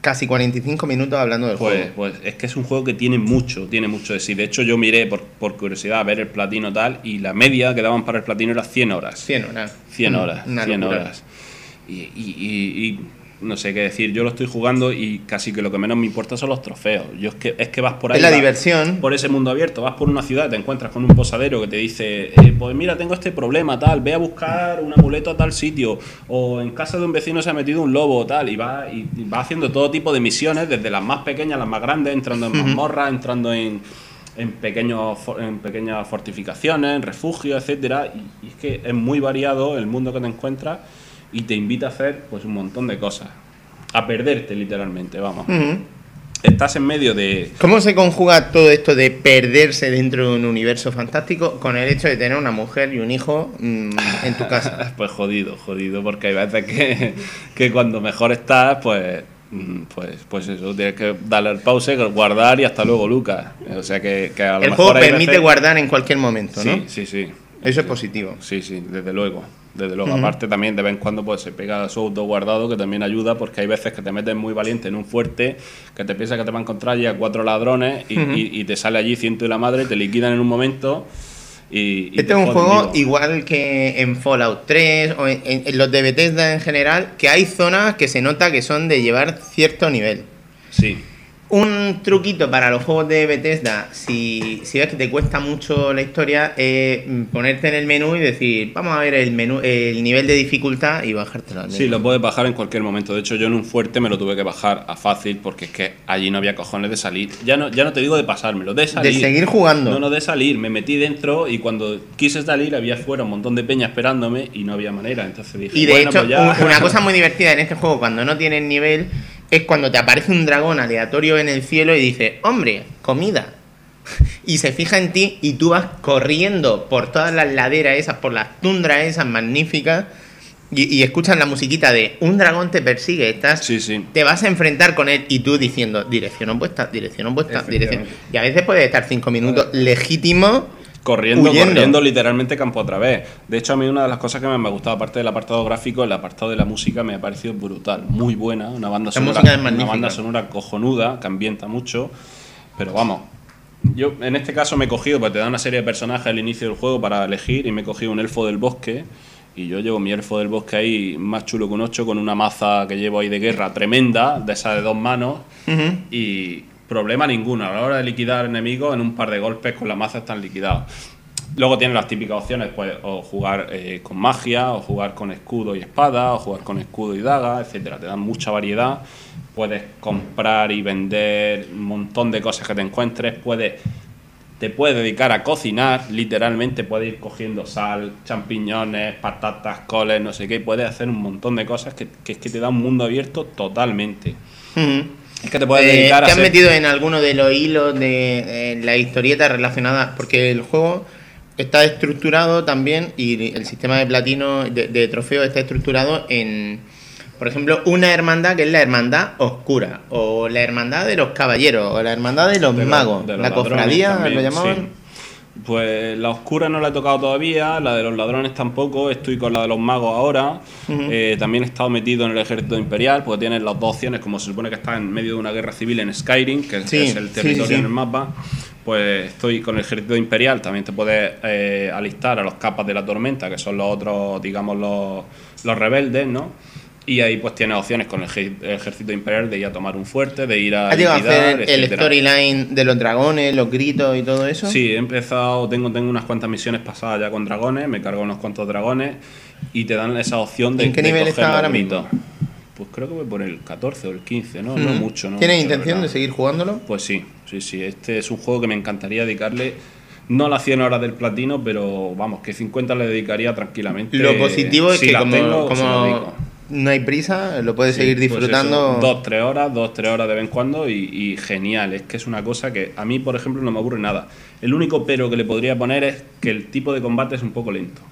casi 45 minutos hablando del Pues, juego. pues es que es un juego que tiene mucho, tiene mucho de sí. De hecho, yo miré por, por curiosidad a ver el platino tal y la media que daban para el platino era 100 horas. 100 horas. 100 Mm, horas, una 100 locura. horas. Y, y- y- y no sé qué decir, yo lo estoy jugando y casi que lo que menos me importa son los trofeos. Yo es que, es que vas por ahí. Es la vas diversión. Por ese mundo abierto, vas por una ciudad, te encuentras con un posadero que te dice, eh, pues mira, tengo este problema, tal, ve a buscar un amuleto a tal sitio, o en casa de un vecino se ha metido un lobo, tal, y va, y, y va haciendo todo tipo de misiones, desde las más pequeñas a las más grandes, entrando en mazmorras, entrando en, en, pequeños, en pequeñas fortificaciones, en refugios, etcétera y, y es que es muy variado el mundo que te encuentras y te invita a hacer pues un montón de cosas, a perderte literalmente, vamos. Ujú. Estás en medio de... ¿Cómo se conjuga todo esto de perderse dentro de un universo fantástico con el hecho de tener una mujer y un hijo mm, en tu casa? Pues jodido, jodido, porque hay veces que, que cuando mejor estás, pues, mm, pues, pues eso, tienes que darle al pause, guardar y hasta luego, Lucas. O sea que, que a lo El mejor juego permite veces- guardar en cualquier momento, ¿no? Sí, sí, sí. Eso es positivo. Sí, sí, desde luego. Desde luego. Aparte también de vez en cuando pues se pega su auto guardado que también ayuda porque hay veces que te metes muy valiente en un fuerte que te piensas que te va a encontrar ya cuatro ladrones y, Ujú. y- y te sale allí ciento y la madre, te liquidan en un momento y... y Este te es un juego vivo. igual que en Fallout 3 o en, en- en los de Bethesda en general, que hay zonas que se nota que son de llevar cierto nivel. Sí. Un truquito para los juegos de Bethesda, si, si ves que te cuesta mucho la historia, es ponerte en el menú y decir, vamos a ver el menú, el nivel de dificultad y bajártelo Sí, lo puedes bajar en cualquier momento. De hecho, yo en un fuerte me lo tuve que bajar a fácil porque es que allí no había cojones de salir. Ya no, ya no te digo de pasármelo, de salir. seguir jugando. No, no, de salir. Me metí dentro y cuando quise salir había fuera un montón de peña esperándome y no había manera. Entonces dije, Y de bueno, hecho, pues ya. una cosa muy divertida en este juego, cuando no tienes nivel, es cuando te aparece un dragón aleatorio en el cielo y dice, hombre, comida. Y se fija en ti y tú vas corriendo por todas las laderas esas, por las tundras esas magníficas. Y, y escuchas la musiquita de un dragón te persigue, estás, Sí, sí. te vas a enfrentar con él y tú diciendo dirección opuesta, dirección opuesta, dirección. Y a veces puedes estar cinco minutos legítimo Corriendo, Huyendo. corriendo literalmente campo otra vez. De hecho, a mí una de las cosas que me ha gustado, aparte del apartado gráfico, el apartado de la música me ha parecido brutal, muy buena, una banda sonora, una banda sonora cojonuda, que ambienta mucho, pero vamos. Yo en este caso me he cogido, pues te da una serie de personajes al inicio del juego para elegir y me he cogido un elfo del bosque y yo llevo mi elfo del bosque ahí más chulo que un ocho con una maza que llevo ahí de guerra tremenda, de esa de dos manos y problema ninguno. A la hora de liquidar enemigos, en un par de golpes con la maza están liquidados. Luego tienen las típicas opciones, pues, o jugar eh, con magia, o jugar con escudo y espada, o jugar con escudo y daga, etcétera. Te dan mucha variedad. Puedes comprar y vender un montón de cosas que te encuentres. Puedes, te puedes dedicar a cocinar, literalmente puedes ir cogiendo sal, champiñones, patatas, coles, no sé qué. Puedes hacer un montón de cosas que, es que te da un mundo abierto totalmente. Es que te puedes Eh, dedicar ¿Te a has ser- metido en alguno de los hilos de eh, las historietas relacionadas? Porque el juego está estructurado también y el sistema de platino, de, de trofeo, está estructurado en, por ejemplo, una hermandad que es la hermandad oscura, o la hermandad de los caballeros, o la hermandad de los de los- magos, de los la cofradía, también, lo llamaban. sí. Pues la oscura no la he tocado todavía, la de los ladrones tampoco, estoy con la de los magos ahora. Eh, también he estado metido en el ejército imperial, porque tienes las dos opciones, como se supone que está en medio de una guerra civil en Skyrim, que Sí, es el territorio sí, sí. en el mapa. Pues estoy con el ejército imperial, también te puedes eh, alistar a los capas de la tormenta, que son los otros, digamos, los, los rebeldes, ¿no? Y ahí pues tienes opciones con el ejército imperial de ir a tomar un fuerte, de ir a ¿Has llegado a hacer el storyline de los dragones, los gritos y todo eso? Sí, he empezado, tengo, tengo unas cuantas misiones pasadas ya con dragones, me cargo unos cuantos dragones y te dan esa opción de ¿En qué de nivel los ahora gritos. Pues creo que voy por el 14 o el 15, ¿no? No mucho, ¿no? ¿Tienes mucho, intención de seguir jugándolo? Pues sí, sí, sí. Este es un juego que me encantaría dedicarle, no las 100 horas del platino, pero vamos, que 50 le dedicaría tranquilamente. Lo positivo es Si que como, tengo, como. No hay prisa, lo puedes seguir pues disfrutando. eso, dos, tres horas, dos, tres horas de vez en cuando y, y genial. Es que es una cosa que a mí, por ejemplo, no me aburre nada. El único pero que le podría poner es que el tipo de combate es un poco lento.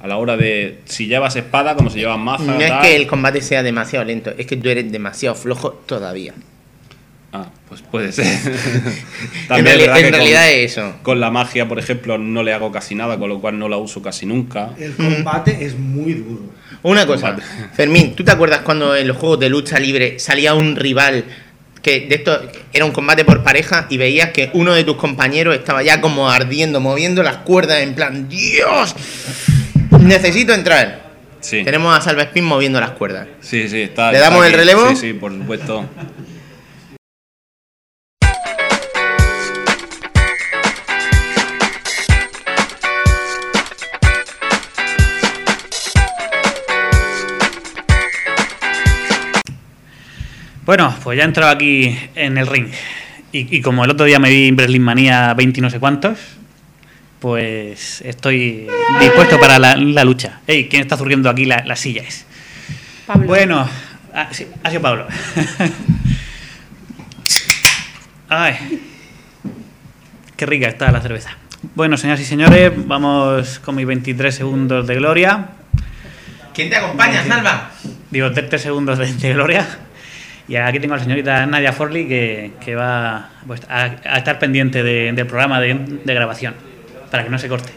A la hora de si llevas espada, como si llevas maza. No es que el combate sea demasiado lento, es que tú eres demasiado flojo todavía. Pues puede ser. en También reali- en que realidad con, es eso. con la magia, por ejemplo, no le hago casi nada, con lo cual no la uso casi nunca. El combate es muy duro. Una cosa. Fermín, ¿tú te acuerdas cuando en los juegos de lucha libre salía un rival que de esto era un combate por pareja y veías que uno de tus compañeros estaba ya como ardiendo, moviendo las cuerdas en plan, Dios, necesito entrar. Sí. Tenemos a Salva Spin moviendo las cuerdas. Sí, sí, está. ¿Le está damos el relevo? Sí, sí, por supuesto. Bueno, pues ya he entrado aquí en el ring. Y, y como el otro día me vi en Breslin Manía 20 y no sé cuántos, pues estoy dispuesto para la, la lucha. Ey, ¿quién está zurriendo aquí la- las sillas? Pablo. Bueno, ah, sí, ha sido Pablo. Ay, qué rica está la cerveza. Bueno, señoras y señores, vamos con mis 23 segundos de gloria. ¿Quién te acompaña, Salva? Digo, 30 segundos de, de gloria. Y aquí tengo a la señorita Nadia Forley que, que va pues, a, a estar pendiente de- del programa de, de grabación para que no se corte.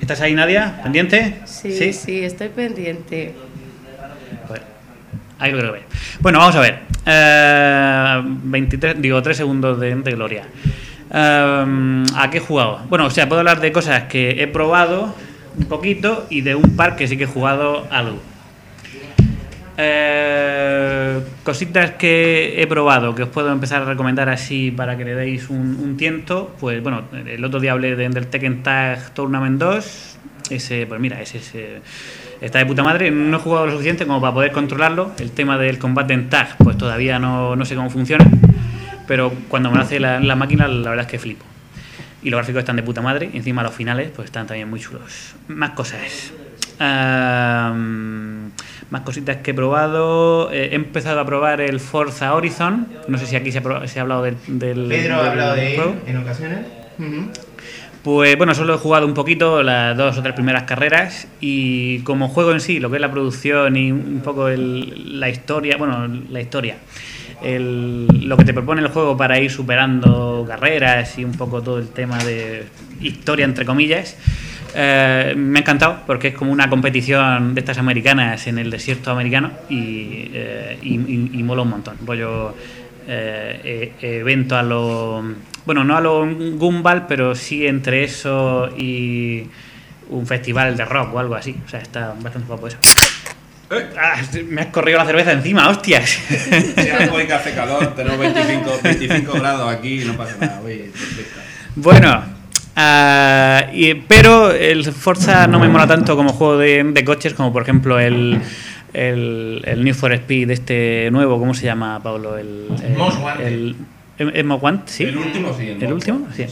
¿Estás ahí, Nadia? ¿Pendiente? Sí, sí, estoy pendiente. Bueno, ahí lo creo que. Bueno, vamos a ver. Eh, 23, digo, 3 segundos de, de gloria. Eh, ¿A qué he jugado? Bueno, o sea, puedo hablar de cosas que he probado un poquito y de un par que sí que he jugado algo. Eh, cositas que he probado que os puedo empezar a recomendar así para que le deis un, un tiento. Pues bueno, el otro día hablé de- del Tekken Tag Tournament 2. Ese, pues mira, ese, ese está de puta madre. No he jugado lo suficiente como para poder controlarlo. El tema del combate en tag, pues todavía no, no sé cómo funciona. Pero cuando me lo hace la, la máquina, la verdad es que flipo. Y los gráficos están de puta madre. Encima los finales, pues están también muy chulos. Más cosas. Am, más cositas que he probado. Eh, he empezado a probar el Forza Horizon. No sé si aquí se ha, pro- se ha hablado del, del. Pedro ha del hablado de él en ocasiones. Pues bueno, solo he jugado un poquito las dos o tres primeras carreras y como juego en sí, lo que es la producción y un poco el- la historia, bueno, la historia, el- lo que te propone el juego para ir superando carreras y un poco todo el tema de historia, entre comillas, eh, me ha encantado porque es como una competición de estas americanas en el desierto americano y, eh, y, y- y mola un montón. Rollo eh, eh, evento a lo. Bueno, no a lo Gumball, pero sí entre eso y un festival de rock o algo así. O sea, está bastante guapo eso. Ah, me has corrido la cerveza encima, hostias. Algo hoy que hace calor, tenemos 25, 25 grados aquí y no pasa nada. Oye, perfecto. Bueno, ah, y- pero el Forza no me mola tanto como juego de, de coches, como por ejemplo el, el, el New for Speed este nuevo, ¿cómo se llama, Pablo? El, el, Most Wanted. el- ¿es- es Most Wanted? Sí. El último sí. ¿El último? Sí.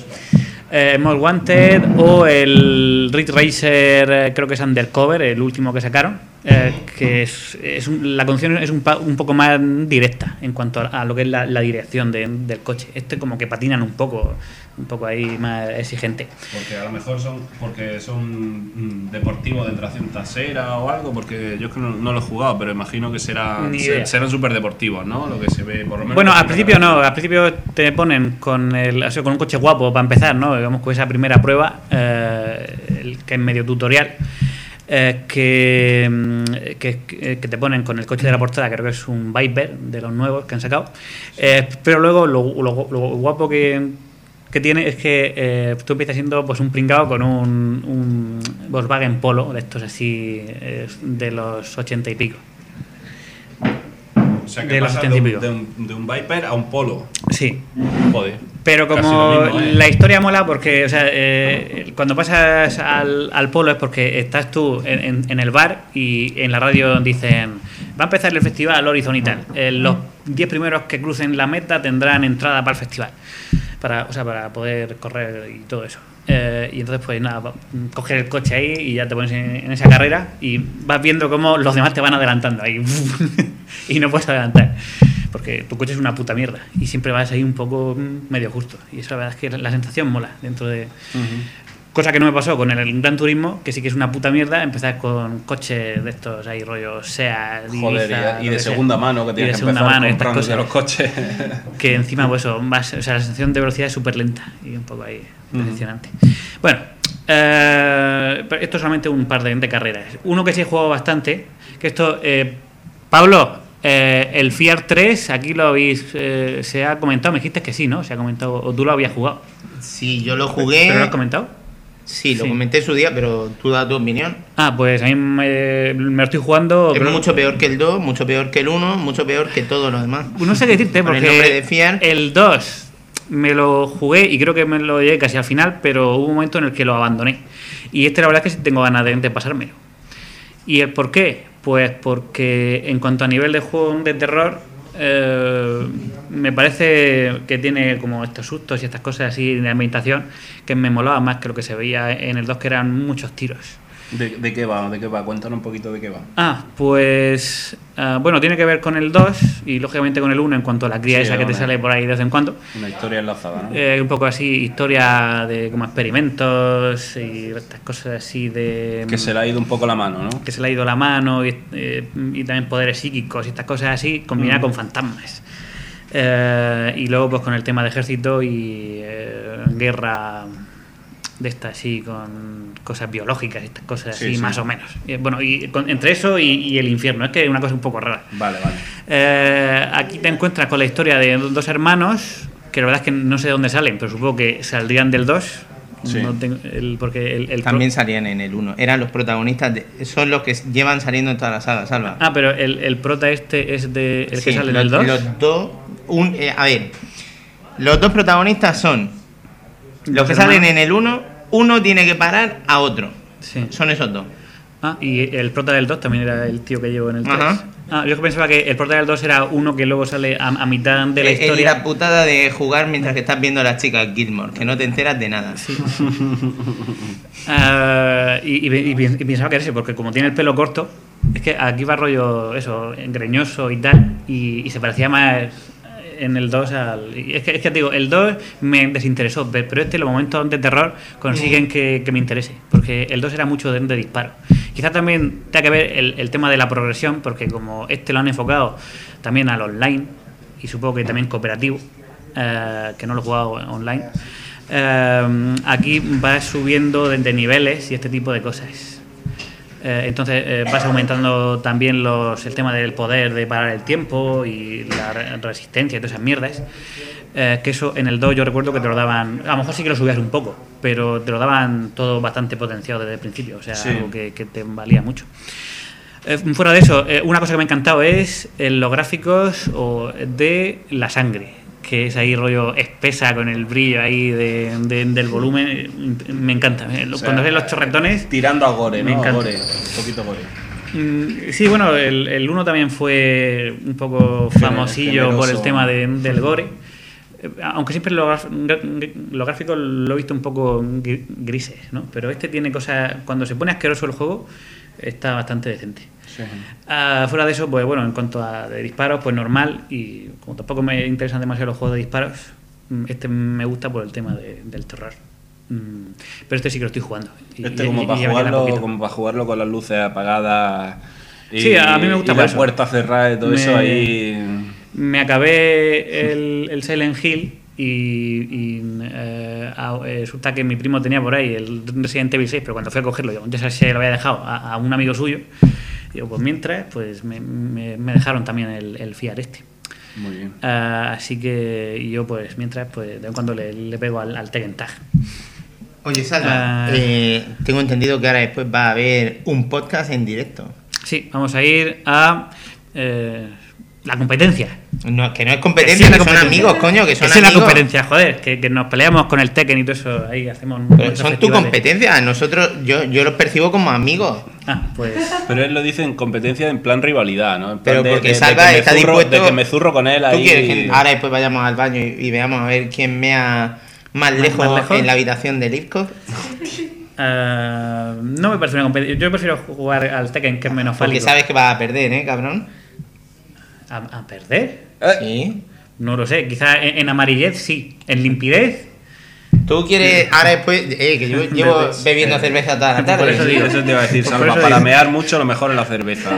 Eh, Most Wanted o el Ridge Racer, eh, creo que es Undercover, el último que sacaron, eh, que es, es un- la condición es un, un poco más directa en cuanto a, a lo que es la, la dirección de- del coche. Este como que patinan un poco, un poco ahí más exigente. Porque a lo mejor son porque son mm, deportivos de tracción trasera o algo, porque yo es que no, no lo he jugado, pero imagino que serán, serán súper deportivos, ¿no? Lo que se ve por lo menos. Bueno, en al principio no, al principio te ponen con el, o sea, con un coche guapo para empezar, ¿no? Digamos con esa primera prueba, eh, que es medio tutorial, eh, que, mm, que, que- que te ponen con el coche de la portada, creo que es un Viper de los nuevos que han sacado. Eh, pero luego lo, lo- lo guapo que, que tiene es que eh, tú empiezas siendo pues un pringado con un, un Volkswagen Polo, de estos así eh, de los ochenta y pico. O sea, que de pasa 70 de un, de, un, de un Viper a un Polo. Sí. Joder. Pero como mismo, ¿eh? la historia mola porque, o sea, eh, cuando pasas al, al polo es porque estás tú en, en- en el bar y en la radio dicen, va a empezar el festival Horizon y tal. Eh, los 10 primeros que crucen la meta tendrán entrada para el festival, para, o sea, para poder correr y todo eso. Eh, y entonces, pues nada, coger el coche ahí y ya te pones en, en esa carrera y vas viendo cómo los demás te van adelantando ahí. Y no puedes adelantar porque tu coche es una puta mierda y siempre vas ahí un poco mm, medio justo. Y eso la verdad es que la sensación mola dentro de cosa que no me pasó con el Gran Turismo que sí que es una puta mierda empezar con coches de estos ahí rollos SEA Joder, y- Ibiza, y, de que sea. segunda mano que Y tienes de que segunda empezar mano y estas comprándote cosas. los coches. que encima pues eso o sea la sensación de velocidad es súper lenta y un poco ahí decepcionante bueno eh, esto es solamente un par de, de carreras uno que sí he jugado bastante que esto eh, Pablo eh, el Fiat 3 aquí lo habéis eh, se ha comentado me dijiste que sí no se ha comentado o tú lo habías jugado Sí, yo lo jugué. pero lo has comentado Sí, lo Sí. comenté en su día, pero tú das tu opinión. ah pues a mí me, me lo estoy jugando Es mucho peor que el 2, mucho peor que el 1, mucho peor que todo lo demás. No sé qué decirte, Con el porque nombre de el 2 me lo jugué y creo que me lo llegué casi al final, pero hubo un momento en el que lo abandoné. Y este la verdad es que sí tengo ganas de, pasármelo. ¿Y el por qué? Pues porque en cuanto a nivel de juego de terror, eh, me parece que tiene como estos sustos y estas cosas así de ambientación que me molaba más que lo que se veía en el 2, que eran muchos tiros. ¿De, de qué va? ¿De qué va? Cuéntanos un poquito de qué va. Ah, pues ah, bueno, tiene que ver con el 2 y lógicamente con el 1 en cuanto a la cría Sí, esa que te sale por ahí de vez en cuando. Una historia enlazada, ¿no? Eh, un poco así, historia de como experimentos y estas cosas así de... que se le ha ido un poco la mano, ¿no? que se le ha ido la mano y, eh, y también poderes psíquicos y estas cosas así, combinada Mm. con fantasmas. Eh, y luego pues con el tema de ejército y eh, guerra de esta así con cosas biológicas y estas cosas Sí, así sí. más o menos. Bueno, y con- entre eso y, y el infierno, es que es una cosa un poco rara. Vale, vale. Eh, aquí te encuentras con la historia de do- dos hermanos, que la verdad es que no sé de dónde salen, pero supongo que saldrían del 2. Sí. No tengo- el- porque el, el pro- También salían en el 1. Eran los protagonistas, de- son los que llevan saliendo en toda la saga, Salva. Ah, pero el, el prota este es de el que sale en los, el 2. los dos. Un, eh, a ver, los dos protagonistas son los que salen en el 1. Uno tiene que parar a otro. Sí. Son esos dos. Ah, y el prota del 2 también era el tío que llevo en el 3. Ajá. Ah, yo pensaba que el Portal 2 era uno que luego sale a, a mitad de la Es- es historia. la putada de jugar mientras que estás viendo a las chicas Gilmore, que no te enteras de nada. Ah, y, y- y pi- y pensaba que era ese, porque como tiene el pelo corto, es que aquí va rollo eso, greñoso y tal, y se parecía más en el 2 al. Es que, es que te digo, el 2 me desinteresó, pe- pero este, los momentos de terror consiguen que, que me interese, porque el 2 era mucho de, de disparo. Quizás también tenga que ver el, el tema de la progresión, porque como este lo han enfocado también al online, y supongo que también cooperativo, eh, que no lo he jugado online. Eh, aquí vas subiendo de, de niveles y este tipo de cosas. Eh, entonces eh, vas aumentando también los, el tema del poder de parar el tiempo y la re- resistencia y todas esas mierdas. Eh, que eso en el 2 yo recuerdo que te lo daban, a lo mejor sí que lo subías un poco, pero te lo daban todo bastante potenciado desde el principio, o sea, Sí. algo que, que te valía mucho. Eh, fuera de eso, eh, una cosa que me ha encantado es los gráficos o, de la sangre, que es ahí rollo espesa con el brillo ahí de- de- del volumen. Me encanta. O sea, Cuando ves los chorretones. Tirando a gore, Me ¿no? encanta. Gore, un poquito gore. Mm, Sí, bueno, el, el 1 también fue un poco famosillo por el tema de- del gore. Eh, Aunque siempre los, los gráficos lo he visto un poco gri- grises, ¿no? Pero este tiene cosas. Cuando se pone asqueroso el juego, está bastante decente. Ah, fuera de eso, pues bueno, en cuanto a de disparos, pues normal. Y como tampoco me interesan demasiado los juegos de disparos, mm, este me gusta por el tema de- del terror. Mm, Pero este sí que lo estoy jugando. Y- Este y- como y para jugarlo, poquito. como para jugarlo con las luces apagadas. Y, Sí, a mí me gusta y por la eso. puerta cerrada y todo Me- eso ahí. Me acabé el, el Silent Hill y, y, eh, eh, resulta que mi primo tenía por ahí el Resident Evil 6, pero cuando fui a cogerlo, yo ya se lo había dejado a, a un amigo suyo. Digo, pues mientras, pues me, me- me dejaron también el, el Fiat este. Muy bien. Ah, así que yo, pues mientras, pues de vez en cuando le, le pego al, al Tekken Tag. Oye, Salva, Ah. eh, tengo entendido que ahora después va a haber un podcast en directo. Sí, vamos a ir a eh, la competencia. No, que no es Que competencia, sí que la son competencia. amigos, coño, que son Esa es la amigos. competencia, joder, que, que nos peleamos con el Tekken y todo eso, ahí hacemos... Pero son tu competencia, nosotros, yo, yo los percibo como amigos. Ah, pues... Pero él lo dice en competencia en plan rivalidad, ¿no? En plan Pero de- porque de- de que me está zurro- dispuesto. De que me zurro con él ¿Tú ahí. quieres que ahora después vayamos al baño y, y veamos a ver quién mea más lejos, más lejos? en la habitación del Ipcot? Ah, no me parece una competencia. Yo prefiero jugar al Tekken, que es menos Porque fálico. sabes que vas a perder, ¿eh, cabrón? ¿A, a perder? Sí. No lo sé. Quizás en, en amarillez sí. En limpidez. Tú quieres, ahora después, eh, que yo llevo bebiendo cerveza toda la tarde. Por eso digo. Eso te iba a decir, Salva. Para digo. mear mucho, lo mejor es la cerveza.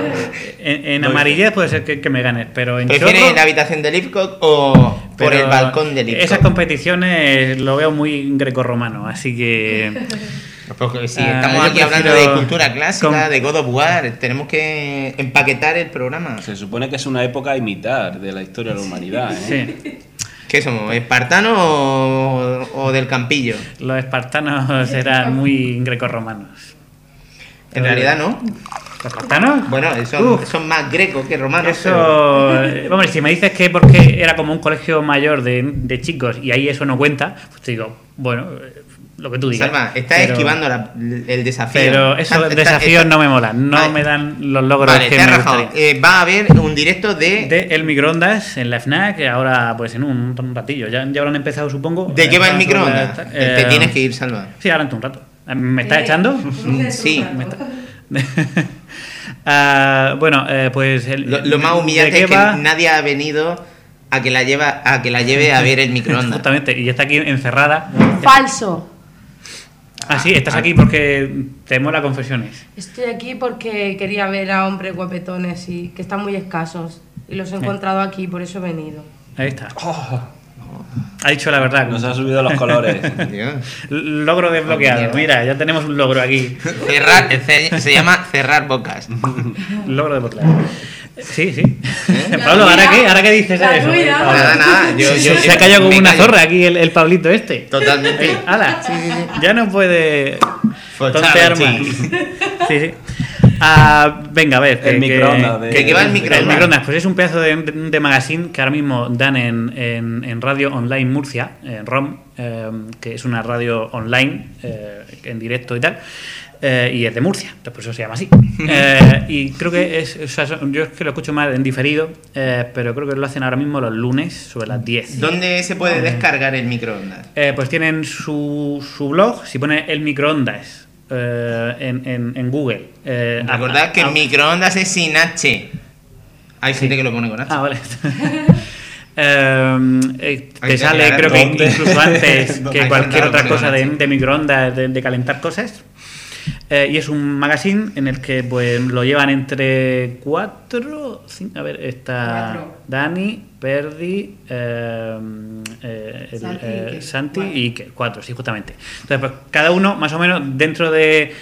En, amarillez puede ser que, que me ganes, pero en ¿Prefieres chorro- en la habitación del Ipcot o por el balcón del Ipcot? Esas competiciones lo veo muy grecorromano, así que. Porque si Ah, estamos aquí hablando de cultura clásica, con- de God of War, tenemos que empaquetar el programa. Se supone que es una época a imitar de la historia de la humanidad, ¿eh? Sí. ¿Qué somos? ¿Espartanos o, o del Campillo? Los espartanos eran muy grecorromanos. En realidad no. ¿Los espartanos? Bueno, son, Uf. son más grecos que romanos. Eso, eh, hombre, si me dices que porque era como un colegio mayor de, de chicos y ahí eso no cuenta, pues te digo, bueno, eh, lo que tú digas. Salva, estás Pero- esquivando la- el desafío. Pero esos Está- está- desafíos está- no me molan, no Vale. me dan los logros Vale, que te me rajado. gustaría. Eh, va a haber un directo de... De el microondas en la FNAC, ahora pues en un, un ratillo, ya, ya habrán empezado supongo. ¿De qué va el Eh, microondas? esta- Te- te eh, tienes que ir, Salva. Sí, ahora en un rato. Eh, ¿Me estás echando? Mm, Sí. Me está- Ah, bueno, eh, pues el- Lo, lo más ¿de humillante es que va? nadie ha venido a que la lleva a que la lleve a ver el microondas. Justamente, y está aquí encerrada. Falso. Ah, sí, estás aquí porque te mola confesiones. Estoy aquí porque quería ver a hombres guapetones y que están muy escasos. Y los he encontrado aquí, por eso he venido. Ahí está. Ha dicho la verdad. Nos ha subido los colores. Logro desbloqueado. Mira, ya tenemos un logro aquí. Cerrar, se, se llama cerrar bocas. Logro desbloqueado. Sí, sí. Pablo, ¿ahora qué? ¿Ahora qué dices La eso? Pablo? Nada, nada. Yo, yo, se ha callado como una callo. zorra aquí el, el Pablito este. Totalmente. ¡Hala! Ya no puede tontear más. Sí, sí. Ah, venga, a ver. El que- microondas de- que- que va el El microondas. microondas, pues es un pedazo de, de- de magazine que ahora mismo dan en, en- en Radio Online Murcia, en ROM, eh, que es una radio online, eh, en directo y tal. Eh, y es de Murcia, entonces por eso se llama así. Eh, y creo que es, o sea, yo es que lo escucho más en diferido, eh, pero creo que lo hacen ahora mismo los lunes sobre las 10. ¿Dónde se puede descargar el microondas? Eh, pues tienen su, su blog, si pone el microondas eh, en, en- en Google. eh, a- Recordad a- que a- microondas es sin H. Hay gente que lo pone con H. Ah, vale. Eh, te sale, creo que incluso antes que cualquier otra cosa de, microondas, de, de calentar cosas. Eh, y es un magazine en el que pues lo llevan entre cuatro, cinco, a ver, está Cuatro. Dani, Perdi, eh, eh, el, Santi y eh, Iker. Santi Cuatro. y Iker, cuatro, sí, justamente. Entonces, pues cada uno, más o menos, dentro de,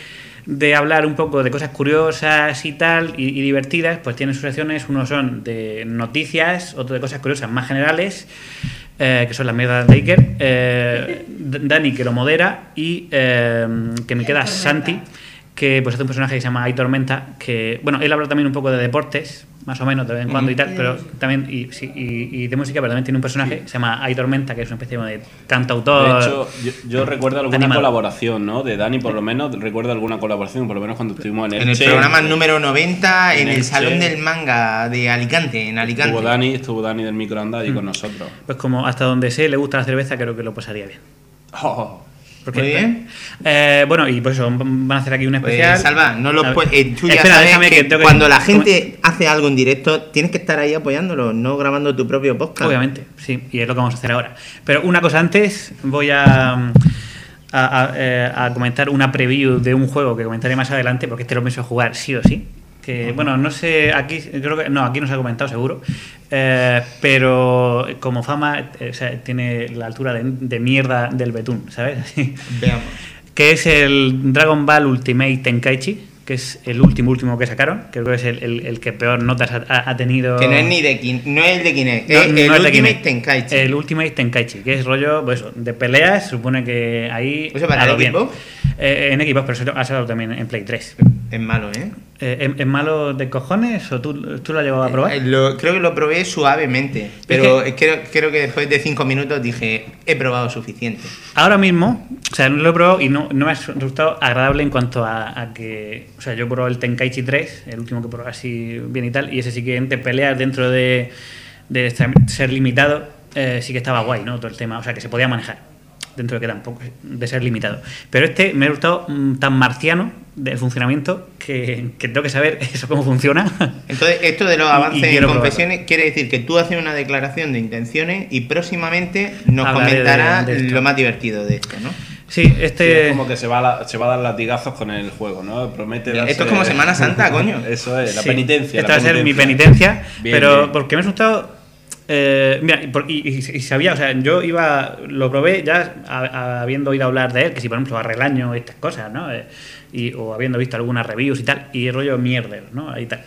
de hablar un poco de cosas curiosas y tal, y, y divertidas, pues tienen sus secciones, unos son de noticias, otros de cosas curiosas más generales, eh, que son las mierdas de Iker, eh, Dani que lo modera y eh, que me queda. Santi, que pues hace un personaje que se llama Ay Tormenta, que bueno, él habla también un poco de deportes, más o menos de vez en cuando y tal, pero también y, sí, y, y de música, pero también tiene un personaje que se llama Ay Tormenta, que es una especie de cantautor. De hecho, yo, yo recuerdo alguna Animado. colaboración, ¿no? De Dani, por lo menos, recuerdo alguna colaboración, por lo menos cuando estuvimos en el En el Che, programa número 90, en En el el Salón del Manga de Alicante, en Alicante. Estuvo Dani, estuvo Dani del microondas Mm. ahí con nosotros. Pues como hasta donde sé le gusta la cerveza, creo que lo pasaría bien. Oh, Porque- Muy bien. Eh, bueno, y pues eso, van a hacer aquí un Pues, especial. Salva, no lo puedes- eh, tú ya Espera, sabes déjame que, que tengo que- cuando la gente hace algo en directo, tienes que estar ahí apoyándolo, no grabando tu propio podcast. Obviamente, sí, y es lo que vamos a hacer ahora. Pero una cosa antes, voy a, a, a, eh, a comentar una preview de un juego que comentaré más adelante, porque este lo pienso jugar sí o sí. Que, bueno, no sé, aquí creo que no, aquí no se ha comentado seguro, eh, pero como fama eh, o sea, tiene la altura de, de mierda del betún, ¿sabes? Veamos. que es el Dragon Ball Ultimate Tenkaichi, que es el último último que sacaron, que creo que es el, el- el que peor notas ha, tenido. Que no es ni de Kin- no es el de Kinect, No, es no el es Ultimate. Tenkaichi. El Ultimate Tenkaichi, que es rollo pues, de peleas, supone que ahí. ¿Eso para a lo el bien. Xbox? Eh, en Xbox, pero se ha salido también en Play 3. Es malo, ¿eh? Eh, ¿es, es malo de cojones o tú, tú lo has llegado a probar? Eh, lo- creo que lo probé suavemente, pero creo, creo que después de 5 minutos dije, he probado suficiente. Ahora mismo, o sea, no lo he probado y no, no me ha resultado agradable en cuanto a, a que. O sea, yo probé el Tenkaichi 3, el último que probé así bien y tal, y ese sí que entre peleas dentro de, de ser limitado, eh, sí que estaba guay, ¿no? Todo el tema, o sea, que se podía manejar dentro de que tampoco de ser limitado. Pero este me ha gustado mm, tan marciano de funcionamiento que, que tengo que saber eso cómo funciona. Entonces, esto de los Y- y avances en probarlo. confesiones quiere decir que tú haces una declaración de intenciones y próximamente nos Hablaré de- comentarás de esto. lo más divertido de esto, ¿no? Sí, sí, este. es como que se va, a la- se va a dar latigazos con el juego, ¿no? Promete Esto darse- es como Semana Santa, coño. Eso es, la Sí, penitencia. Esta la va a ser mi penitencia. penitencia, Bien, pero bien. porque me ha asustado. Eh, mira, y, por- y- y- sabía, o sea, yo iba, lo probé ya a- a- habiendo oído hablar de él, que si por ejemplo arreglaño estas cosas, ¿no? Eh, y, o habiendo visto algunas reviews y tal, y rollo mierder, ¿no? Ahí tal.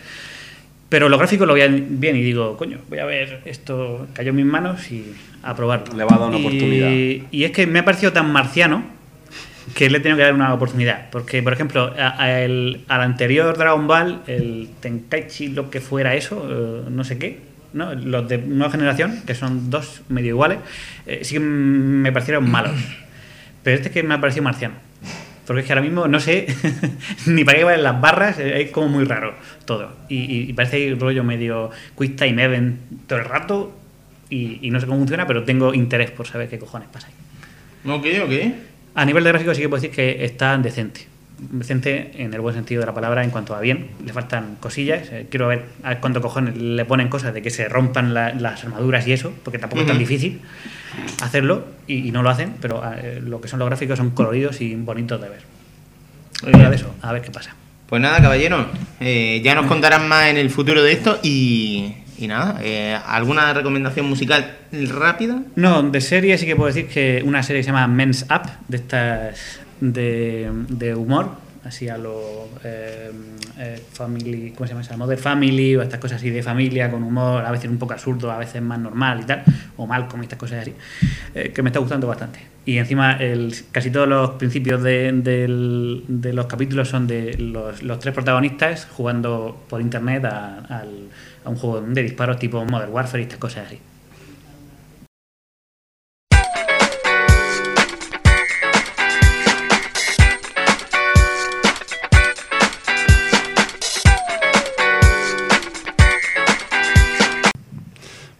Pero lo gráfico lo veía bien y digo, coño, voy a ver esto, cayó en mis manos y a probarlo. Le va a dar una Y- oportunidad. Y es que me ha parecido tan marciano que le he tenido que dar una oportunidad. Porque, por ejemplo, a- a el- al anterior Dragon Ball, el Tenkaichi, lo que fuera eso, eh, no sé qué, ¿no? los de nueva generación, que son dos medio iguales, eh, sí que me parecieron malos. Pero este que me ha parecido marciano. Porque es que ahora mismo no sé ni para qué valen las barras, eh, es como muy raro todo. Y, y- y parece rollo medio Quick Time Event todo el rato y, y no sé cómo funciona, pero tengo interés por saber qué cojones pasa ahí. Ok, ok. A nivel de gráfico sí que puedo decir que está decente. Decente en el buen sentido de la palabra en cuanto a bien. Le faltan cosillas. eh, quiero ver a cuánto cojones le ponen cosas de que se rompan la- las armaduras y eso, porque tampoco es tan difícil hacerlo y, y no lo hacen, pero eh, lo que son los gráficos son coloridos y bonitos de ver. De eso, a ver qué pasa. Pues nada, caballero, eh, ya nos contarán más en el futuro de esto y, y nada, eh, ¿alguna recomendación musical rápida? No, de serie sí que puedo decir que una serie que se llama Men's Up, de estas de, humor, así a los eh, eh, family, ¿cómo se llama? Mother Family o estas cosas así de familia con humor, a veces un poco absurdo, a veces más normal y tal, o mal con estas cosas así, eh, que me está gustando bastante. Y encima el, casi todos los principios de, los capítulos son de los, tres protagonistas jugando por internet a, a un juego de disparos tipo Modern Warfare y estas cosas así.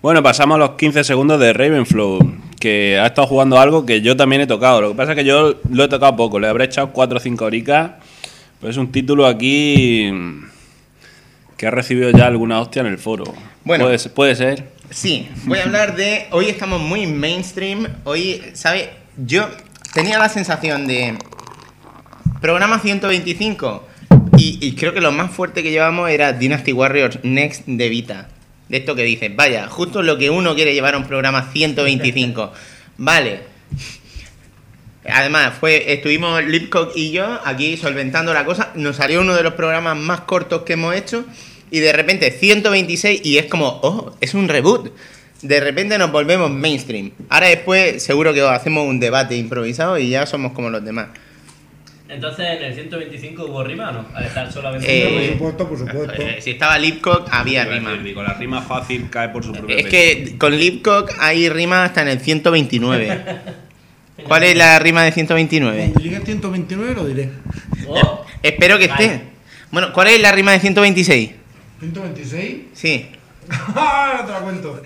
Bueno, pasamos a los 15 segundos de Ravenflow, que ha estado jugando algo que yo también he tocado. Lo que pasa es que yo lo he tocado poco, le habré echado 4 o 5 horicas. Pues es un título aquí que ha recibido ya alguna hostia en el foro. Bueno. puede, ser- puede ser. Sí, voy a hablar de. Hoy estamos muy mainstream. Hoy, ¿sabe? Yo tenía la sensación de. Programa 125. Y, y creo que lo más fuerte que llevamos era Dynasty Warriors Next de Vita. De esto que dices, vaya, justo lo que uno quiere llevar a un programa 125. Vale. Además, fue, estuvimos Lipcock y yo aquí solventando la cosa. Nos salió uno de los programas más cortos que hemos hecho. Y de repente 126 y es como, oh, es un reboot. De repente nos volvemos mainstream. Ahora después seguro que hacemos un debate improvisado y ya somos como los demás. Entonces, en el 125 hubo rima o no? Al estar solamente. Eh, Por supuesto, por supuesto. Eh, si estaba Lipcock, había rima. decir, digo, la rima fácil cae por su propio Es peso. que con Lipcock hay rima hasta en el 129. ¿Cuál es la rima de 129? Cuando llegue a 129 lo diré. Oh, Espero que esté. Bueno, ¿cuál es la rima de 126? 126. Sí. ¡Ah! Te la cuento.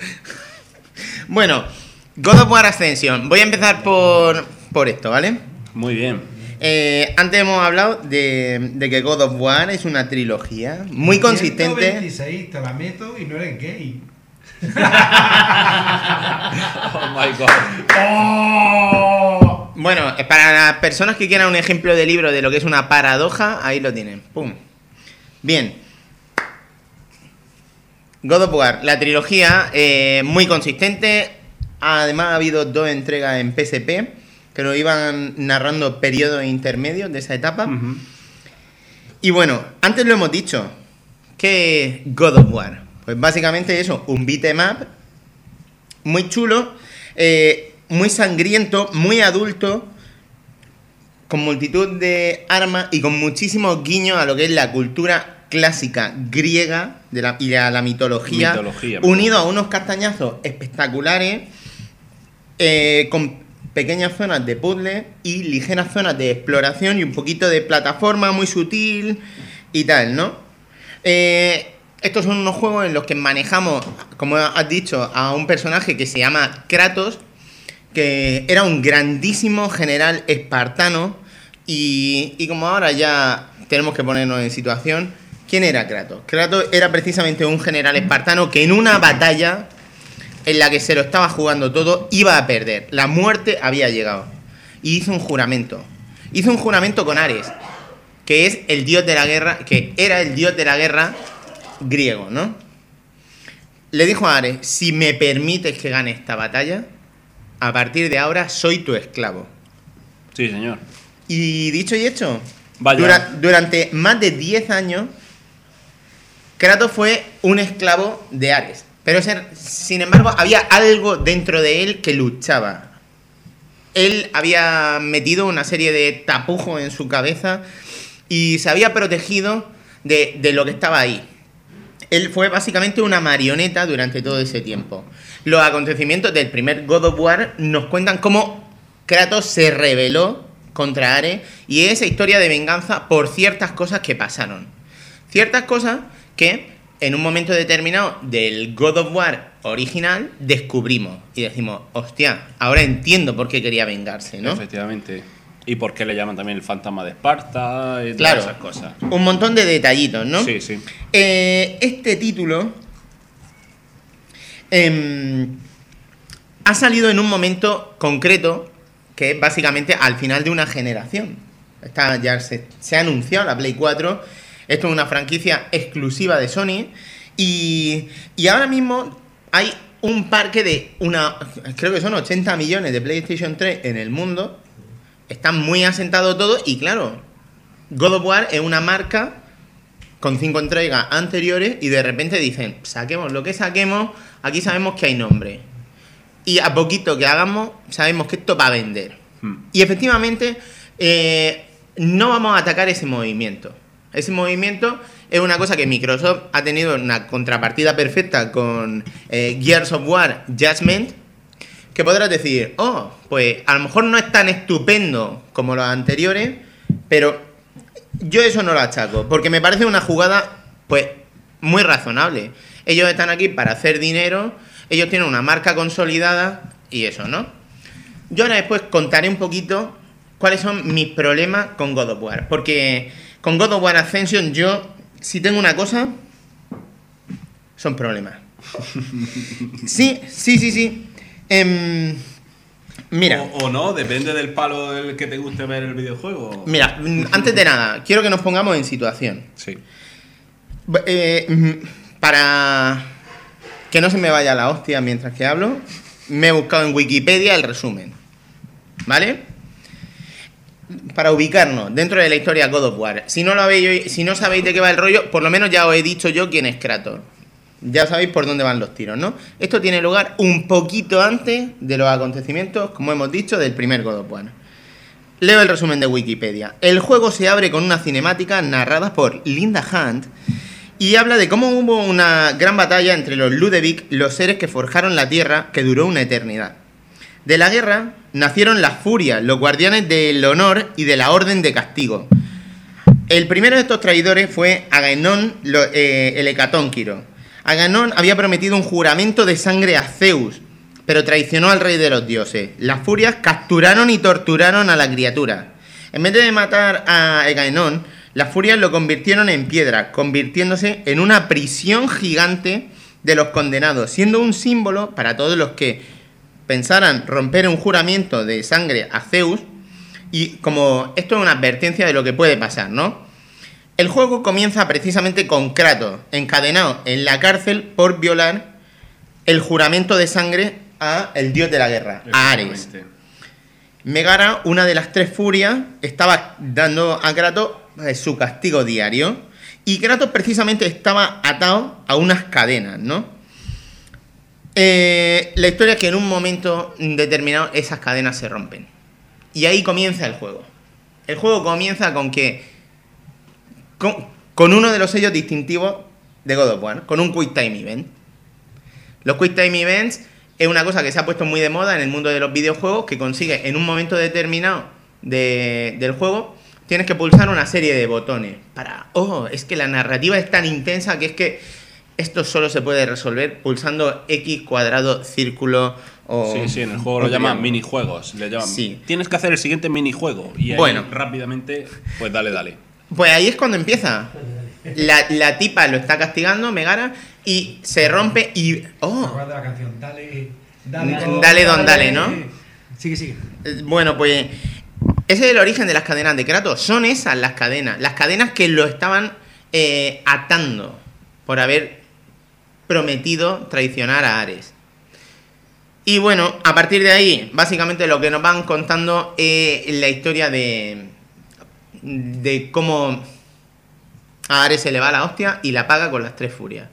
Bueno, God of War Ascension. Voy a empezar por, por esto, ¿vale? Muy bien. Eh, antes hemos hablado de, de que God of War es una trilogía muy consistente. 126, te la meto y no eres gay. Oh my god. ¡Oh! Bueno, eh, para las personas que quieran un ejemplo de libro de lo que es una paradoja, ahí lo tienen. Pum. Bien. God of War, la trilogía eh, muy consistente. Además ha habido dos entregas en PSP que nos iban narrando periodos intermedios de esa etapa. Y bueno, antes lo hemos dicho. ¿Qué es God of War? Pues básicamente eso, un beat 'em up muy chulo, eh, muy sangriento, muy adulto, con multitud de armas y con muchísimos guiños a lo que es la cultura clásica griega de la, y a la mitología, Mitología, unido a unos castañazos espectaculares, eh, con pequeñas zonas de puzzle y ligeras zonas de exploración y un poquito de plataforma muy sutil y tal, ¿no? Eh, estos son unos juegos en los que manejamos, como has dicho, a un personaje que se llama Kratos, que era un grandísimo general espartano y, y como ahora ya tenemos que ponernos en situación, ¿quién era Kratos? Kratos era precisamente un general espartano que en una batalla en la que se lo estaba jugando todo iba a perder. La muerte había llegado. Y hizo un juramento. Hizo un juramento con Ares, que es el dios de la guerra, que era el dios de la guerra griego, ¿no? Le dijo a Ares, si me permites que gane esta batalla, a partir de ahora soy tu esclavo. Sí, señor. Y dicho y hecho, Vaya. dura- durante más de 10 años, Kratos fue un esclavo de Ares. Pero sin embargo, había algo dentro de él que luchaba. Él había metido una serie de tapujos en su cabeza y se había protegido de, de lo que estaba ahí. Él fue básicamente una marioneta durante todo ese tiempo. Los acontecimientos del primer God of War nos cuentan cómo Kratos se rebeló contra Ares y esa historia de venganza por ciertas cosas que pasaron. Ciertas cosas que en un momento determinado del God of War original descubrimos y decimos, hostia, ahora entiendo por qué quería vengarse, ¿no? Efectivamente. Y por qué le llaman también el fantasma de Esparta y todas Claro. esas cosas. Un montón de detallitos, ¿no? Sí, sí. Eh, este título em, ha salido en un momento concreto que es básicamente al final de una generación. Está, ya se, se ha anunciado la Play 4. Esto es una franquicia exclusiva de Sony. Y, y ahora mismo hay un parque de una. Creo que son 80 millones de PlayStation 3 en el mundo. Está muy asentado todo y claro, God of War es una marca con cinco entregas anteriores y de repente dicen, saquemos lo que saquemos, aquí sabemos que hay nombre. Y a poquito que hagamos, sabemos que esto va a vender. Hmm. Y efectivamente, eh, no vamos a atacar ese movimiento. Ese movimiento es una cosa que Microsoft ha tenido una contrapartida perfecta con eh, Gears of War Judgment, que podrás decir, oh, pues a lo mejor no es tan estupendo como los anteriores, pero yo eso no lo achaco, porque me parece una jugada, pues, muy razonable. Ellos están aquí para hacer dinero, ellos tienen una marca consolidada y eso, ¿no? Yo ahora después contaré un poquito cuáles son mis problemas con God of War, porque con God of War Ascension yo, si tengo una cosa, son problemas. Sí, sí, sí, sí. Em, mira. O, o no, depende del palo del que te guste ver el videojuego. Mira, antes de nada, quiero que nos pongamos en situación. Sí. Eh, para que no se me vaya la hostia mientras que hablo, me he buscado en Wikipedia el resumen. ¿Vale? Para ubicarnos dentro de la historia God of War. Si no lo habéis, si no sabéis de qué va el rollo, por lo menos ya os he dicho yo quién es Kratos. Ya sabéis por dónde van los tiros, ¿no? Esto tiene lugar un poquito antes de los acontecimientos, como hemos dicho, del primer God of War. Leo el resumen de Wikipedia. El juego se abre con una cinemática narrada por Linda Hunt y habla de cómo hubo una gran batalla entre los Ludevic, los seres que forjaron la Tierra, que duró una eternidad. De la guerra nacieron las Furias, los guardianes del honor y de la Orden de Castigo. El primero de estos traidores fue Agamenón lo- eh, el Hecatónquiro. Agamenón había prometido un juramento de sangre a Zeus, pero traicionó al rey de los dioses. Las furias capturaron y torturaron a la criatura. En vez de matar a Agamenón, las furias lo convirtieron en piedra, convirtiéndose en una prisión gigante de los condenados, siendo un símbolo para todos los que pensaran romper un juramento de sangre a Zeus y como esto es una advertencia de lo que puede pasar, ¿no? El juego comienza precisamente con Kratos, encadenado en la cárcel por violar el juramento de sangre a el dios de la guerra, a Ares. Megara, una de las tres furias, estaba dando a Kratos eh, su castigo diario. Y Kratos precisamente estaba atado a unas cadenas, ¿no? Eh, la historia es que en un momento determinado esas cadenas se rompen. Y ahí comienza el juego. El juego comienza con que. Con, con uno de los sellos distintivos de God of War, con un Quick Time Event. Los Quick Time Events es una cosa que se ha puesto muy de moda en el mundo de los videojuegos, que consigue en un momento determinado de- del juego, tienes que pulsar una serie de botones para, oh, es que la narrativa es tan intensa que es que esto solo se puede resolver pulsando X cuadrado, círculo o... Sí, sí, en el juego lo llaman minijuegos. Le llaman, Sí. Tienes que hacer el siguiente minijuego. Y ahí Bueno. rápidamente, pues dale, dale. Pues ahí es cuando empieza. La, la tipa lo está castigando, Megara, y se rompe y... ¡Oh! la canción? Dale, Dale, don, dale, ¿no? Sigue, sigue. Eh, Bueno, pues ese es el origen de las cadenas de Kratos. Son esas las cadenas. Las cadenas que lo estaban eh, atando por haber prometido traicionar a Ares. Y bueno, a partir de ahí, básicamente lo que nos van contando es la historia de, de cómo a Ares se le va la hostia y la paga con las tres furias.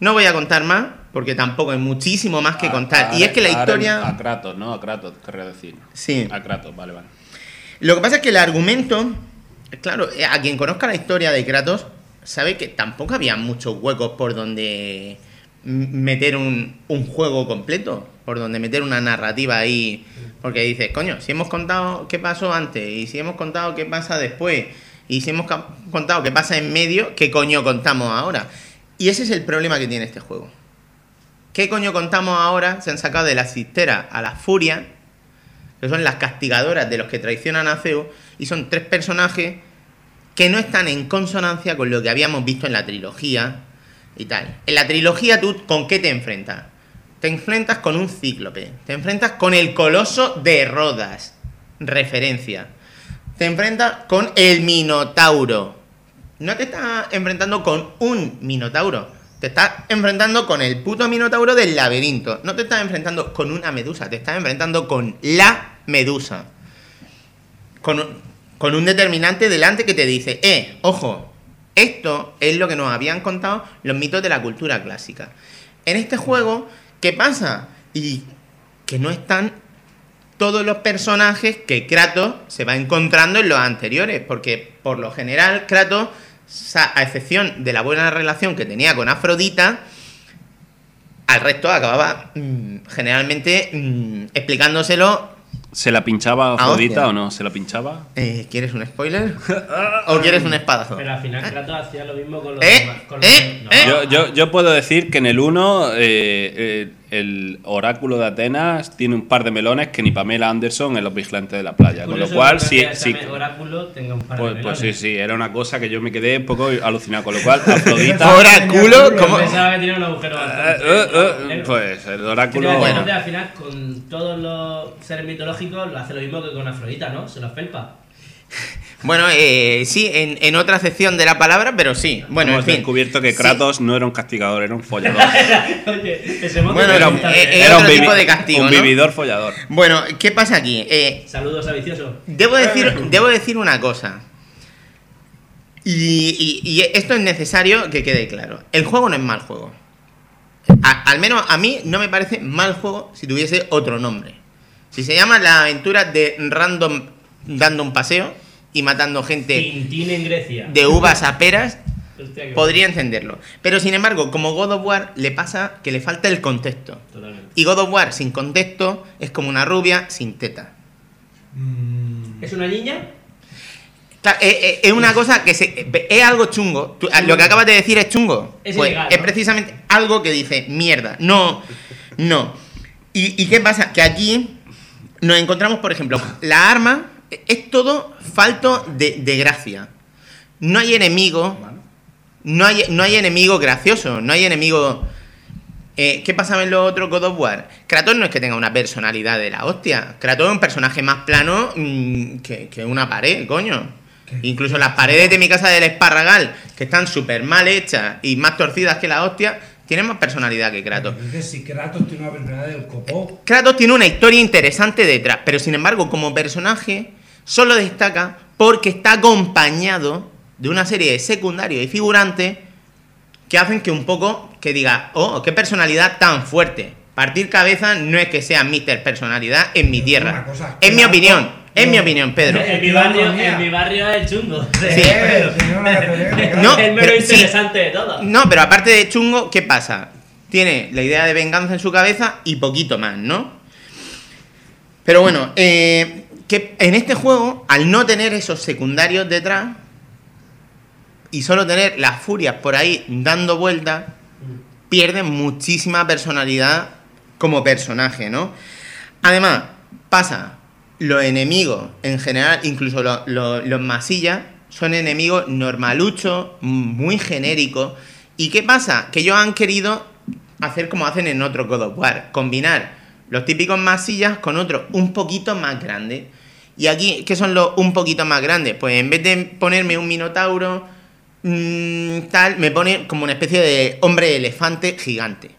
No voy a contar más, porque tampoco hay muchísimo más que contar. a- y es que la historia... A Kratos, ¿no? A Kratos, querría decir. Sí. A Kratos, vale, vale. Lo que pasa es que el argumento, claro, a quien conozca la historia de Kratos, sabe que tampoco había muchos huecos por donde meter un, un juego completo, por donde meter una narrativa ahí. Porque dices, coño, si hemos contado qué pasó antes, y si hemos contado qué pasa después, y si hemos contado qué pasa en medio, ¿qué coño contamos ahora? Y ese es el problema que tiene este juego. ¿Qué coño contamos ahora? Se han sacado de la cistera a la furia, que son las castigadoras de los que traicionan a Zeus, y son tres personajes que no están en consonancia con lo que habíamos visto en la trilogía y tal. En la trilogía tú con qué te enfrentas? Te enfrentas con un cíclope, te enfrentas con el coloso de Rodas, referencia. Te enfrentas con el Minotauro. No te estás enfrentando con un Minotauro, te estás enfrentando con el puto Minotauro del laberinto. No te estás enfrentando con una medusa, te estás enfrentando con la medusa. Con un- con un determinante delante que te dice, eh, ojo, esto es lo que nos habían contado los mitos de la cultura clásica. En este juego, ¿qué pasa? Y que no están todos los personajes que Kratos se va encontrando en los anteriores, porque por lo general Kratos, a excepción de la buena relación que tenía con Afrodita, al resto acababa mm, generalmente mm, explicándoselo. ¿Se la pinchaba Ah, Afrodita hostia. o no? ¿Se la pinchaba? eh, ¿Quieres un spoiler? ¿O quieres un espadazo? Pero al final Kratos hacía lo mismo con los ¿Eh? demás. Con los ¿Eh? no. ¿Eh? Yo, yo, yo puedo decir que en el 1 el oráculo de Atenas tiene un par de melones que ni Pamela Anderson en Los Vigilantes de la Playa. Con lo cual, que sí, sí, oráculo tenga un par de pues, pues sí, sí, era una cosa que yo me quedé un poco alucinado. Con lo cual, Afrodita... Oráculo, ¿cómo? Pensaba que tenía un agujero Eh, bastante eh, eh, negro. pues el oráculo... bueno. al final, con todos los seres mitológicos, lo hace lo mismo que con Afrodita, ¿no? Se los felpa. Bueno, eh, sí, en, en otra sección de la palabra, pero sí. Bueno, Hemos en fin. descubierto que Sí. Kratos no era un castigador, era un follador. Oye, ese Bueno, era un- eh, era otro tipo de castigo, un ¿no? vividor follador. Bueno, ¿qué pasa aquí? Eh, Saludos a Vicioso. debo, decir, debo decir una cosa. Y, y- y esto es necesario que quede claro. El juego no es mal juego. A- al menos a mí no me parece mal juego si tuviese otro nombre. Si se llama la aventura de Random dando un paseo y matando gente Tintín en Grecia. de uvas a peras, Hostia, podría entenderlo. Pero sin embargo, como God of War, le pasa que le falta el contexto. Totalmente. Y God of War sin contexto es como una rubia sin teta. ¿Es una niña? Claro, eh, eh, es una cosa que se, es algo chungo. Tú- lo que acabas de decir es chungo. Es Pues ilegal, es precisamente algo que dice, mierda, no, no. ¿Y, y qué pasa? Que aquí nos encontramos, por ejemplo, la arma es todo falto de, de gracia. No hay enemigo, no hay, no hay enemigo gracioso, no hay enemigo... Eh, ¿Qué pasaba en los otros God of War? Kratos no es que tenga una personalidad de la hostia. Kratos es un personaje más plano mm, que, que una pared, coño. Incluso las paredes de mi casa del Esparragal, que están súper mal hechas y más torcidas que la hostia, tienen más personalidad que Kratos. Dices si Kratos tiene una personalidad del copó. Kratos tiene una historia interesante detrás, pero sin embargo, como personaje, solo destaca porque está acompañado de una serie de secundarios y figurantes que hacen que un poco que diga, oh, qué personalidad tan fuerte. Partir cabeza no es que sea Mr. Personalidad en mi tierra. cosa, Es mi opinión, es no- mi opinión, Pedro. En mi barrio, en mi barrio es chungo. Sí. No, es el menos pero sí. interesante de todo. No, pero aparte de chungo, ¿qué pasa? Tiene la idea de venganza en su cabeza y poquito más, ¿no? Pero bueno, eh, que en este juego, al no tener esos secundarios detrás y solo tener las furias por ahí dando vueltas, pierde muchísima personalidad como personaje, ¿no? Además, pasa, los enemigos en general, incluso lo- lo- los masillas, son enemigos normaluchos, muy genéricos. ¿Y qué pasa? Que ellos han querido hacer como hacen en otros God of War, combinar los típicos masillas con otros un poquito más grandes. Y aquí, ¿qué son los un poquito más grandes? Pues en vez de ponerme un minotauro, mm, tal, me pone como una especie de hombre elefante gigante.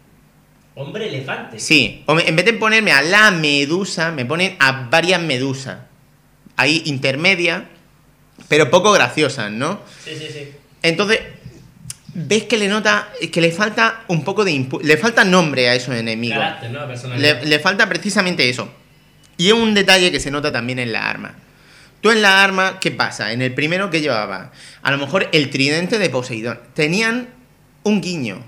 Hombre elefante. Sí, en vez de ponerme a la medusa, me ponen a varias medusas. Ahí intermedias, pero poco graciosas, ¿no? Sí, sí, sí. Entonces, ves que le nota que le falta un poco de le falta nombre a esos enemigos. Carácter, ¿no? Le falta precisamente eso. Y es un detalle que se nota también en la arma. Tú en la arma, ¿qué pasa? En el primero que llevaba, a lo mejor el tridente de Poseidón. Tenían un guiño,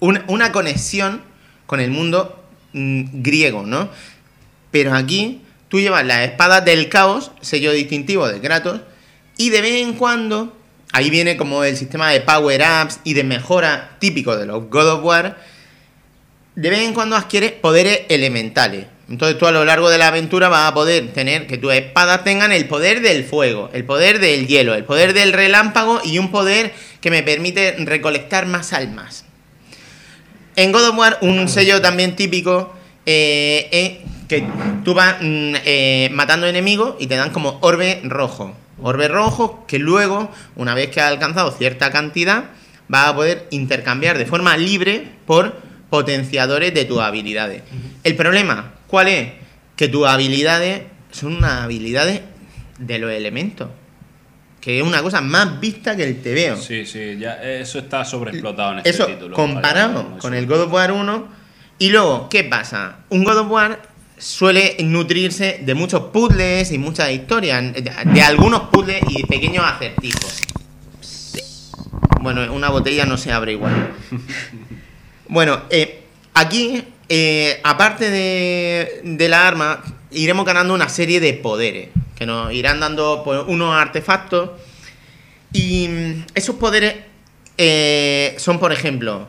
una, una conexión con el mundo mm, griego, ¿no? Pero aquí tú llevas las espadas del caos, sello distintivo de Kratos, y de vez en cuando, ahí viene como el sistema de power-ups y de mejora típico de los God of War, de vez en cuando adquieres poderes elementales. Entonces tú a lo largo de la aventura vas a poder tener que tus espadas tengan el poder del fuego, el poder del hielo, el poder del relámpago y un poder que me permite recolectar más almas. En God of War, un sello también típico eh, es que tú vas mm, eh, matando enemigos y te dan como orbe rojo. Orbe rojo que luego, una vez que has alcanzado cierta cantidad, vas a poder intercambiar de forma libre por potenciadores de tus habilidades. El problema, ¿cuál es? Que tus habilidades son unas habilidades de los elementos. Que es una cosa más vista que el TVO. Sí, sí, ya eso está sobreexplotado en este Eso título. comparado con el God of War 1. Y luego, ¿qué pasa? Un God of War suele nutrirse de muchos puzzles y muchas historias. De, de algunos puzzles y de pequeños acertijos. Bueno, una botella no se abre igual. Bueno, eh, aquí, eh, aparte de, de la arma, iremos ganando una serie de poderes. Que nos irán dando pues, unos artefactos. Y esos poderes eh, son, por ejemplo,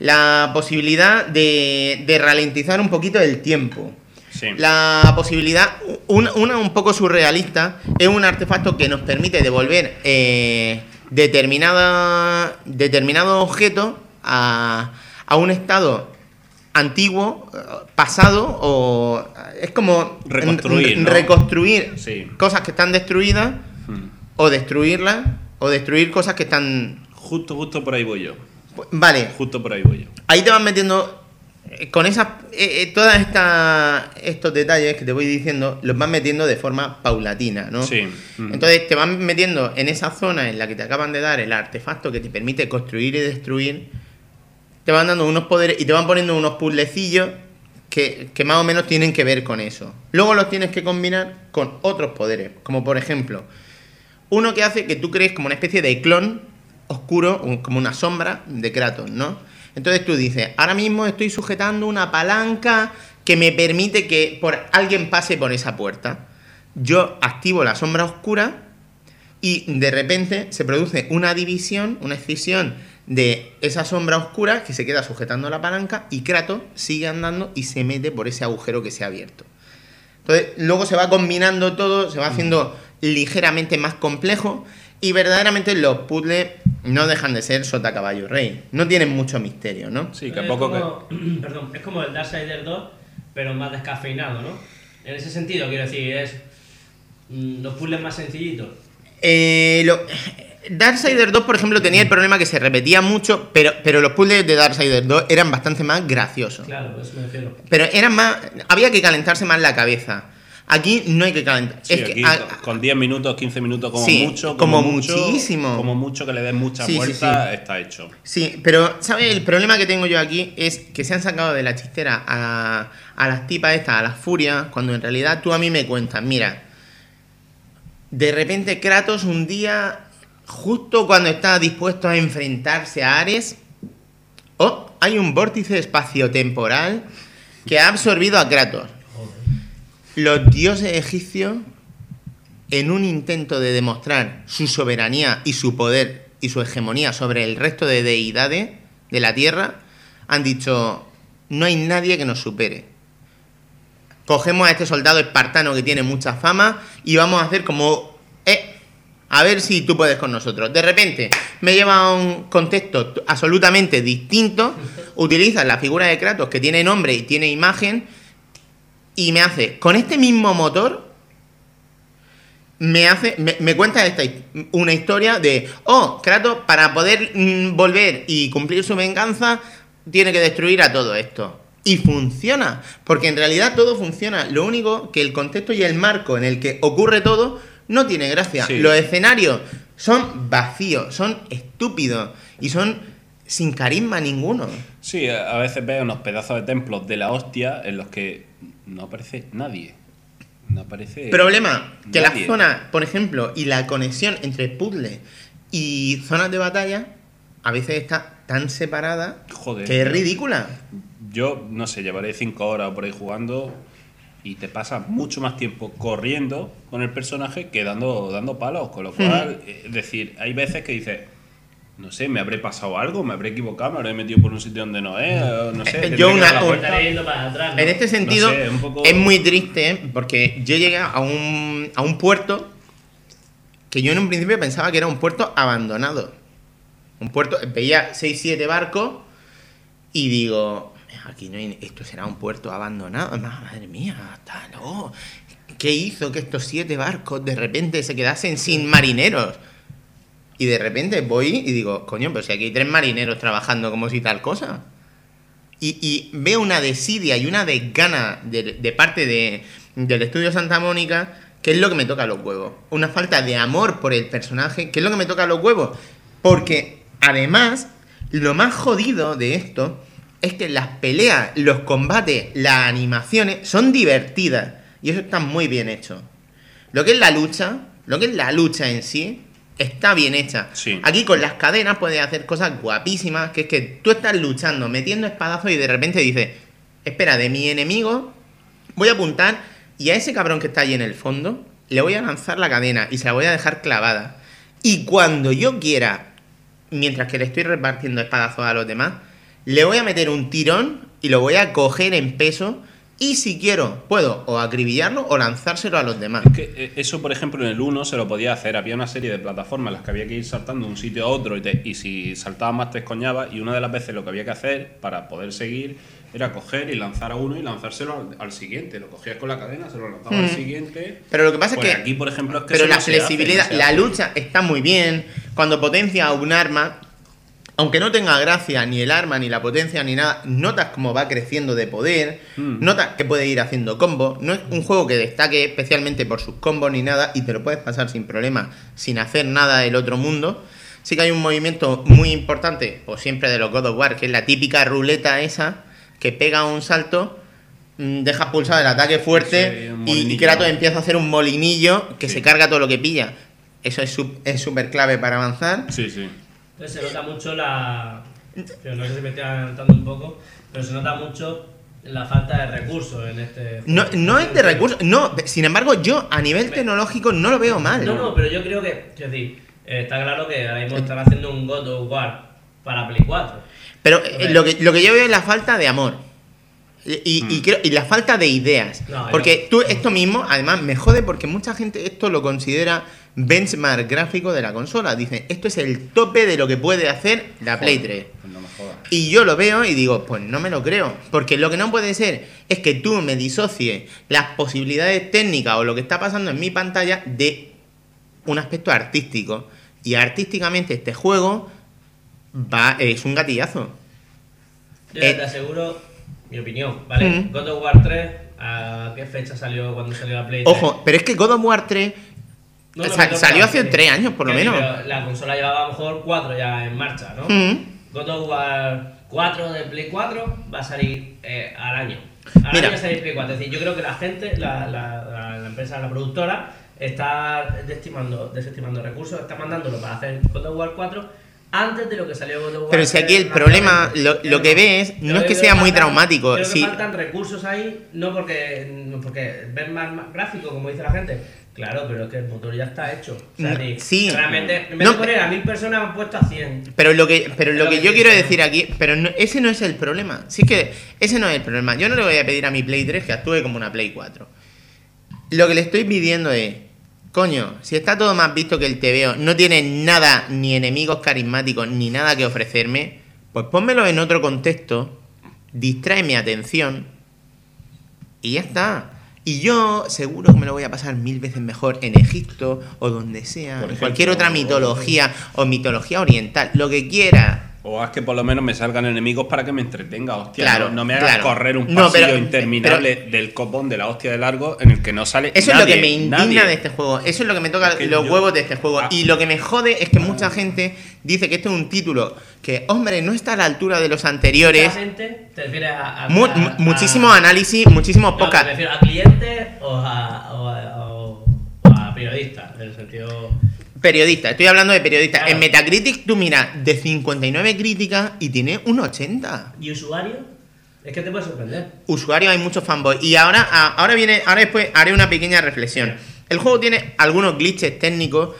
la posibilidad de, de ralentizar un poquito el tiempo. Sí. La posibilidad, una, una un poco surrealista, es un artefacto que nos permite devolver eh, determinada, determinado objeto a, a un estado antiguo, eh, pasado, o es como Reconstruir, reconstruir Sí. cosas que están destruidas Hmm. o destruirlas o destruir cosas que están... Justo, justo por ahí voy yo. Vale, Justo por ahí voy yo. ahí te van metiendo eh, con esas eh, eh, todas estas estos detalles que te voy diciendo los van metiendo de forma paulatina no Sí. Ujú. entonces te van metiendo en esa zona en la que te acaban de dar el artefacto que te permite construir y destruir te van dando unos poderes y te van poniendo unos puzzlecillos que, que más o menos tienen que ver con eso luego los tienes que combinar con otros poderes como por ejemplo uno que hace que tú crees como una especie de clon oscuro, como una sombra de Kratos, ¿no? Entonces tú dices, ahora mismo estoy sujetando una palanca que me permite que por alguien pase por esa puerta. Yo activo la sombra oscura y de repente se produce una división, una escisión de esa sombra oscura que se queda sujetando la palanca y Kratos sigue andando y se mete por ese agujero que se ha abierto. Entonces, luego se va combinando todo, se va haciendo ligeramente más complejo y verdaderamente los puzzles no dejan de ser sota caballo rey. No tienen mucho misterio, ¿no? Sí, que Es poco que. como- Perdón, es como el Darksiders 2, pero más descafeinado, ¿no? En ese sentido, quiero decir, es mm, los puzzles más sencillitos. Eh, lo- Darksiders 2, por ejemplo, tenía el problema que se repetía mucho, pero, pero los puzzles de Darksiders 2 eran bastante más graciosos. Claro, pues me refiero. Pero eran más. Había que calentarse más la cabeza. Aquí no hay que calentar. Sí, es que a- con- con 10 minutos, 15 minutos como Sí, mucho. como mucho, muchísimo. Como mucho que le des Sí, vueltas, sí. está hecho. Sí, pero ¿sabes? El problema que tengo yo aquí es que se han sacado de la chistera a, a las tipas estas, a las furias, cuando en realidad tú a mí me cuentas, mira, de repente Kratos un día, justo cuando está dispuesto a enfrentarse a Ares, oh, hay un vórtice espaciotemporal que ha absorbido a Kratos. Los dioses egipcios, en un intento de demostrar su soberanía y su poder y su hegemonía sobre el resto de deidades de la tierra, han dicho, no hay nadie que nos supere. Cogemos a este soldado espartano que tiene mucha fama y vamos a hacer como, eh, a ver si tú puedes con nosotros. De repente me lleva a un contexto absolutamente distinto, utilizas la figura de Kratos que tiene nombre y tiene imagen y me hace, con este mismo motor, me hace, me, me cuenta esta, una historia de, oh, Kratos, para poder mm, volver y cumplir su venganza, tiene que destruir a todo esto. Y funciona, porque en realidad todo funciona. Lo único que el contexto y el marco en el que ocurre todo no tiene gracia. Sí. Los escenarios son vacíos, son estúpidos y son sin carisma ninguno. Sí, a veces veo unos pedazos de templos de la hostia en los que no aparece nadie. No aparece. Problema, que la zona, por ejemplo, y la conexión entre puzzle y zonas de batalla a veces está tan separada Joder. que es ridícula. Yo, no sé, llevaré 5 horas por ahí jugando y te pasas mucho más tiempo corriendo con el personaje que dando, dando palos. Con lo cual, eh, es decir, hay veces que dices, no sé, me habré pasado algo, me habré equivocado, me habré metido por un sitio donde no es, o no sé. Eh, yo una- un-. En este sentido, sé, un poco- es muy triste ¿eh? porque yo llegué a un, a un puerto que yo en un principio pensaba que era un puerto abandonado. Un puerto, veía 6-7 barcos y digo, aquí no hay, esto será un puerto abandonado. Madre mía, está, no. ¿Qué hizo que estos siete barcos de repente se quedasen sin marineros? Y de repente voy y digo, coño, pero si aquí hay tres marineros trabajando como si tal cosa. Y, veo una desidia y una desgana de, de parte de, del estudio Santa Mónica ¿Qué es lo que me toca los huevos? Una falta de amor por el personaje. ¿Qué es lo que me toca los huevos? Porque además, lo más jodido de esto es que las peleas, los combates, las animaciones son divertidas. Y eso está muy bien hecho. Lo que es la lucha, lo que es la lucha en sí, está bien hecha. Sí. Aquí con las cadenas puedes hacer cosas guapísimas, que es que tú estás luchando, metiendo espadazos y de repente dices, espera, de mi enemigo voy a apuntar y a ese cabrón que está ahí en el fondo le voy a lanzar la cadena y se la voy a dejar clavada. Y cuando yo quiera, mientras que le estoy repartiendo espadazos a los demás, le voy a meter un tirón y lo voy a coger en peso y si quiero puedo o acribillarlo o lanzárselo a los demás. Es que eh, eso, por ejemplo, en el 1 se lo podía hacer. Había una serie de plataformas en las que había que ir saltando de un sitio a otro y, te- y si saltabas más te escoñabas. Y una de las veces lo que había que hacer para poder seguir era coger y lanzar a uno y lanzárselo al, al siguiente. Lo cogías con la cadena, se lo lanzabas al siguiente. Pero lo que pasa Pues es que aquí, por ejemplo, es que pero la no se hace, flexibilidad, no la lucha está muy bien. Cuando potencia un arma, aunque no tenga gracia ni el arma, ni la potencia, ni nada, notas cómo va creciendo de poder, Mm. notas que puede ir haciendo combos. No es un juego que destaque especialmente por sus combos ni nada, y te lo puedes pasar sin problema, sin hacer nada del otro mundo. Sí que hay un movimiento muy importante, pues siempre de los God of War, que es la típica ruleta esa, que pega un salto, mm, deja pulsado el ataque fuerte Sí, y. Kratos empieza a hacer un molinillo que Sí. se carga todo lo que pilla. Eso es súper clave para avanzar. Sí, sí. Entonces se nota mucho la. No sé si me estoy adelantando un poco, pero se nota mucho la falta de recursos en este. No, no es de recursos, no, sin embargo, yo a nivel tecnológico no lo veo mal. No, no, pero yo creo que. Quiero decir, eh, está claro que ahora mismo están haciendo un God of War para Play 4. Pero eh, lo que, lo que yo veo es la falta de amor. Y, y creo- y la falta de ideas. No, porque tú, esto mismo, además, me jode porque mucha gente esto lo considera benchmark gráfico de la consola. Dicen, esto es el tope de lo que puede hacer la Play 3. Pues no me jodas. Y yo lo veo y digo, pues no me lo creo. Porque lo que no puede ser es que tú me disocies las posibilidades técnicas o lo que está pasando en mi pantalla de un aspecto artístico. Y artísticamente este juego va, es un gatillazo. Yo Eh. te aseguro mi opinión, ¿vale? Mm. God of War 3, ¿a qué fecha salió cuando salió la Play 3? Ojo, pero es que God of War 3 No, no, sa- pero- salió hace pero- tres años, por lo menos. La consola llevaba a lo mejor 4 ya en marcha, ¿no? Mm. God of War 4 de Play 4 va a salir eh, al año. Al Mira. año va a salir Play 4. Es decir, yo creo que la gente, la, la- la- la empresa, la productora, está desestimando, desestimando recursos, está mandándolo para hacer God of War 4 antes de lo que salió God of War Pero si aquí el 3 problema, lo- lo que ves, no es que sea muy traumático, Creo sí. que faltan recursos ahí, no porque, no porque ven más, más gráfico, como dice la gente. Claro, pero es que el motor ya está hecho. O sea, sí. Realmente, en vez No, de poner a mil personas, han puesto a 100. Pero lo que, pero lo lo que que yo quiero decir aquí, pero no- ese no es el problema. Sí que ese no es el problema. Yo no le voy a pedir a mi Play 3 que actúe como una Play 4. Lo que le estoy pidiendo es, coño, si está todo más visto que el TVO, no tiene nada, ni enemigos carismáticos, ni nada que ofrecerme, pues pónmelo en otro contexto, distrae mi atención y ya está. Y yo seguro que me lo voy a pasar mil veces mejor en Egipto o donde sea, en cualquier otra mitología o mitología oriental, lo que quiera. O haz que por lo menos me salgan enemigos para que me entretenga, hostia. Claro, no, no me hagas claro. correr un No, pasillo pero- interminable del copón de la hostia de largo en el que no sale Eso nadie, es lo que me indigna nadie. de este juego. Eso es lo que me toca Es que los yo- huevos de este juego. Ah. Y lo que me jode es que mucha gente dice que este es un título que, hombre, no está a la altura de los anteriores. Mucha gente te refieres a. a- Mu- a- a- muchísimos análisis, muchísimos No, podcasts. Me refiero a clientes o a, o a, o- o a periodistas, en el sentido. Periodistas, estoy hablando de periodistas. Claro. En Metacritic tú miras de 59 críticas y tiene un 80. ¿Y usuario? Es que te puede sorprender. Usuarios hay muchos fanboys. Y ahora, a- ahora viene, ahora después haré una pequeña reflexión. El juego tiene algunos glitches técnicos,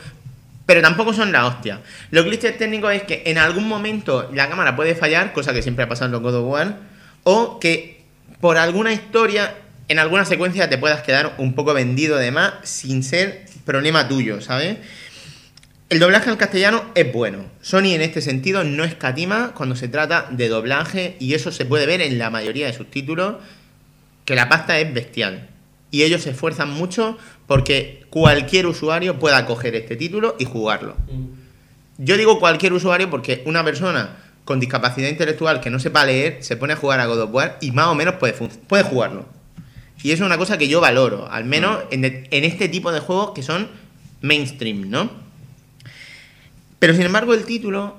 pero tampoco son la hostia. Los glitches técnicos es que en algún momento la cámara puede fallar, cosa que siempre ha pasado en los God of War, o que por alguna historia, en alguna secuencia te puedas quedar un poco vendido de más sin ser problema tuyo, ¿sabes? El doblaje al castellano es bueno. Sony en este sentido no escatima cuando se trata de doblaje y eso se puede ver en la mayoría de sus títulos, que la pasta es bestial. Y ellos se esfuerzan mucho porque cualquier usuario pueda coger este título y jugarlo. Mm. Yo digo cualquier usuario porque una persona con discapacidad intelectual que no sepa leer se pone a jugar a God of War y más o menos puede, puede jugarlo. Y eso es una cosa que yo valoro, al menos en, de- en este tipo de juegos que son mainstream, ¿no? Pero sin embargo el título,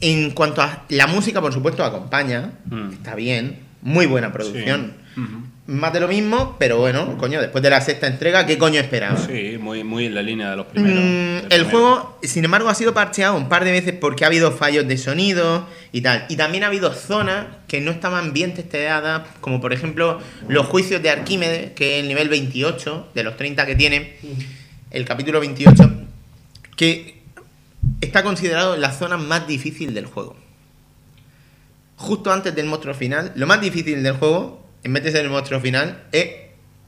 en cuanto a la música, por supuesto, acompaña, Mm. está bien, muy buena producción. Sí. Más de lo mismo, pero bueno, coño, después de la sexta entrega, ¿qué coño esperaba? Sí, muy, muy en la línea de los primeros. Mm, el primero. juego, sin embargo, ha sido parcheado un par de veces porque ha habido fallos de sonido y tal. Y también ha habido zonas que no estaban bien testeadas, como por ejemplo los juicios de Arquímedes, que es el nivel 28 de los 30 que tiene, el capítulo 28, que está considerado la zona más difícil del juego. Justo antes del monstruo final, lo más difícil del juego, en vez de ser el monstruo final, es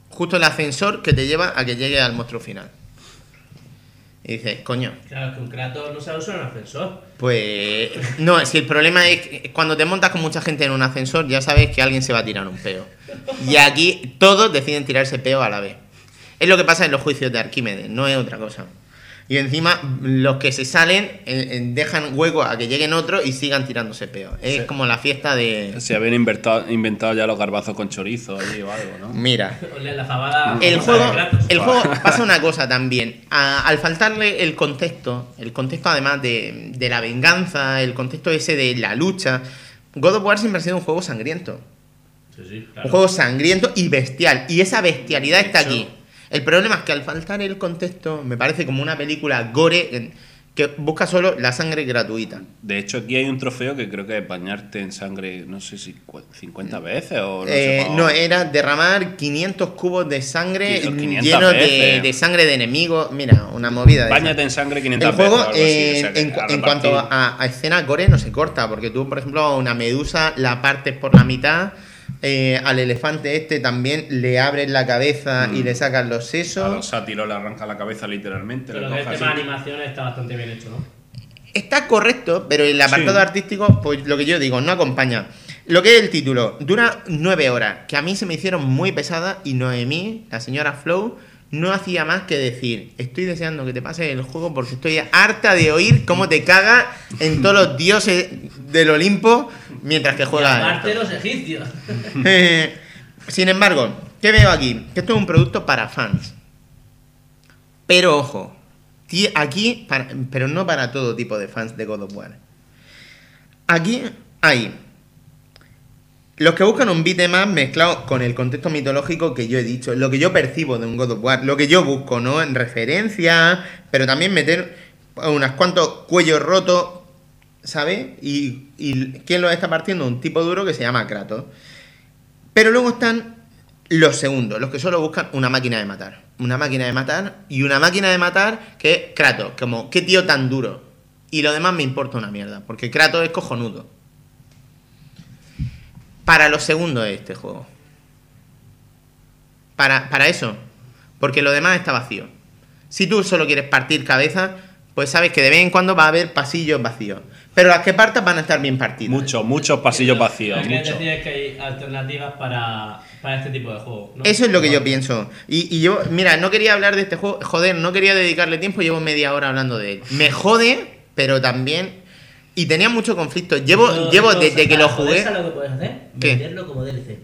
justo el ascensor que te lleva a que llegue al monstruo final. Y dices, coño, Claro, que un Kratos no sabe usar un ascensor. pues. No, si el problema es que cuando te montas con mucha gente en un ascensor, ya sabes que alguien se va a tirar un peo. Y aquí todos deciden tirarse peo a la vez. Es lo que pasa en los juicios de Arquímedes, no es otra cosa. Y encima, los que se salen eh, eh, dejan hueco a que lleguen otros y sigan tirándose peo. Es Sí. como la fiesta de. Se habían inventado, inventado ya los garbazos con chorizo allí o algo, ¿no? Mira, fabada. El juego, el juego pasa una cosa también. A- al faltarle el contexto, el contexto además de, de la venganza, el contexto ese de la lucha, God of War siempre ha sido un juego sangriento. Sí, sí, claro. Un juego sangriento y bestial. Y esa bestialidad está aquí. El problema es que al faltar el contexto, me parece como una película gore en- que busca solo la sangre gratuita. De hecho, aquí hay un trofeo que creo que es bañarte en sangre, no sé si cu- 50 veces o no Eh, sé. no, era derramar 500 cubos de sangre 500 llenos de, sangre de enemigos. Mira, una movida. de Báñate en sangre 500 El juego, veces. así, eh, o sea que en, cu- a en cuanto a, a escena gore, no se corta, porque tú, por ejemplo, a una medusa la partes por la mitad, eh, al elefante este también le abres la cabeza y Mm. le sacas los A los sesos. sátiros le arranca la cabeza literalmente. Pero el tema de animación está bastante bien hecho, ¿no? Está correcto, pero el apartado Sí. artístico, pues lo que yo digo, no acompaña. Lo que es el título, dura nueve horas, que a mí se me hicieron muy pesadas y Noemí, la señora Flow, no hacía más que decir, estoy deseando que te pase el juego porque estoy harta de oír cómo te caga en todos los dioses del Olimpo mientras que Y juegas. aparte esto". los egipcios. Eh, Sin embargo, ¿qué veo aquí? Que esto es un producto para fans. Pero ojo, aquí, para- pero no para todo tipo de fans de God of War. Aquí hay los que buscan un beat más mezclado con el contexto mitológico que yo he dicho, lo que yo percibo de un God of War, lo que yo busco, ¿no? En referencia, pero también meter unas cuantos cuellos rotos, ¿sabes? Y, ¿quién lo está partiendo? Un tipo duro que se llama Kratos. Pero luego están los segundos, los que solo buscan una máquina de matar. Una máquina de matar y una máquina de matar que es Kratos, como qué tío tan duro. Y lo demás me importa una mierda, porque Kratos es cojonudo. Para los segundos es este juego. Para, para eso. Porque lo demás está vacío. Si tú solo quieres partir cabeza, pues sabes que de vez en cuando va a haber pasillos vacíos. Pero las que partas van a estar bien partidas. Muchos, muchos pasillos Lo vacíos. que decir es que hay alternativas para, para este tipo de juegos. ¿no? Eso es lo que yo pienso. Y, y yo, mira, no quería hablar de este juego. Joder, no quería dedicarle tiempo. Llevo media hora hablando de él. Me jode, pero también. Y tenía mucho conflicto. Llevo, Eso- llevo desde que lo jugué. ¿sabes lo que puedes hacer? ¿Qué? Venderlo como DLC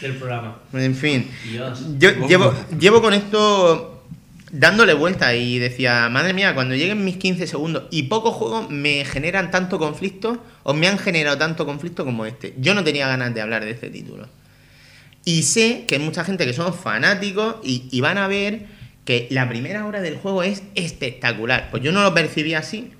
del programa. En fin. Dios. Yo llevo, llevo con esto dándole vuelta y decía, madre mía, cuando lleguen mis 15 segundos y pocos juegos me generan tanto conflicto o me han generado tanto conflicto como este. Yo no tenía ganas de hablar de este título. Y sé que hay mucha gente que son fanáticos y, y van a ver que la primera hora del juego es espectacular. Pues yo no lo percibí así.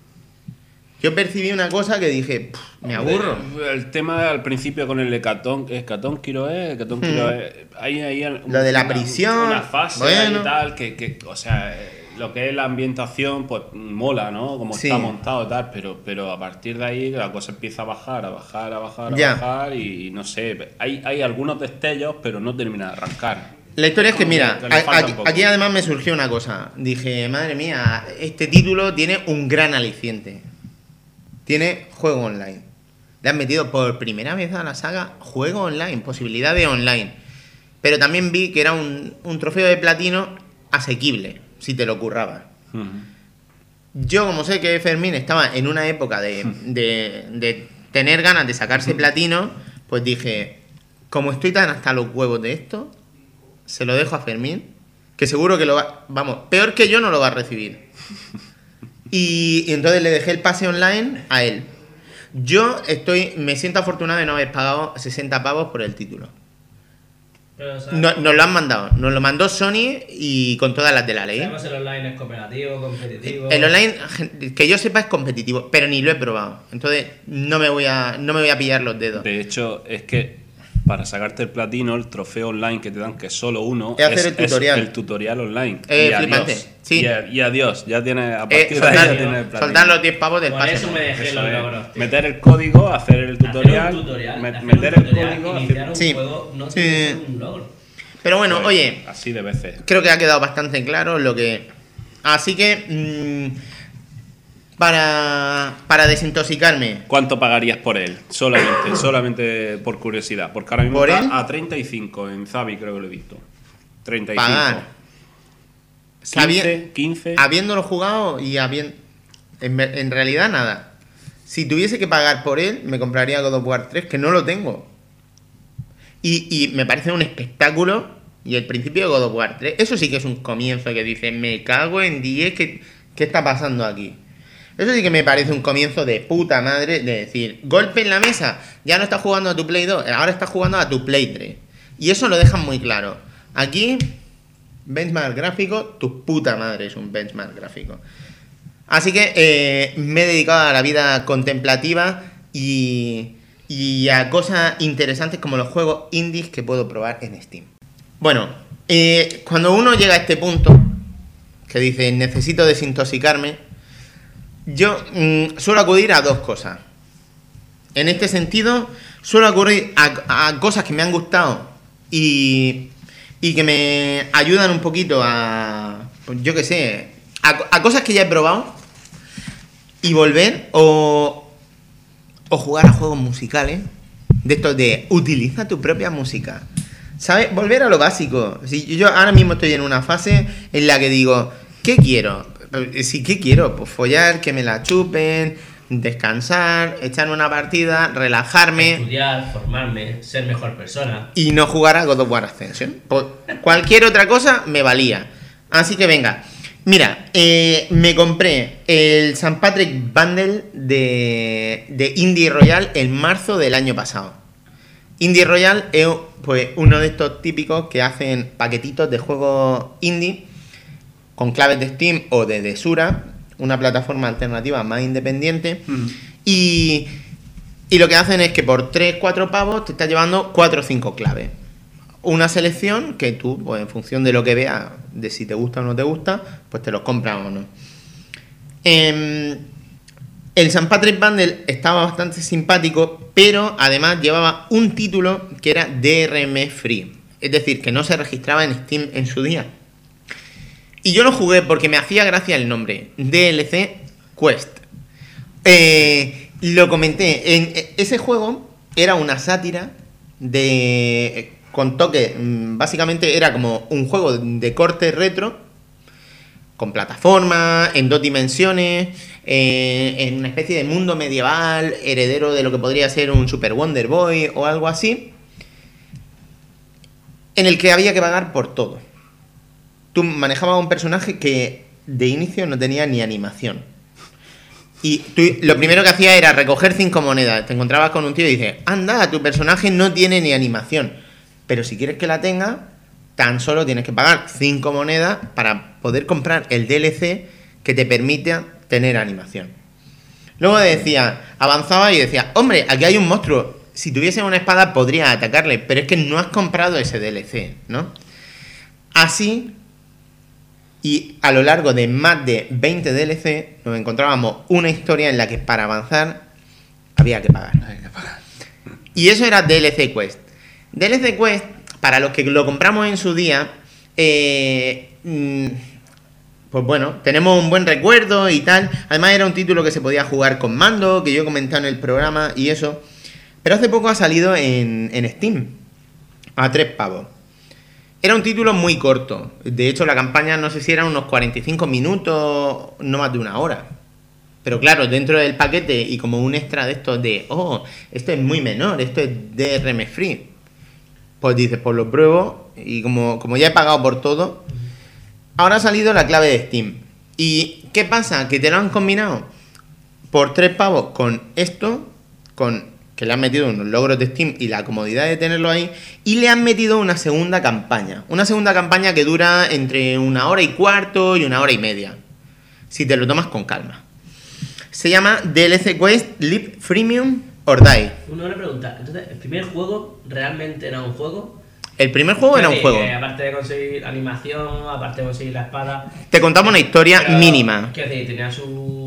Yo percibí una cosa que dije, "Pff, me aburro. El, el tema al principio con el Hecatón, Hecatón Kiro es, Hecatón Kiro es, hay ahí un- Hmm. Lo de la una- prisión, Una fase bueno. y tal, que, que, o sea, eh, lo que es la ambientación, pues mola, ¿no? Como Sí. está montado y tal, pero, pero a partir de ahí la cosa empieza a bajar, a bajar, a bajar, a Ya. bajar y, no sé, hay, hay algunos destellos, pero no termina de arrancar. La historia es que, mira, aquí además me surgió una cosa. Dije, madre mía, este título tiene un gran aliciente. Tiene juego online. Le han metido por primera vez a la saga juego online, posibilidad de online. Pero también vi que era un, un trofeo de platino asequible, si te lo currabas. Yo, como sé que Fermín estaba en una época de, de- de tener ganas de sacarse platino, pues dije, como estoy tan hasta los huevos de esto, se lo dejo a Fermín, que seguro que lo va, vamos, peor que yo no lo va a recibir. Y, y entonces le dejé el pase online a él. Yo estoy, me siento afortunado de no haber pagado 60 pavos por el título. Pero, o sea, No- nos lo han mandado, nos lo mandó Sony y con todas las de la ley. el online es cooperativo, competitivo. El online, que yo sepa, es competitivo, pero ni lo he probado. Entonces no me voy a, no me voy a pillar los dedos. De hecho, es que para sacarte el platino, el trofeo online que te dan, que es solo uno, Es hacer el tutorial. el tutorial online. Eh, y, flipante, adiós. sí. y, a- y adiós, ya tienes, a Eh, partir de ahí ya soltar, tienes el platino. soltar los 10 pavos del pase. eso me dejé Eso los logros. meter el código, hacer el Hacer un tutorial, tutorial, me- hacer un meter el tutorial, código, iniciar hacer- un Sí. juego no Sí. un logro. Pero bueno, Pues, oye, Así de veces. creo que ha quedado bastante claro lo que. Así que. mm, para, para desintoxicarme. ¿Cuánto pagarías por él? Solamente, solamente por curiosidad. Porque ahora mismo ¿Por está él? a 35 en Zabi, creo que lo he visto. 35. Pagar. 15, Sabi- 15. Habiéndolo jugado y habiendo. En, en realidad, nada. Si tuviese que pagar por él, me compraría God of War 3, que no lo tengo. Y, y me parece un espectáculo. Y el principio de God of War 3, eso sí que es un comienzo que dice, me cago en 10, ¿qué, ¿qué está pasando aquí? Eso sí que me parece un comienzo de puta madre de decir, golpe en la mesa, ya no estás jugando a tu Play 2, ahora estás jugando a tu Play 3. Y eso lo dejan muy claro. Aquí, benchmark gráfico, tu puta madre es un benchmark gráfico. Así que eh, me he dedicado a la vida contemplativa y, a cosas interesantes como los juegos indies que puedo probar en Steam. Bueno, eh, cuando uno llega a este punto, que dice necesito desintoxicarme, yo mm, suelo acudir a dos cosas. En este sentido, suelo acudir a, cosas que me han gustado y, y que me ayudan un poquito a, yo qué sé, a, a cosas que ya he probado y volver o, o jugar a juegos musicales de estos de utiliza tu propia música. ¿Sabes? Volver a lo básico. Si yo ahora mismo estoy en una fase en la que digo, ¿qué quiero? Eh, Si, ¿qué quiero? Pues follar, que me la chupen, descansar, echar una partida, relajarme Estudiar, formarme, ser mejor persona. y no jugar a God of War Ascension. Pues cualquier otra cosa me valía. Así que venga. Mira, eh, me compré el St. Patrick Bundle de, de Indie Royal en marzo del año pasado. Indie Royal es pues, uno de estos típicos que hacen paquetitos de juegos indie con claves de Steam o de Desura, una plataforma alternativa más independiente. Y, y lo que hacen es que por 3, 4 pavos te estás llevando 4 o 5 claves. Una selección que tú, pues en función de lo que veas, de si te gusta o no te gusta, pues te los compras o no. Em, el St. Patrick Bundle estaba bastante simpático, pero además llevaba un título que era DRM Free. Es decir, que no se registraba en Steam en su día. Y yo lo jugué porque me hacía gracia el nombre. DLC Quest. Eh, lo comenté. En, e- ese juego era una sátira de. con toque. mm, Básicamente era como un juego de corte retro. Con plataforma, en dos dimensiones, eh, en una especie de mundo medieval, heredero de lo que podría ser un Super Wonder Boy o algo así. En el que había que pagar por todo tú manejabas un personaje que de inicio no tenía ni animación. Y tú lo primero que hacía era recoger cinco monedas. Te encontrabas con un tío y dices, anda, tu personaje no tiene ni animación. Pero si quieres que la tenga, tan solo tienes que pagar cinco monedas para poder comprar el DLC que te permita tener animación. Luego decía, avanzaba y decía, hombre, aquí hay un monstruo. Si tuviese una espada podría atacarle, pero es que no has comprado ese DLC, ¿no? Así, y a lo largo de más de 20 DLC, nos encontrábamos una historia en la que para avanzar había que pagar. Y eso era DLC Quest. DLC Quest, para los que lo compramos en su día, eh, mm, pues bueno, tenemos un buen recuerdo y tal. Además era un título que se podía jugar con mando, que yo he comentado en el programa y eso. Pero hace poco ha salido en, en Steam, a tres pavos. Era un título muy corto. De hecho, la campaña no sé si eran unos 45 minutos, no más de una hora. Pero claro, dentro del paquete y como un extra de estos de, oh, esto es muy menor, esto es DRM free. pues dices, pues lo pruebo y como, como ya he pagado por todo, ahora ha salido la clave de Steam. ¿Y qué pasa? Que te lo han combinado por tres pavos con esto, con que le han metido unos logros de Steam y la comodidad de tenerlo ahí, y le han metido una segunda campaña. Una segunda campaña que dura entre una hora y cuarto y una hora y media. Si te lo tomas con calma. Se llama DLC Quest Live Freemium or Die. Le pregunta, entonces, ¿el primer juego realmente era un juego? El primer juego era un juego. que aparte de conseguir animación, aparte de conseguir la espada. Te contamos una historia pero, mínima. Decir, tenía su-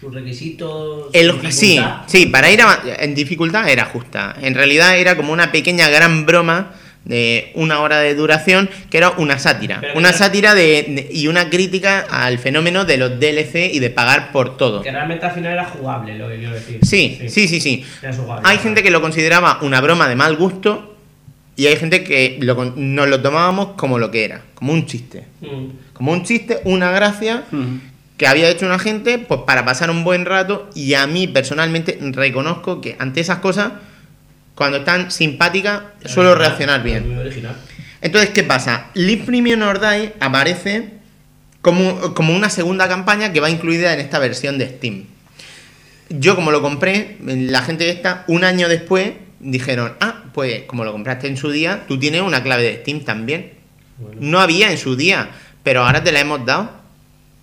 sus requisitos. su El, sí, sí, para ir a- en dificultad era justa. En realidad era como una pequeña gran broma de una hora de duración que era una sátira. Pero una sátira de, de- y una crítica al fenómeno de los DLC y de pagar por todo. Que realmente al final era jugable, lo que quiero decir. Sí, sí, sí, sí. Era jugable. Hay gente que lo consideraba una broma de mal gusto y hay gente que lo con- nos lo tomábamos como lo que era, como un chiste. Mm. Como un chiste, una gracia que había hecho una gente pues para pasar un buen rato y a mí personalmente reconozco que ante esas cosas cuando están simpáticas suelo Original, reaccionar bien. original. Entonces, ¿qué pasa? Live Premium or Die aparece como, como una segunda campaña que va incluida en esta versión de Steam. Yo como lo compré, la gente esta, un año después, dijeron, ah, pues como lo compraste en su día, tú tienes una clave de Steam también. No había en su día, pero ahora te la hemos dado.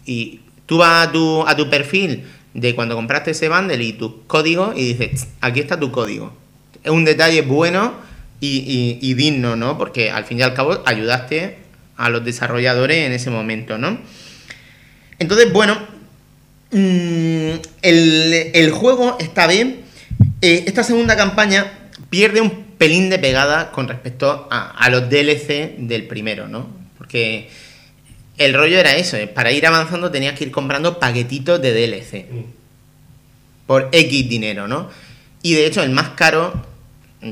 Y tú vas a tu, a tu perfil de cuando compraste ese bundle y tus códigos y dices, "Tss, aquí está tu código. Es un detalle bueno y, y- y digno, ¿no? Porque al fin y al cabo ayudaste a los desarrolladores en ese momento, ¿no? Entonces, bueno, mm, el, el juego esta vez, eh, esta segunda campaña pierde un pelín de pegada con respecto a, a los DLC del primero, ¿no? Porque el rollo era eso, eh, para ir avanzando tenías que ir comprando paquetitos de DLC Mm. por X dinero, ¿no? Y de hecho el más caro,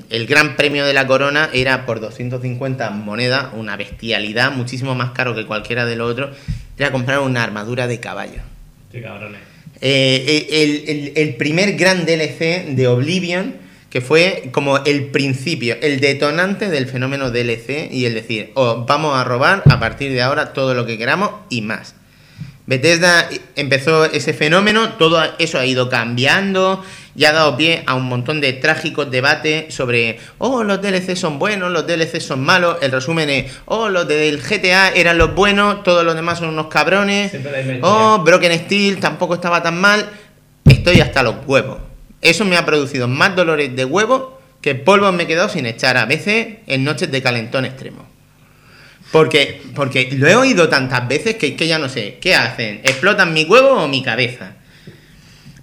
el gran premio de la corona era por 250 monedas, una bestialidad, muchísimo más caro que cualquiera de los otros, era comprar una armadura de caballo. Sí, cabrones. Eh, el, el- el primer gran DLC de Oblivion, que fue como el principio, el detonante del fenómeno DLC y el decir, oh, vamos a robar a partir de ahora todo lo que queramos y más. Bethesda empezó ese fenómeno, todo eso ha ido cambiando y ha dado pie a un montón de trágicos debates sobre, oh, los DLC son buenos, los DLC son malos. El resumen es, oh, los del GTA eran los buenos, todos los demás son unos cabrones. Oh, Broken Steel tampoco estaba tan mal. Estoy hasta los huevos. Eso me ha producido más dolores de huevo que polvo me he quedado sin echar a veces en noches de calentón extremo. Porque, porque lo he oído tantas veces que, que ya no sé, ¿qué hacen? ¿Explotan mi huevo o mi cabeza?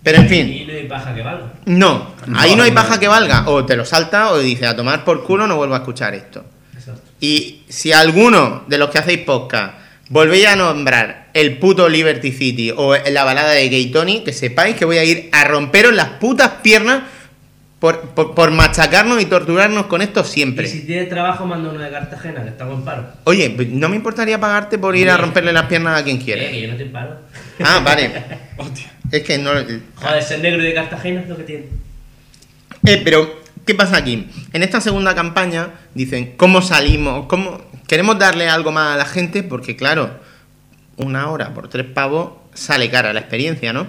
Pero en fin, Y no hay paja que valga. no, ahí no hay paja que valga. O te lo salta o dice a tomar por culo no vuelvo a escuchar esto. Exacto. Y si alguno de los que hacéis podcast volvéis a nombrar el puto Liberty City o la balada de Gay Tony, que sepáis que voy a ir a romperos las putas piernas por, por, por machacarnos y torturarnos con esto Y siempre. si tienes trabajo, manda uno de Cartagena, que estamos en paro. Oye, no me importaría pagarte por ir a romperle las piernas a quien Eh, quiera. que yo no en paro. Ah, vale. Hostia. Es que no. Joder, ser negro de Cartagena es lo que tiene. Eh, pero, ¿qué pasa aquí? En esta segunda campaña dicen, ¿cómo salimos? ¿Cómo... Queremos darle algo más a la gente porque, claro, una hora por tres pavos sale cara la experiencia, ¿no?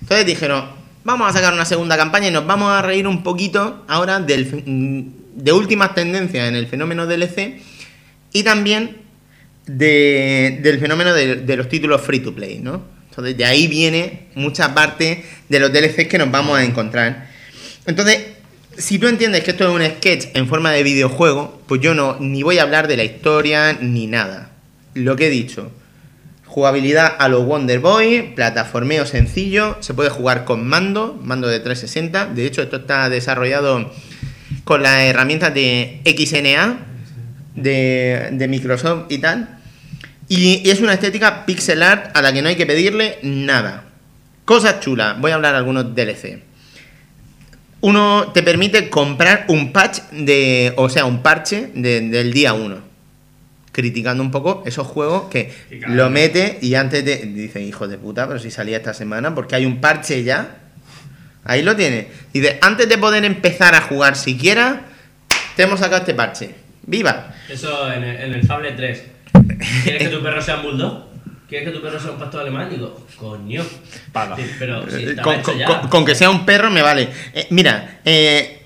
Entonces dijeron, vamos a sacar una segunda campaña y nos vamos a reír un poquito ahora del, mm, de últimas tendencias en el fenómeno DLC y también de- del fenómeno de, de los títulos free to play, ¿no? Entonces de ahí viene mucha parte de los DLCs que nos vamos a encontrar. Entonces, si tú entiendes que esto es un sketch en forma de videojuego, pues yo no ni voy a hablar de la historia ni nada. Lo que he dicho, jugabilidad a los Wonder Boy, plataformeo sencillo, se puede jugar con mando, mando de 360. De hecho, esto está desarrollado con las herramientas de XNA de, de Microsoft y tal. Y, y es una estética pixel art a la que no hay que pedirle nada. Cosas chulas, voy a hablar algunos DLC. Uno te permite comprar un patch de. O sea, un parche de- del día 1. Criticando un poco esos juegos que lo mete y antes te dice, hijo de puta, pero si salía esta semana, porque hay un parche ya. Ahí lo tiene. Dice, antes de poder empezar a jugar siquiera, te hemos sacado este parche. ¡Viva! Eso en el, en el Fable 3. ¿Quieres que tu perro sea un bulldog? ¿Quieres que tu perro sea un pastor alemán? Digo, coño. Paga. Pero si Eh, con, hecho con- ya. con- con que sea un perro me vale. Eh, mira, eh,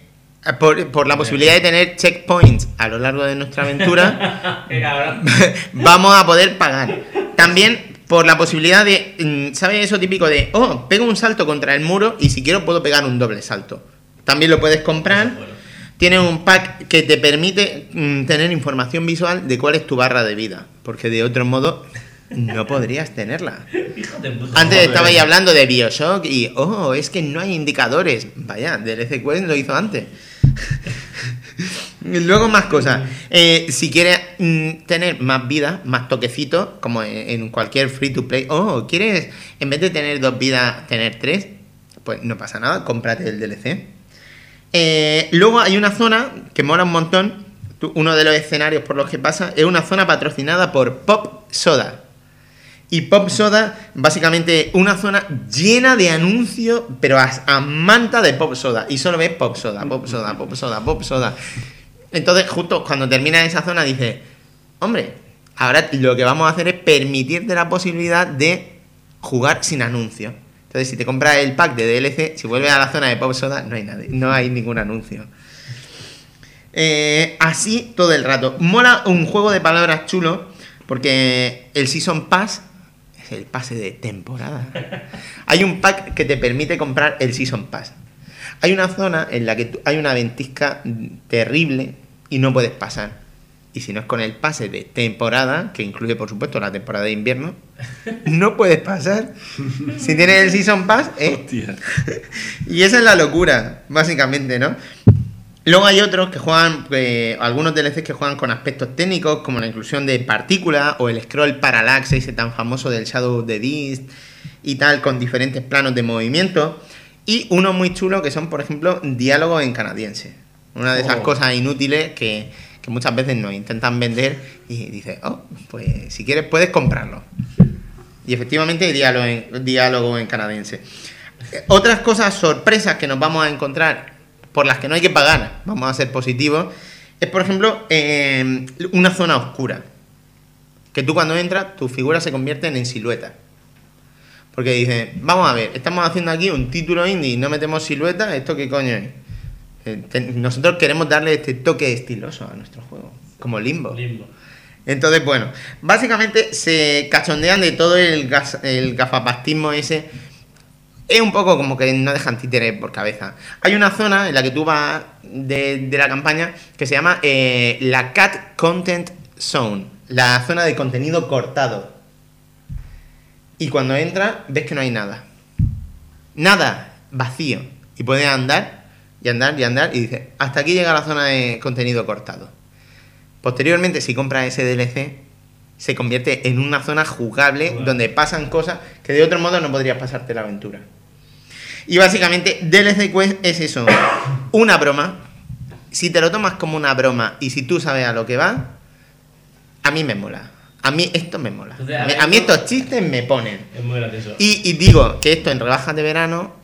por, por la posibilidad de tener checkpoints a lo largo de nuestra aventura, vamos a poder pagar. También por la posibilidad de, mm, ¿sabes eso típico de, oh, pego un salto contra el muro y si quiero puedo pegar un doble salto? También lo puedes comprar. Tiene un pack que te permite mm, tener información visual de cuál es tu barra de vida, porque de otro modo no podrías tenerla. Antes estaba ahí hablando de Bioshock y, oh, es que no hay indicadores. Vaya, DLC Quest lo hizo antes. Luego más cosas. Eh, si quieres mm, tener más vida, más toquecitos, como en, en cualquier free to play, oh, ¿quieres en vez de tener dos vidas, tener tres? Pues no pasa nada, cómprate el DLC. Eh, luego hay una zona que mola un montón. Uno de los escenarios por los que pasa es una zona patrocinada por Pop Soda. Y Pop Soda, básicamente una zona llena de anuncios, pero a, manta de Pop Soda. Y solo ves Pop Soda, Pop Soda, Pop Soda, Pop Soda. Entonces, justo cuando termina esa zona, dice: Hombre, ahora lo que vamos a hacer es permitirte la posibilidad de jugar sin anuncios. Entonces, si te compras el pack de DLC, si vuelves a la zona de Pop Soda, no hay, nada, no hay ningún anuncio. Eh, así todo el rato. Mola un juego de palabras chulo porque el Season Pass el pase de temporada. Hay un pack que te permite comprar el Season Pass. Hay una zona en la que hay una ventisca terrible y no puedes pasar. Y si no es con el pase de temporada, que incluye por supuesto la temporada de invierno, no puedes pasar. Si tienes el Season Pass, ¿eh? Hostia. Y esa es la locura, básicamente, ¿no? Luego hay otros que juegan, eh, algunos DLCs que juegan con aspectos técnicos, como la inclusión de partículas o el scroll parallax, ese tan famoso del Shadow of the Beast y tal, con diferentes planos de movimiento. Y uno muy chulo que son, por ejemplo, diálogos en canadiense. Una de esas Oh. cosas inútiles que, que muchas veces nos intentan vender y dices, oh, pues si quieres puedes comprarlo. Y efectivamente hay diálogo en, diálogo en canadiense. Eh, Otras cosas sorpresas que nos vamos a encontrar, por las que no hay que pagar, vamos a ser positivos, es por ejemplo eh, una zona oscura. Que tú cuando entras, tus figuras se convierten en siluetas. Porque dices, vamos a ver, estamos haciendo aquí un título indie y no metemos siluetas, ¿esto qué coño es? Eh, te- nosotros queremos darle este toque estiloso a nuestro juego, como limbo. Limbo. Entonces, bueno, básicamente se cachondean de todo el, gas- el gafapastismo ese. Es un poco como que no dejan títeres por cabeza. Hay una zona en la que tú vas de, de la campaña que se llama eh, la Cat Content Zone, la zona de contenido cortado. Y cuando entras, ves que no hay nada. Nada, vacío. Y puedes andar y andar y andar y dices, hasta aquí llega la zona de contenido cortado. Posteriormente, si compras ese DLC, se convierte en una zona jugable Jugable. donde pasan cosas que de otro modo no podrías pasarte la aventura. Y básicamente, DLC Quest es eso: una broma. Si te lo tomas como una broma y si tú sabes a lo que va, a mí me mola. A mí esto me mola. Entonces, a mí estos chistes me ponen. Es muy gracioso. Y, y digo que esto en rebajas de verano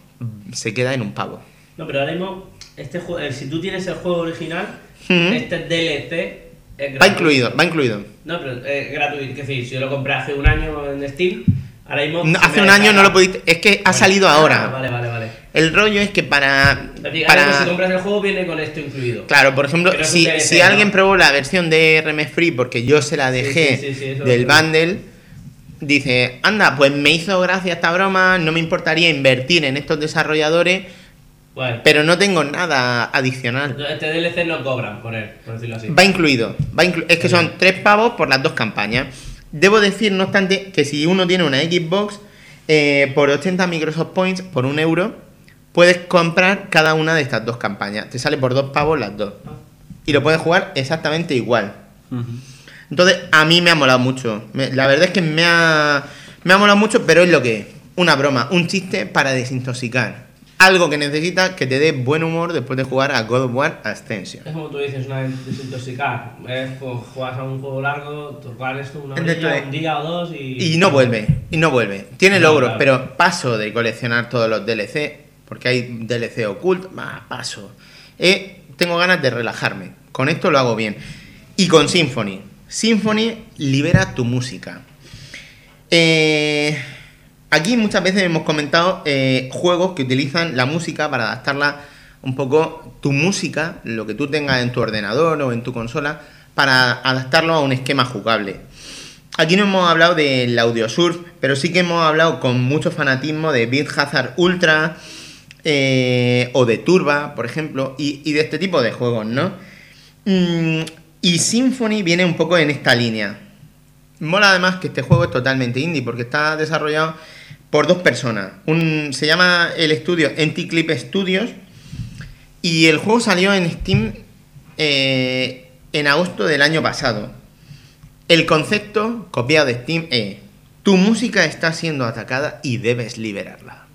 se queda en un pavo. No, pero ahora mismo, este juego, eh, si tú tienes el juego original, este DLC es Va incluido, va incluido. No, pero es gratuito. Es decir, si yo lo compré hace un año en Steam, ahora mismo. No, hace un año no lo pudiste. Es que ha salido Ah, ahora. vale, vale, vale. El rollo es que para. Mismo para si compras el juego, viene con esto incluido. Claro, por ejemplo, si, DLC, si ¿no? alguien probó la versión de RM Free porque yo se la dejé sí, sí, sí, eso del bundle, dice, anda, pues me hizo gracia esta broma, no me importaría invertir en estos desarrolladores, Bueno, pero no tengo nada adicional. este DLC no cobran por él, por decirlo así. Va incluido, va inclu- es que son tres pavos por las dos campañas. Debo decir, no obstante, que si uno tiene una Xbox, eh, por 80 Microsoft Points, por un euro, puedes comprar cada una de estas dos campañas. Te sale por dos pavos las dos. Y lo puedes jugar exactamente igual. Entonces, a mí me ha molado mucho. Me- la verdad es que me ha, me ha molado mucho, pero es lo que es. Una broma, un chiste para desintoxicar. Algo que necesitas que te dé buen humor después de jugar a God of War Ascension. Es como tú dices, una desintoxicar. Es pues, juegas a un juego largo, tocar esto una horilla, de- un día o dos y. Y no vuelve, y no vuelve. Tiene No, logros, claro. pero paso de coleccionar todos los DLC, porque hay DLC oculto, va, paso. Eh, tengo ganas de relajarme. con esto lo hago bien. Y con Symphony. Symphony libera tu música. Eh, aquí muchas veces hemos comentado eh, juegos que utilizan la música para adaptarla un poco, tu música, lo que tú tengas en tu ordenador o en tu consola, para adaptarlo a un esquema jugable. Aquí no hemos hablado del audio surf, pero sí que hemos hablado con mucho fanatismo de Beat Hazard Ultra eh, o de Turba, por ejemplo, y, de este tipo de juegos, ¿no? Mm, y Symphony viene un poco en esta línea. Mola además que este juego es totalmente indie porque está desarrollado por dos personas. Se llama el estudio Clip Studios y el juego salió en Steam eh, en agosto del año pasado. El concepto copiado de Steam es, tu música está siendo atacada y debes liberarla.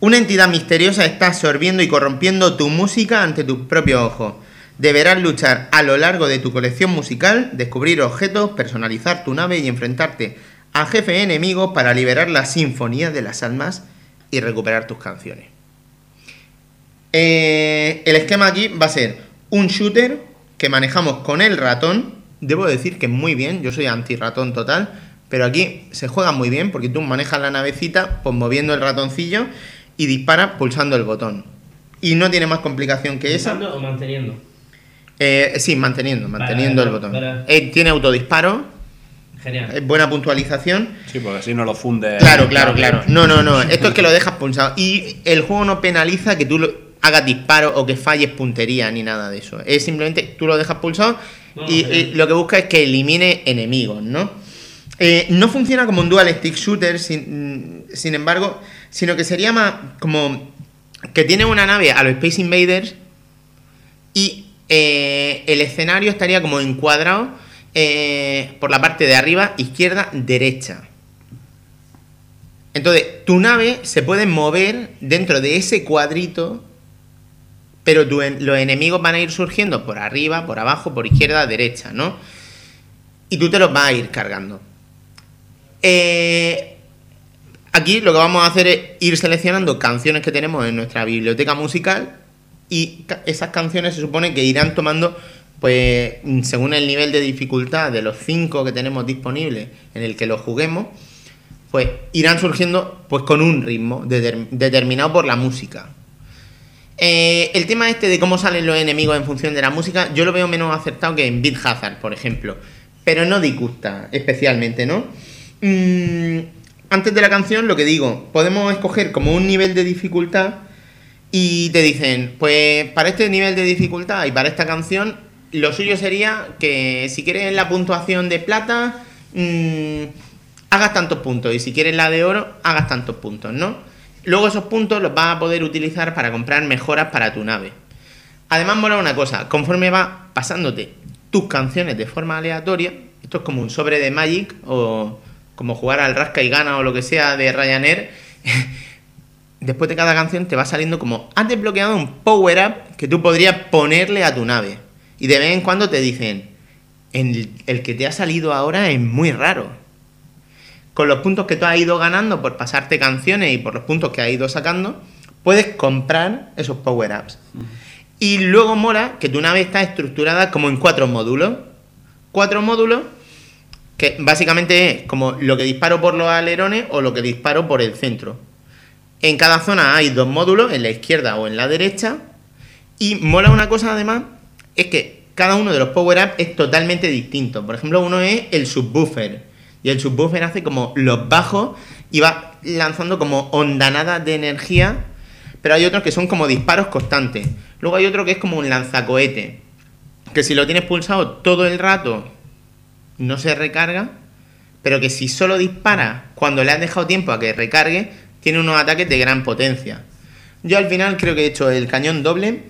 Una entidad misteriosa está absorbiendo y corrompiendo tu música ante tus propios ojos. Deberás luchar a lo largo de tu colección musical, descubrir objetos, personalizar tu nave y enfrentarte a jefe enemigos para liberar la sinfonía de las almas y recuperar tus canciones. Eh, el esquema aquí va a ser un shooter que manejamos con el ratón. Debo decir que muy bien, yo soy anti-ratón total, pero aquí se juega muy bien porque tú manejas la navecita pues moviendo el ratoncillo y disparas pulsando el botón. Y no tiene más complicación que esa. ¿Usando o manteniendo? Eh, sí, manteniendo, manteniendo el botón. Eh, tiene autodisparo, Genial. eh, buena puntualización. Sí, porque así no lo funde. Claro, claro, claro. No, no, no. Esto es que lo dejas pulsado. Y el juego no penaliza que tú lo- hagas disparos o que falles puntería ni nada de eso. Es simplemente tú lo dejas pulsado No, y, lo que busca es que elimine enemigos, ¿no? Eh, no funciona como un dual stick shooter, sin, sin embargo, sino que sería más como que tiene una nave a los Space Invaders eh, el escenario estaría como encuadrado eh, por la parte de arriba, izquierda, derecha. Entonces, tu nave se puede mover dentro de ese cuadrito, pero los enemigos van a ir surgiendo por arriba, por abajo, por izquierda, derecha, ¿no? Y tú te los vas a ir cargando. Eh, aquí lo que vamos a hacer es ir seleccionando canciones que tenemos en nuestra biblioteca musical y esas canciones se supone que irán tomando, pues, según el nivel de dificultad de los cinco que tenemos disponibles en el que los juguemos, pues irán surgiendo pues con un ritmo deter- determinado por la música. Eh, el tema este de cómo salen los enemigos en función de la música, yo lo veo menos acertado que en Beat Hazard, por ejemplo. Pero no disgusta especialmente, ¿no? Mm, antes de la canción, lo que digo, podemos escoger como un nivel de dificultad y te dicen, pues para este nivel de dificultad y para esta canción, lo suyo sería que si quieres la puntuación de plata, mm, hagas tantos puntos. Y si quieres la de oro, hagas tantos puntos, ¿no? Luego esos puntos los vas a poder utilizar para comprar mejoras para tu nave. Además, mola una cosa, conforme vas pasándote tus canciones de forma aleatoria, esto es como un sobre de Magic o como jugar al Rasca y Gana o lo que sea de Ryanair, después de cada canción te va saliendo como has desbloqueado un power up que tú podrías ponerle a tu nave. Y de vez en cuando te dicen, el, el que te ha salido ahora es muy raro. Con los puntos que tú has ido ganando por pasarte canciones y por los puntos que has ido sacando, puedes comprar esos power ups. Y luego mola que tu nave está estructurada como en cuatro módulos. Cuatro módulos que básicamente es como lo que disparo por los alerones o lo que disparo por el centro. En cada zona hay dos módulos, en la izquierda o en la derecha. Y mola una cosa además, es que cada uno de los power-ups es totalmente distinto. Por ejemplo, uno es el subwoofer. Y el subwoofer hace como los bajos y va lanzando como ondanadas de energía. Pero hay otros que son como disparos constantes. Luego hay otro que es como un lanzacohete. Que si lo tienes pulsado todo el rato no se recarga. Pero que si solo dispara cuando le has dejado tiempo a que recargue, tiene unos ataques de gran potencia. Yo al final creo que he hecho el cañón doble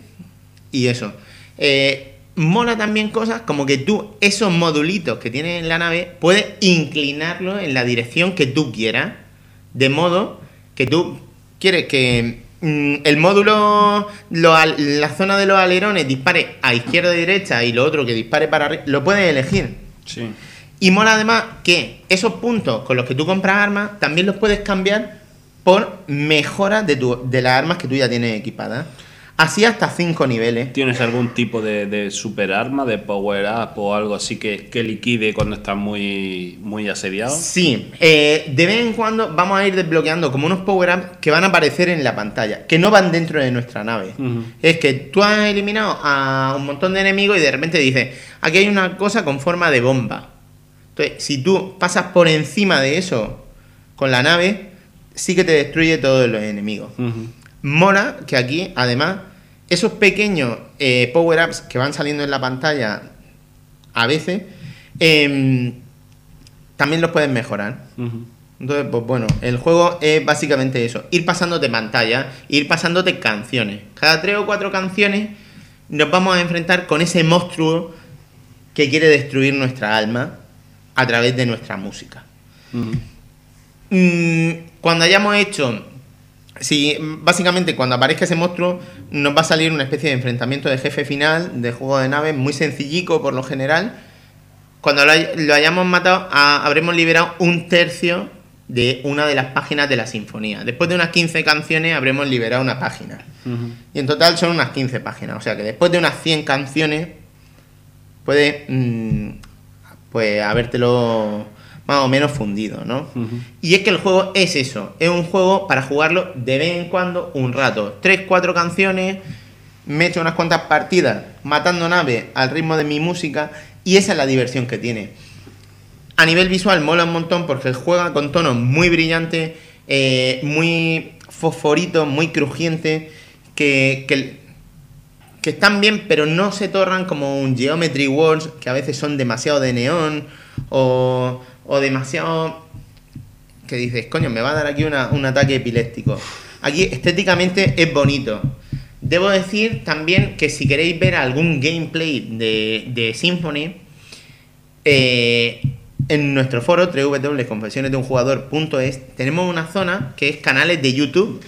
y eso. Eh, mola también cosas como que tú, esos modulitos que tienes en la nave, puedes inclinarlos en la dirección que tú quieras. De modo que tú quieres que mm, el módulo, lo la zona de los alerones dispare a izquierda y derecha y lo otro que dispare para arriba, lo puedes elegir. Sí. Y mola además que esos puntos con los que tú compras armas también los puedes cambiar por mejoras de, tu- de las armas que tú ya tienes equipadas. Así hasta 5 niveles. ¿Tienes algún tipo de, de super arma, de power up o algo así que, que liquide cuando estás muy, muy asediado? Sí, eh, de vez en cuando vamos a ir desbloqueando como unos power-ups que van a aparecer en la pantalla, que no van dentro de nuestra nave. Es que tú has eliminado a un montón de enemigos y de repente dices, aquí hay una cosa con forma de bomba. Entonces, si tú pasas por encima de eso con la nave, sí que te destruye todos los enemigos. Ujú. Mola que aquí, además, esos pequeños eh, power-ups que van saliendo en la pantalla a veces, em, también los puedes mejorar. Entonces, pues bueno, el juego es básicamente eso, ir pasándote pantalla, ir pasándote canciones. Cada tres o cuatro canciones nos vamos a enfrentar con ese monstruo que quiere destruir nuestra alma a través de nuestra música. Mm, cuando hayamos hecho, si básicamente cuando aparezca ese monstruo nos va a salir una especie de enfrentamiento de jefe final de juego de naves muy sencillico por lo general. Cuando lo, hay- lo hayamos matado a- habremos liberado un tercio de una de las páginas de la sinfonía. Después de unas 15 canciones habremos liberado una página. Y en total son unas 15 páginas. O sea que después de unas 100 canciones, puede mm, pues habértelo más o menos fundido, ¿no? Y es que el juego es eso. Es un juego para jugarlo de vez en cuando, un rato. 3, 4 canciones, me he hecho unas cuantas partidas matando naves al ritmo de mi música. Y esa es la diversión que tiene. A nivel visual mola un montón porque juega con tonos muy brillantes, eh, muy fosforitos, muy crujientes, que, que, que están bien, pero no se torran como un Geometry Wars, que a veces son demasiado de neón o, o demasiado... que dices, coño, me va a dar aquí una- un ataque epiléptico. Aquí estéticamente es bonito. Debo decir también que si queréis ver algún gameplay de, de Symphony, eh, en nuestro foro www.confesionesdeunjugador.es tenemos una zona que es canales de YouTube.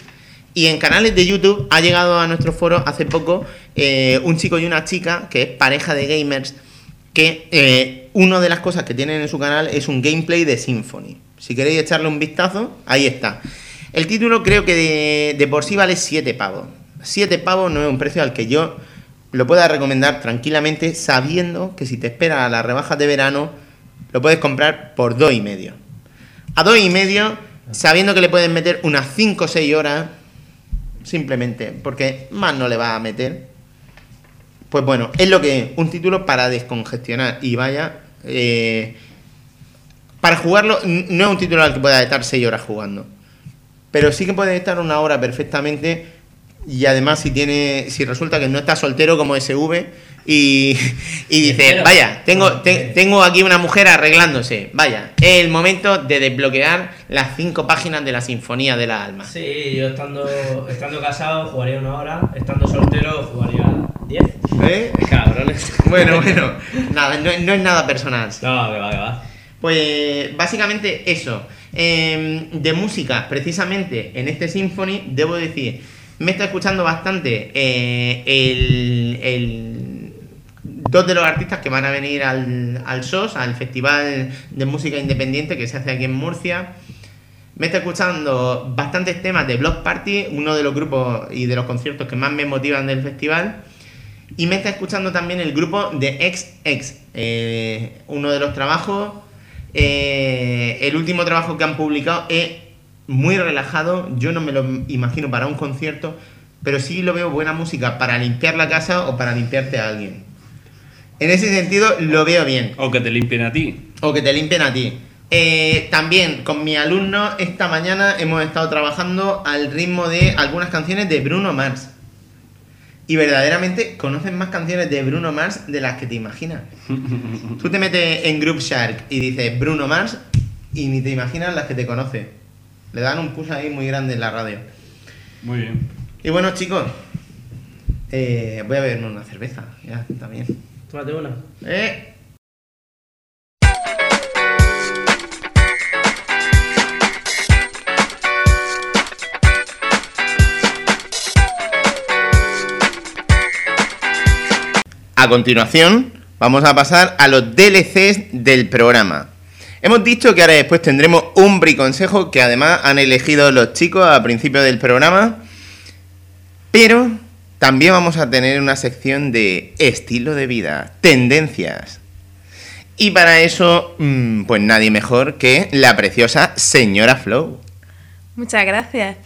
Y en canales de YouTube ha llegado a nuestro foro hace poco eh, un chico y una chica que es pareja de gamers que eh, una de las cosas que tienen en su canal es un gameplay de Symphony. Si queréis echarle un vistazo, ahí está. El título creo que de, por sí vale 7 pavos. 7 pavos no es un precio al que yo lo pueda recomendar tranquilamente sabiendo que si te esperas a las rebajas de verano lo puedes comprar por 2,5. y medio. A 2,5 y medio sabiendo que le puedes meter unas 5 o 6 horas simplemente porque más no le vas a meter. Pues bueno, es lo que es, un título para descongestionar y vaya... eh, para jugarlo, no es un título al que puedas estar 6 horas jugando. Pero sí que puedes estar una hora perfectamente. Y además, si tiene si resulta que no estás soltero como SV y, y Espera. vaya, tengo, te- tengo aquí una mujer arreglándose. Vaya, es el momento de desbloquear las cinco páginas de la Sinfonía de la Alma. Sí, yo estando, estando casado jugaría una hora, estando soltero jugaría 10. ¿Eh? Cabrones. Bueno, bueno, nada, no, no es nada personal. No, que va, que va. Pues básicamente eso. Eh, de música, precisamente en este Symphony, debo decir, me está escuchando bastante eh, el, el- dos de los artistas que van a venir al, al SOS, al Festival de Música Independiente que se hace aquí en Murcia. Me está escuchando bastantes temas de Block Party, uno de los grupos y de los conciertos que más me motivan del festival. Y me está escuchando también el grupo de XX, eh, uno de los trabajos. eh, el último trabajo que han publicado es muy relajado. Yo no me lo imagino para un concierto, pero sí lo veo buena música para limpiar la casa o para limpiarte a alguien. En ese sentido, lo veo bien. O que te limpien a ti. O que te limpien a ti. Eh, también con mi alumno esta mañana hemos estado trabajando al ritmo de algunas canciones de Bruno Mars. Y verdaderamente conocen más canciones de Bruno Mars de las que te imaginas. Tú te metes en Group Shark y dices Bruno Mars y ni te imaginas las que te conoce. Le dan un push ahí muy grande en la radio. Muy bien. Y bueno, chicos, eh, voy a beberme una cerveza. Ya, también. Tómate una. Eh, A continuación, vamos a pasar a los DLCs del programa. Hemos dicho que ahora después tendremos un briconsejo que además han elegido los chicos a principio del programa. Pero también vamos a tener una sección de estilo de vida, tendencias. Y para eso, mm, pues nadie mejor que la preciosa señora Flow. Muchas gracias.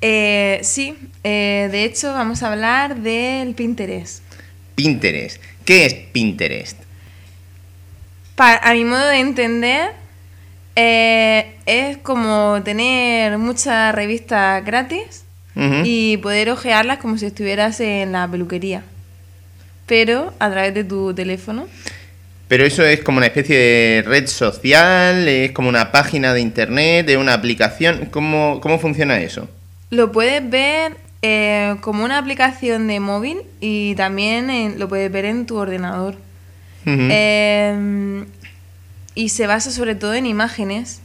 Eh, sí, eh, de hecho vamos a hablar del Pinterest. Pinterest. ¿Qué es Pinterest? Pa- a mi modo de entender, eh, es como tener muchas revistas gratis y poder ojearlas como si estuvieras en la peluquería, pero a través de tu teléfono. Pero eso es como una especie de red social, es como una página de internet, es una aplicación. ¿Cómo, cómo funciona eso? Lo puedes ver eh, como una aplicación de móvil y también en- lo puedes ver en tu ordenador. Eh, y se basa sobre todo en imágenes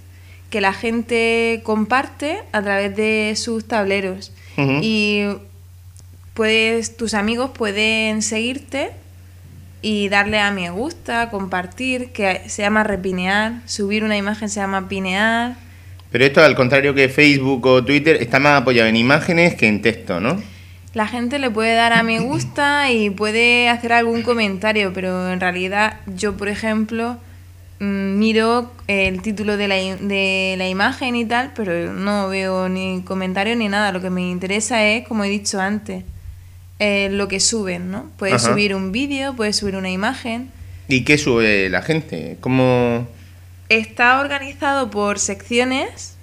que la gente comparte a través de sus tableros. Y puedes, tus amigos pueden seguirte y darle a me gusta, compartir, que se llama repinear, subir una imagen se llama pinear. Pero esto, al contrario que Facebook o Twitter, está más apoyado en imágenes que en texto, ¿no? La gente le puede dar a me gusta y puede hacer algún comentario, pero en realidad yo, por ejemplo, mm, miro el título de la, de la imagen y tal, pero no veo ni comentario ni nada. Lo que me interesa es, como he dicho antes, eh, lo que suben, ¿no? Puedes Ajá. subir un vídeo, puedes subir una imagen. ¿Y qué sube la gente? ¿Cómo...? Está organizado por secciones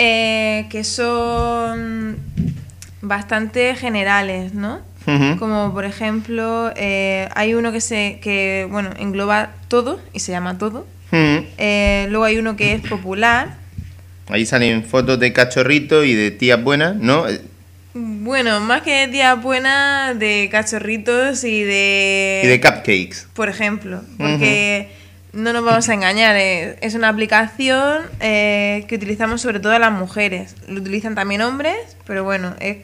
eh, que son bastante generales, ¿no? Como por ejemplo, eh, hay uno que se que bueno engloba todo y se llama todo. Eh, luego hay uno que es popular. Ahí salen fotos de cachorritos y de tías buenas, ¿no? Bueno, más que día buena de cachorritos y de Y de cupcakes. por ejemplo, porque no nos vamos a engañar, eh, es una aplicación eh, que utilizamos sobre todo las mujeres. Lo utilizan también hombres, pero bueno, es,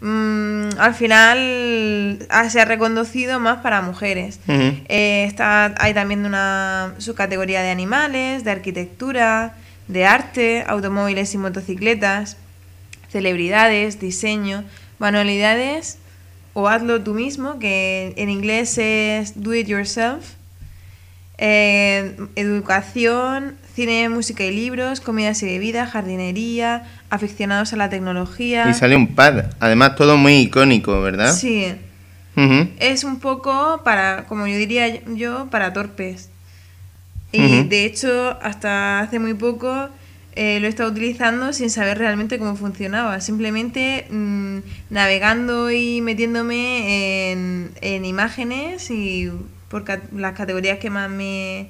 mm, al final ah, se ha reconducido más para mujeres. Eh, está, hay también una subcategoría de animales, de arquitectura, de arte, automóviles y motocicletas, celebridades, diseño, manualidades o hazlo tú mismo, que en inglés es do it yourself, eh, educación, cine, música y libros, comidas y bebidas, jardinería, aficionados a la tecnología. Y sale un pad. Además, todo muy icónico, ¿verdad? Sí, es un poco para, como yo diría yo, para torpes. Y de hecho, hasta hace muy poco eh, lo he estado utilizando sin saber realmente cómo funcionaba. Simplemente mm, navegando y metiéndome en, en imágenes y por ca- las categorías que más me,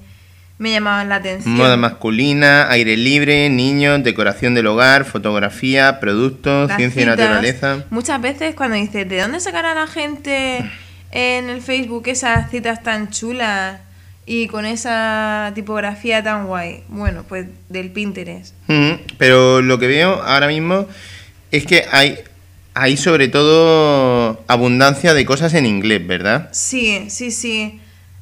me llamaban la atención. Moda masculina, aire libre, niños, decoración del hogar, fotografía, productos, Las ciencia y naturaleza. Muchas veces cuando dices, ¿de dónde sacará la gente en el Facebook esas citas tan chulas y con esa tipografía tan guay? Bueno, pues del Pinterest. Ujú, Pero lo que veo ahora mismo es que hay, hay sobre todo abundancia de cosas en inglés, ¿verdad? Sí, sí, sí.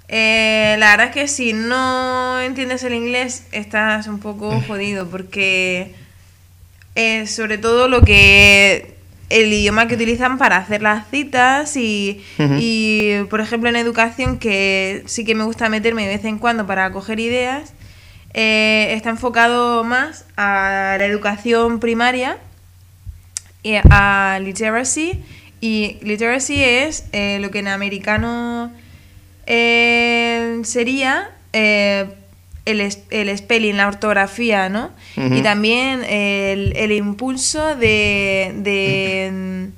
Eh, la verdad es que si no entiendes el inglés estás un poco jodido porque eh, sobre todo lo que el idioma que utilizan para hacer las citas y, por ejemplo en educación que sí que me gusta meterme de vez en cuando para coger ideas eh, está enfocado más a la educación primaria y a literacy y literacy es eh, lo que en americano eh, sería eh, el, el spelling, la ortografía, ¿no? Y también el, el impulso de, de,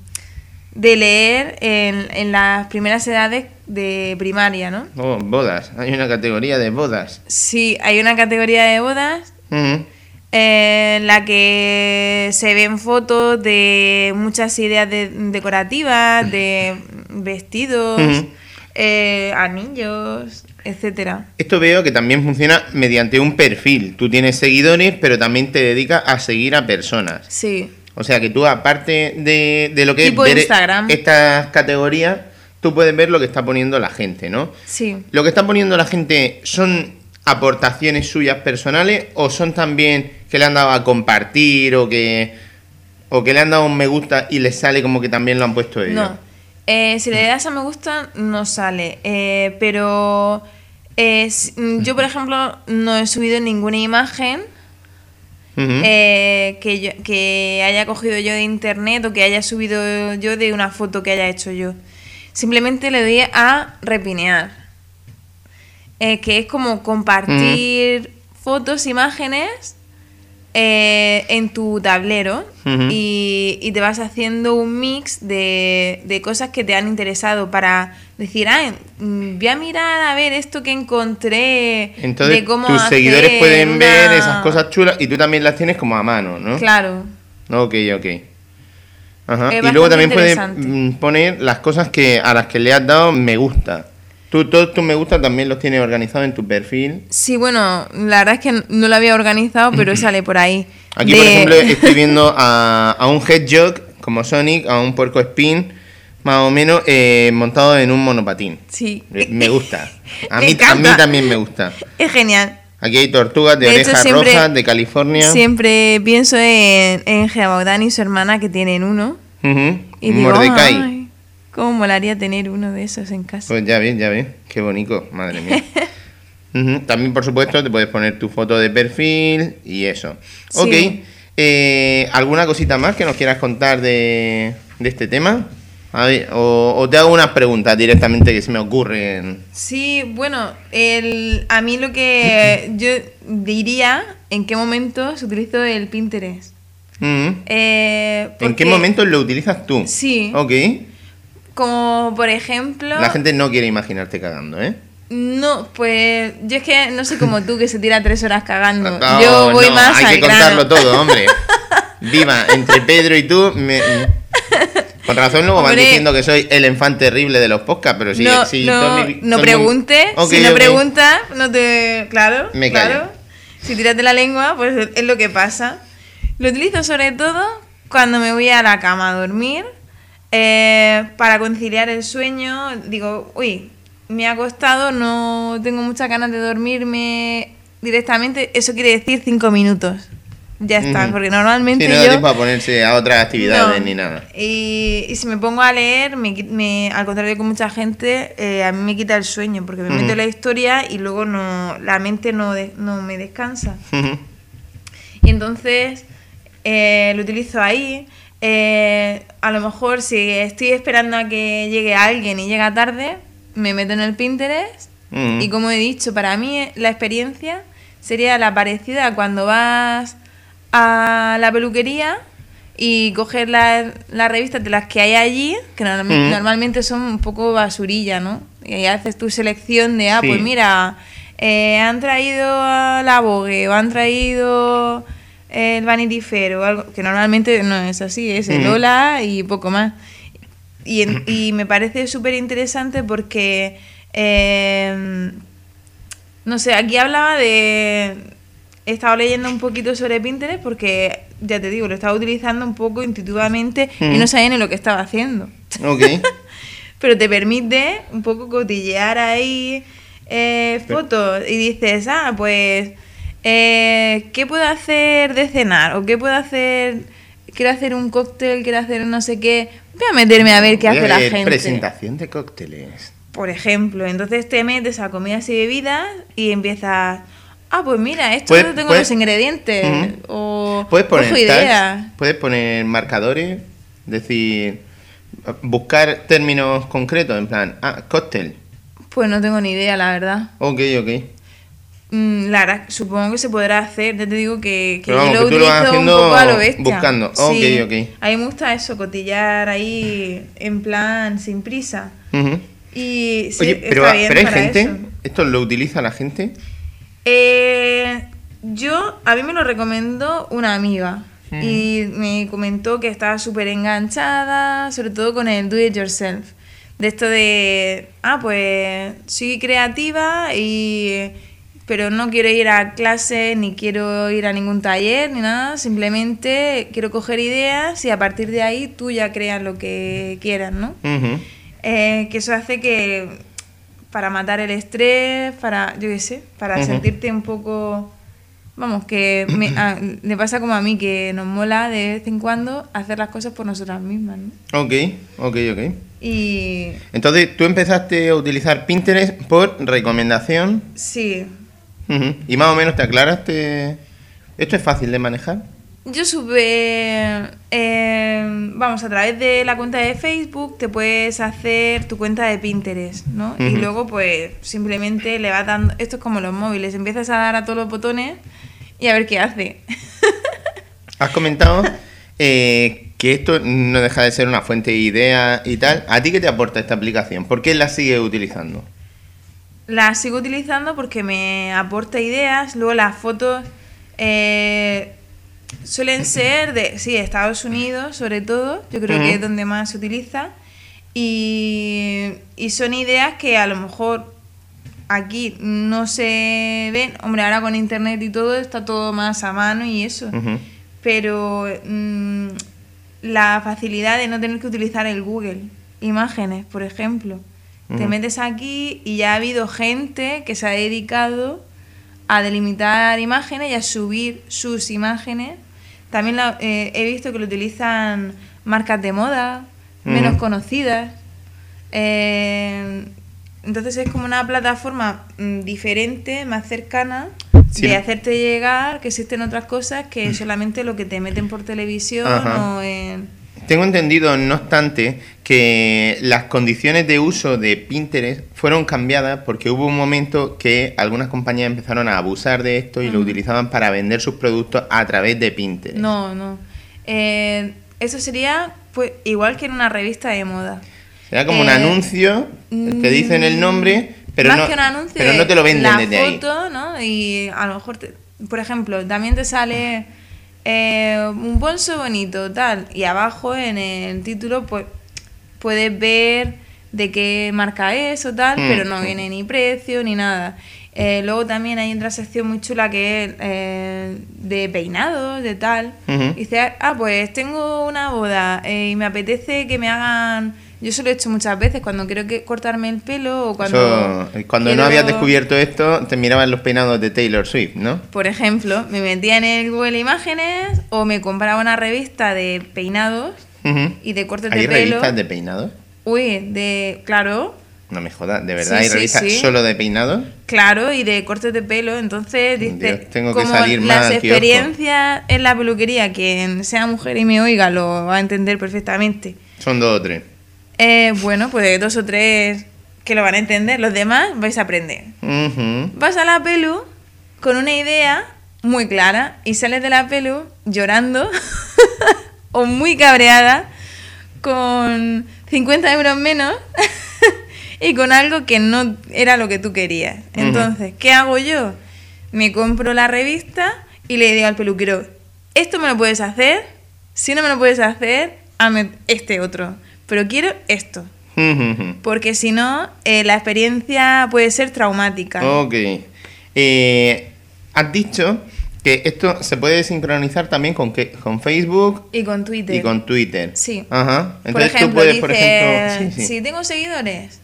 de leer en, en las primeras edades de primaria, ¿no? Oh, bodas. Hay una categoría de bodas. Sí, hay una categoría de bodas en la que se ven fotos de muchas ideas de- decorativas, de vestidos. Eh, anillos, etcétera. Esto veo que también funciona mediante un perfil. Tú tienes seguidores, pero también te dedicas a seguir a personas. Sí, O sea que tú, aparte de, de lo que Tipo es ver Instagram. estas categorías, tú puedes ver lo que está poniendo la gente, ¿no? sí. ¿Lo que está poniendo la gente son aportaciones suyas personales o son también que le han dado a compartir o que ¿O que le han dado un me gusta y les sale como que también lo han puesto ellos? No. Eh, si le das a me gusta, no sale. Eh, pero eh, mm, yo, por ejemplo, no he subido ninguna imagen eh, que, yo- que haya cogido yo de internet o que haya subido yo de una foto que haya hecho yo. Simplemente le doy a repinear. Que es como compartir fotos, imágenes eh, en tu tablero y, y te vas haciendo un mix de, de cosas que te han interesado para decir, ah, mm, voy a mirar a ver esto que encontré Entonces de cómo tus seguidores pueden ver esas cosas chulas y tú también las tienes como a mano, ¿no? Claro. Ok, ok. Ajá. Y luego también puedes mm, poner las cosas que a las que le has dado me gusta. Tú todos tus me gusta también los tienes organizados en tu perfil. Sí, bueno, la verdad es que no lo había organizado, pero sale por ahí. Aquí, De- por ejemplo, estoy viendo a, a un Hedgehog como Sonic, a un puerco spin, más o menos eh, montado en un monopatín. Sí. Eh, Me gusta. A mí, a mí también me gusta. Es genial. Aquí hay tortugas de, De orejas rojas de California. Siempre pienso en, en Gebaudán y su hermana que tienen uno. Ujú. Y digo, Mordecai. "Ay, cómo molaría tener uno de esos en casa. Pues ya ves, ya ves. Qué bonito, madre mía. Ujú. También, por supuesto, te puedes poner tu foto de perfil y eso. Sí. Ok. Eh, ¿Alguna cosita más que nos quieras contar de, de este tema? A ver, o, o te hago unas preguntas directamente que se me ocurren. Sí, bueno, el, a mí lo que yo diría en qué momento se utiliza el Pinterest. Eh, ¿En qué porque- momento lo utilizas tú? Sí. Ok. Como por ejemplo... La gente no quiere imaginarte cagando, ¿eh? No, pues yo es que no soy como tú que se tira tres horas cagando. No, yo voy no, más hay al que contarlo grano. todo, hombre. Viva, entre Pedro y tú. me- Con razón luego van Hombre. diciendo que soy el enfant terrible de los podcasts, pero sí, no, sí, no, mi- no pregunte. Ok, si no ok. preguntas, no te. Claro, Me claro. Si tiras de la lengua, pues es lo que pasa. Lo utilizo sobre todo cuando me voy a la cama a dormir. Eh, para conciliar el sueño, digo, uy, me ha costado, no tengo muchas ganas de dormirme directamente. Eso quiere decir cinco minutos. Ya está, porque normalmente Sí, no da yo. tiempo a ponerse a otras actividades No. ni nada. Y, y si me pongo a leer, me, al contrario que mucha gente, eh, a mí me quita el sueño, porque me meto en la historia y luego no la mente no, de- no me descansa. Y entonces eh, lo utilizo ahí. Eh, a lo mejor si estoy esperando a que llegue alguien y llega tarde, me meto en el Pinterest. Ujú. Y como he dicho, para mí eh, la experiencia sería la parecida a cuando vas a la peluquería y coges las las revistas de las que hay allí, que Ujú. normalmente son un poco basurilla, ¿no? Y haces tu selección de, ah, Sí. pues mira, eh, han traído a la Vogue o han traído el Vanity Fair o algo, que normalmente no es así, es el. Lola y poco más. Y, en- y me parece súper interesante porque, eh, no sé, aquí hablaba de... He estado leyendo un poquito sobre Pinterest porque, ya te digo, lo estaba utilizando un poco intuitivamente y no sabía ni lo que estaba haciendo. Ok. Pero te permite un poco cotillear ahí eh, fotos y dices, ah, pues, eh, ¿qué puedo hacer de cenar? ¿O qué puedo hacer? Quiero hacer un cóctel, quiero hacer no sé qué. Voy a meterme a ver qué hace la gente. Presentación de cócteles. Por ejemplo, entonces te metes a comidas y bebidas y empiezas, ah, pues mira, esto Puedes- tengo puedes- los ingredientes. O Puedes poner ideas. puedes poner marcadores, decir, buscar términos concretos, en plan, ah, cóctel. Pues no tengo ni idea, la verdad. Ok, ok. Mm, la verdad, supongo que se podrá hacer. Ya te digo que, que Pero vamos, yo lo que utilizo un poco a lo bestia. buscando. Ok, Sí. ok. A mí me gusta eso, cotillar ahí en plan sin prisa. Y sí, Oye, pero, está bien pero hay para gente, eso. ¿esto lo utiliza la gente? Eh, yo, a mí me lo recomendó una amiga. Y me comentó que estaba súper enganchada, sobre todo con el do it yourself. De esto de, ah, pues soy creativa y pero no quiero ir a clase, ni quiero ir a ningún taller, ni nada. Simplemente quiero coger ideas y a partir de ahí tú ya creas lo que quieras, ¿no? Eh, que eso hace que para matar el estrés, para, yo qué sé, para sentirte un poco Vamos, que me- a- le pasa como a mí, que nos mola de vez en cuando hacer las cosas por nosotras mismas, ¿no? Ok, ok, ok. Y Entonces, tú empezaste a utilizar Pinterest por recomendación sí, y más o menos te aclaraste. ¿Esto es fácil de manejar? yo supe, eh, vamos, a través de la cuenta de Facebook te puedes hacer tu cuenta de Pinterest, ¿no? Y luego pues simplemente le vas dando, esto es como los móviles, empiezas a dar a todos los botones y a ver qué hace. Has comentado eh, que esto no deja de ser una fuente de ideas y tal. ¿A ti qué te aporta esta aplicación? ¿Por qué la sigues utilizando? La sigo utilizando porque me aporta ideas. Luego las fotos eh, suelen ser de, sí, Estados Unidos, sobre todo. Yo creo que es donde más se utiliza. Y, y son ideas que a lo mejor aquí no se ven. Hombre, ahora con internet y todo está todo más a mano y eso. Pero mm, la facilidad de no tener que utilizar el Google Imágenes, por ejemplo. Te metes aquí y ya ha habido gente que se ha dedicado a delimitar imágenes y a subir sus imágenes. También la- eh, he visto que lo utilizan marcas de moda, menos conocidas. Eh, entonces es como una plataforma mm, diferente, más cercana, Sí. de hacerte llegar que existen otras cosas que solamente lo que te meten por televisión Ajá. o en... Tengo entendido, no obstante, que las condiciones de uso de Pinterest fueron cambiadas porque hubo un momento que algunas compañías empezaron a abusar de esto y lo utilizaban para vender sus productos a través de Pinterest. No, no. Eh, eso sería pues igual que en una revista de moda. Era como un Eh, anuncio, te dicen el nombre, pero Más no, que un anuncio, pero no te lo venden la desde ahí. foto, ¿no? Y a lo mejor, te- por ejemplo, también te sale eh, un bolso bonito, tal, y abajo en el título, pues puedes ver de qué marca es o tal, Mm, pero no mm. viene ni precio ni nada. Eh, luego también hay otra sección muy chula que es eh, de peinados, de tal. Y dice, ah, pues tengo una boda eh, y me apetece que me hagan... Yo eso lo he hecho muchas veces cuando quiero que cortarme el pelo o cuando... Eso, eh, cuando no habías descubierto esto, te miraban los peinados de Taylor Swift, ¿no? Por ejemplo, me metía en el Google Imágenes o me compraba una revista de peinados y de cortes ¿Hay de pelo. revistas de peinados? Uy, de... Claro, No me jodas, ¿de verdad Sí, hay sí, revistas sí. solo de peinados? claro, y de cortes de pelo. Entonces, dice, Dios, tengo que como salir más las experiencias en la peluquería, quien sea mujer y me oiga lo va a entender perfectamente. Son dos o tres. Eh, bueno, pues dos o tres que lo van a entender. Los demás vais a aprender. Vas a la pelu con una idea muy clara y sales de la pelu llorando o muy cabreada con 50 euros menos y con algo que no era lo que tú querías. Entonces, ¿qué hago yo? Me compro la revista y le digo al peluquero, esto me lo puedes hacer, si no me lo puedes hacer, hazme este otro, pero quiero esto. Porque si no, eh, la experiencia puede ser traumática. Ok. Eh, has dicho que esto se puede sincronizar también con, que, con Facebook Y con Twitter. y con Twitter. Sí. Ajá. por Entonces ejemplo, tú puedes, dice, por ejemplo... Sí, sí. si tengo seguidores,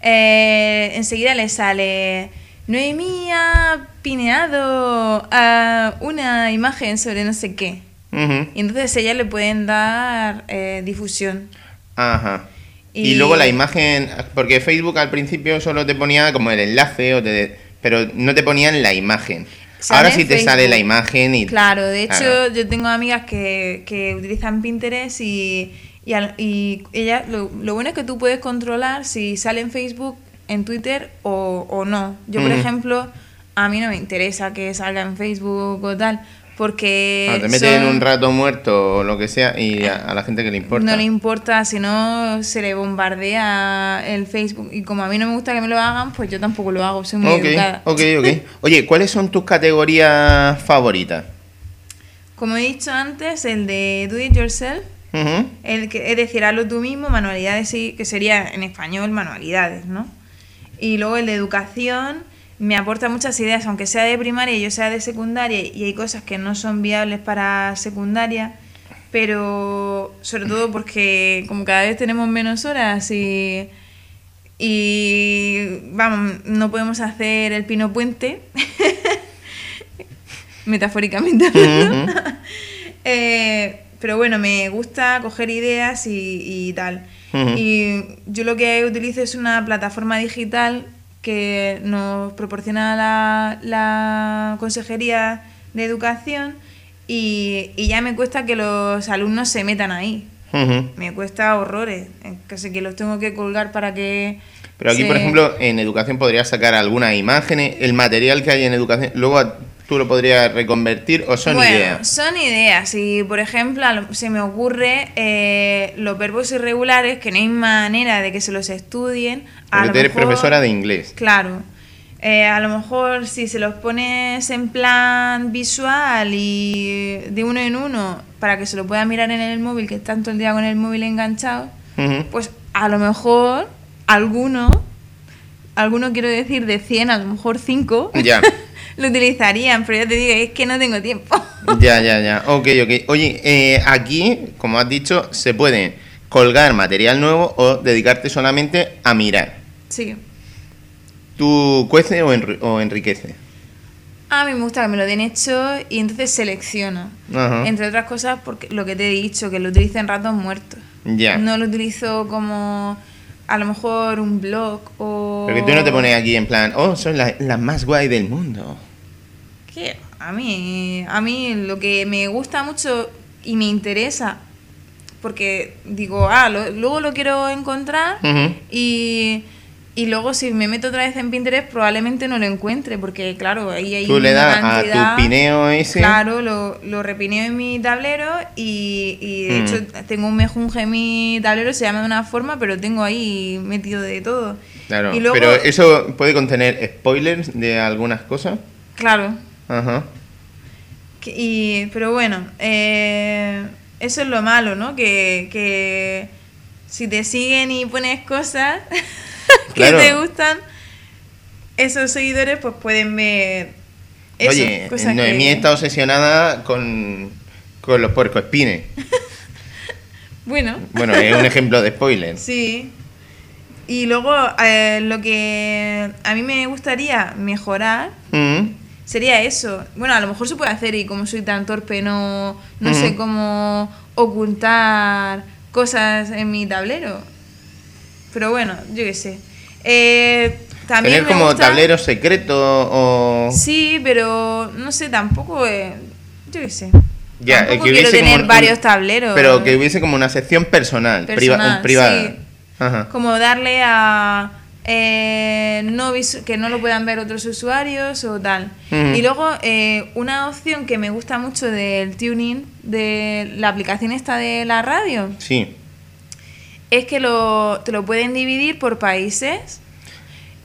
eh, enseguida le sale Noemí ha pineado a una imagen sobre no sé qué. Ujú. Y entonces ellas le pueden dar eh, difusión. Ajá. Y... Y- luego la imagen, porque Facebook al principio solo te ponía como el enlace, o te- pero no te ponían la imagen. Ahora sí te sale la imagen y... Claro, de hecho Claro. yo tengo amigas que, que utilizan Pinterest y, y, al- y ella, lo, lo bueno es que tú puedes controlar si sale en Facebook, en Twitter o, o no. Yo, por ejemplo, a mí no me interesa que salga en Facebook o tal, porque... Ah, te meten en un rato muerto o lo que sea y a, a la gente que le importa. No le importa, si no se le bombardea el Facebook. Y como a mí no me gusta que me lo hagan, pues yo tampoco lo hago, soy muy Ok, educada. ok, ok. Oye, ¿cuáles son tus categorías favoritas? Como he dicho antes, el de Do It Yourself, el que, es decir, hazlo tú mismo, manualidades, sí, que sería en español manualidades, ¿no? Y luego el de educación me aporta muchas ideas, aunque sea de primaria y yo sea de secundaria, y hay cosas que no son viables para secundaria, pero sobre todo porque como cada vez tenemos menos horas y, y vamos, no podemos hacer el pino puente. metafóricamente hablando. Eh, pero bueno, me gusta coger ideas y, y tal. Y yo lo que utilizo es una plataforma digital que nos proporciona la, la Consejería de Educación y, y ya me cuesta que los alumnos se metan ahí. Me cuesta horrores. eh, Casi que los tengo que colgar para que... Pero aquí, se- por ejemplo, en educación podrías sacar algunas imágenes, el material que hay en educación, luego tú lo podrías reconvertir o son bueno, ideas. son ideas. Y, por ejemplo, se me ocurre eh, los verbos irregulares que no hay manera de que se los estudien. A Porque tú eres mejor- profesora de inglés. Claro. Eh, a lo mejor si se los pones en plan visual y de uno en uno para que se lo pueda mirar en el móvil, que están todo el día con el móvil enganchado, pues a lo mejor alguno, alguno quiero decir de 100, a lo mejor 5, Ya, lo utilizarían, pero ya te digo, es que no tengo tiempo. ya, ya, ya. Ok, ok. Oye, eh, aquí, como has dicho, se puede colgar material nuevo o dedicarte solamente a mirar. sí. ¿Tú cuece o, enri- o enriquece? A mí me gusta que me lo den hecho y entonces selecciono. Ajá. Entre otras cosas, porque lo que te he dicho, que lo utilizo en ratos muertos. Ya. No lo utilizo como a lo mejor un blog o... Porque tú no te pones aquí en plan, oh, son las las más guay del mundo. Que a mí, a mí lo que me gusta mucho y me interesa, porque digo, ah, lo- luego lo quiero encontrar y, y luego si me meto otra vez en Pinterest probablemente no lo encuentre, porque claro, ahí hay Tú le das a cantidad- tu pineo ese. Claro, lo, lo repineo en mi tablero y, y de Mm. hecho tengo un mejunje en mi tablero, se llama de una forma, pero tengo ahí metido de todo. Claro, Y luego- pero eso puede contener spoilers de algunas cosas. Claro, Ajá. Y, pero bueno, eh, eso es lo malo, ¿no? Que, que si te siguen y pones cosas que Claro. te gustan, esos seguidores pues pueden ver eso, Oye, cosas Noemí que- está obsesionada con, con los puercoespines. Bueno, Bueno, es un ejemplo de spoiler. sí. Y luego eh, lo que a mí me gustaría mejorar Mm, sería eso. Bueno, a lo mejor se puede hacer y como soy tan torpe no, no sé cómo ocultar cosas en mi tablero. Pero bueno, yo qué sé. Eh, también Tener como gusta- tablero secreto o... Sí, pero no sé, tampoco... eh, yo qué sé. Ya, tampoco que quiero tener un- varios tableros. Pero que hubiese como una sección personal, priva- Personal, un privada. sí. Ajá. Como darle a... eh, no que no lo puedan ver otros usuarios o tal. Y luego eh, una opción que me gusta mucho del tuning de la aplicación esta de la radio Sí. es que lo, te lo pueden dividir por países.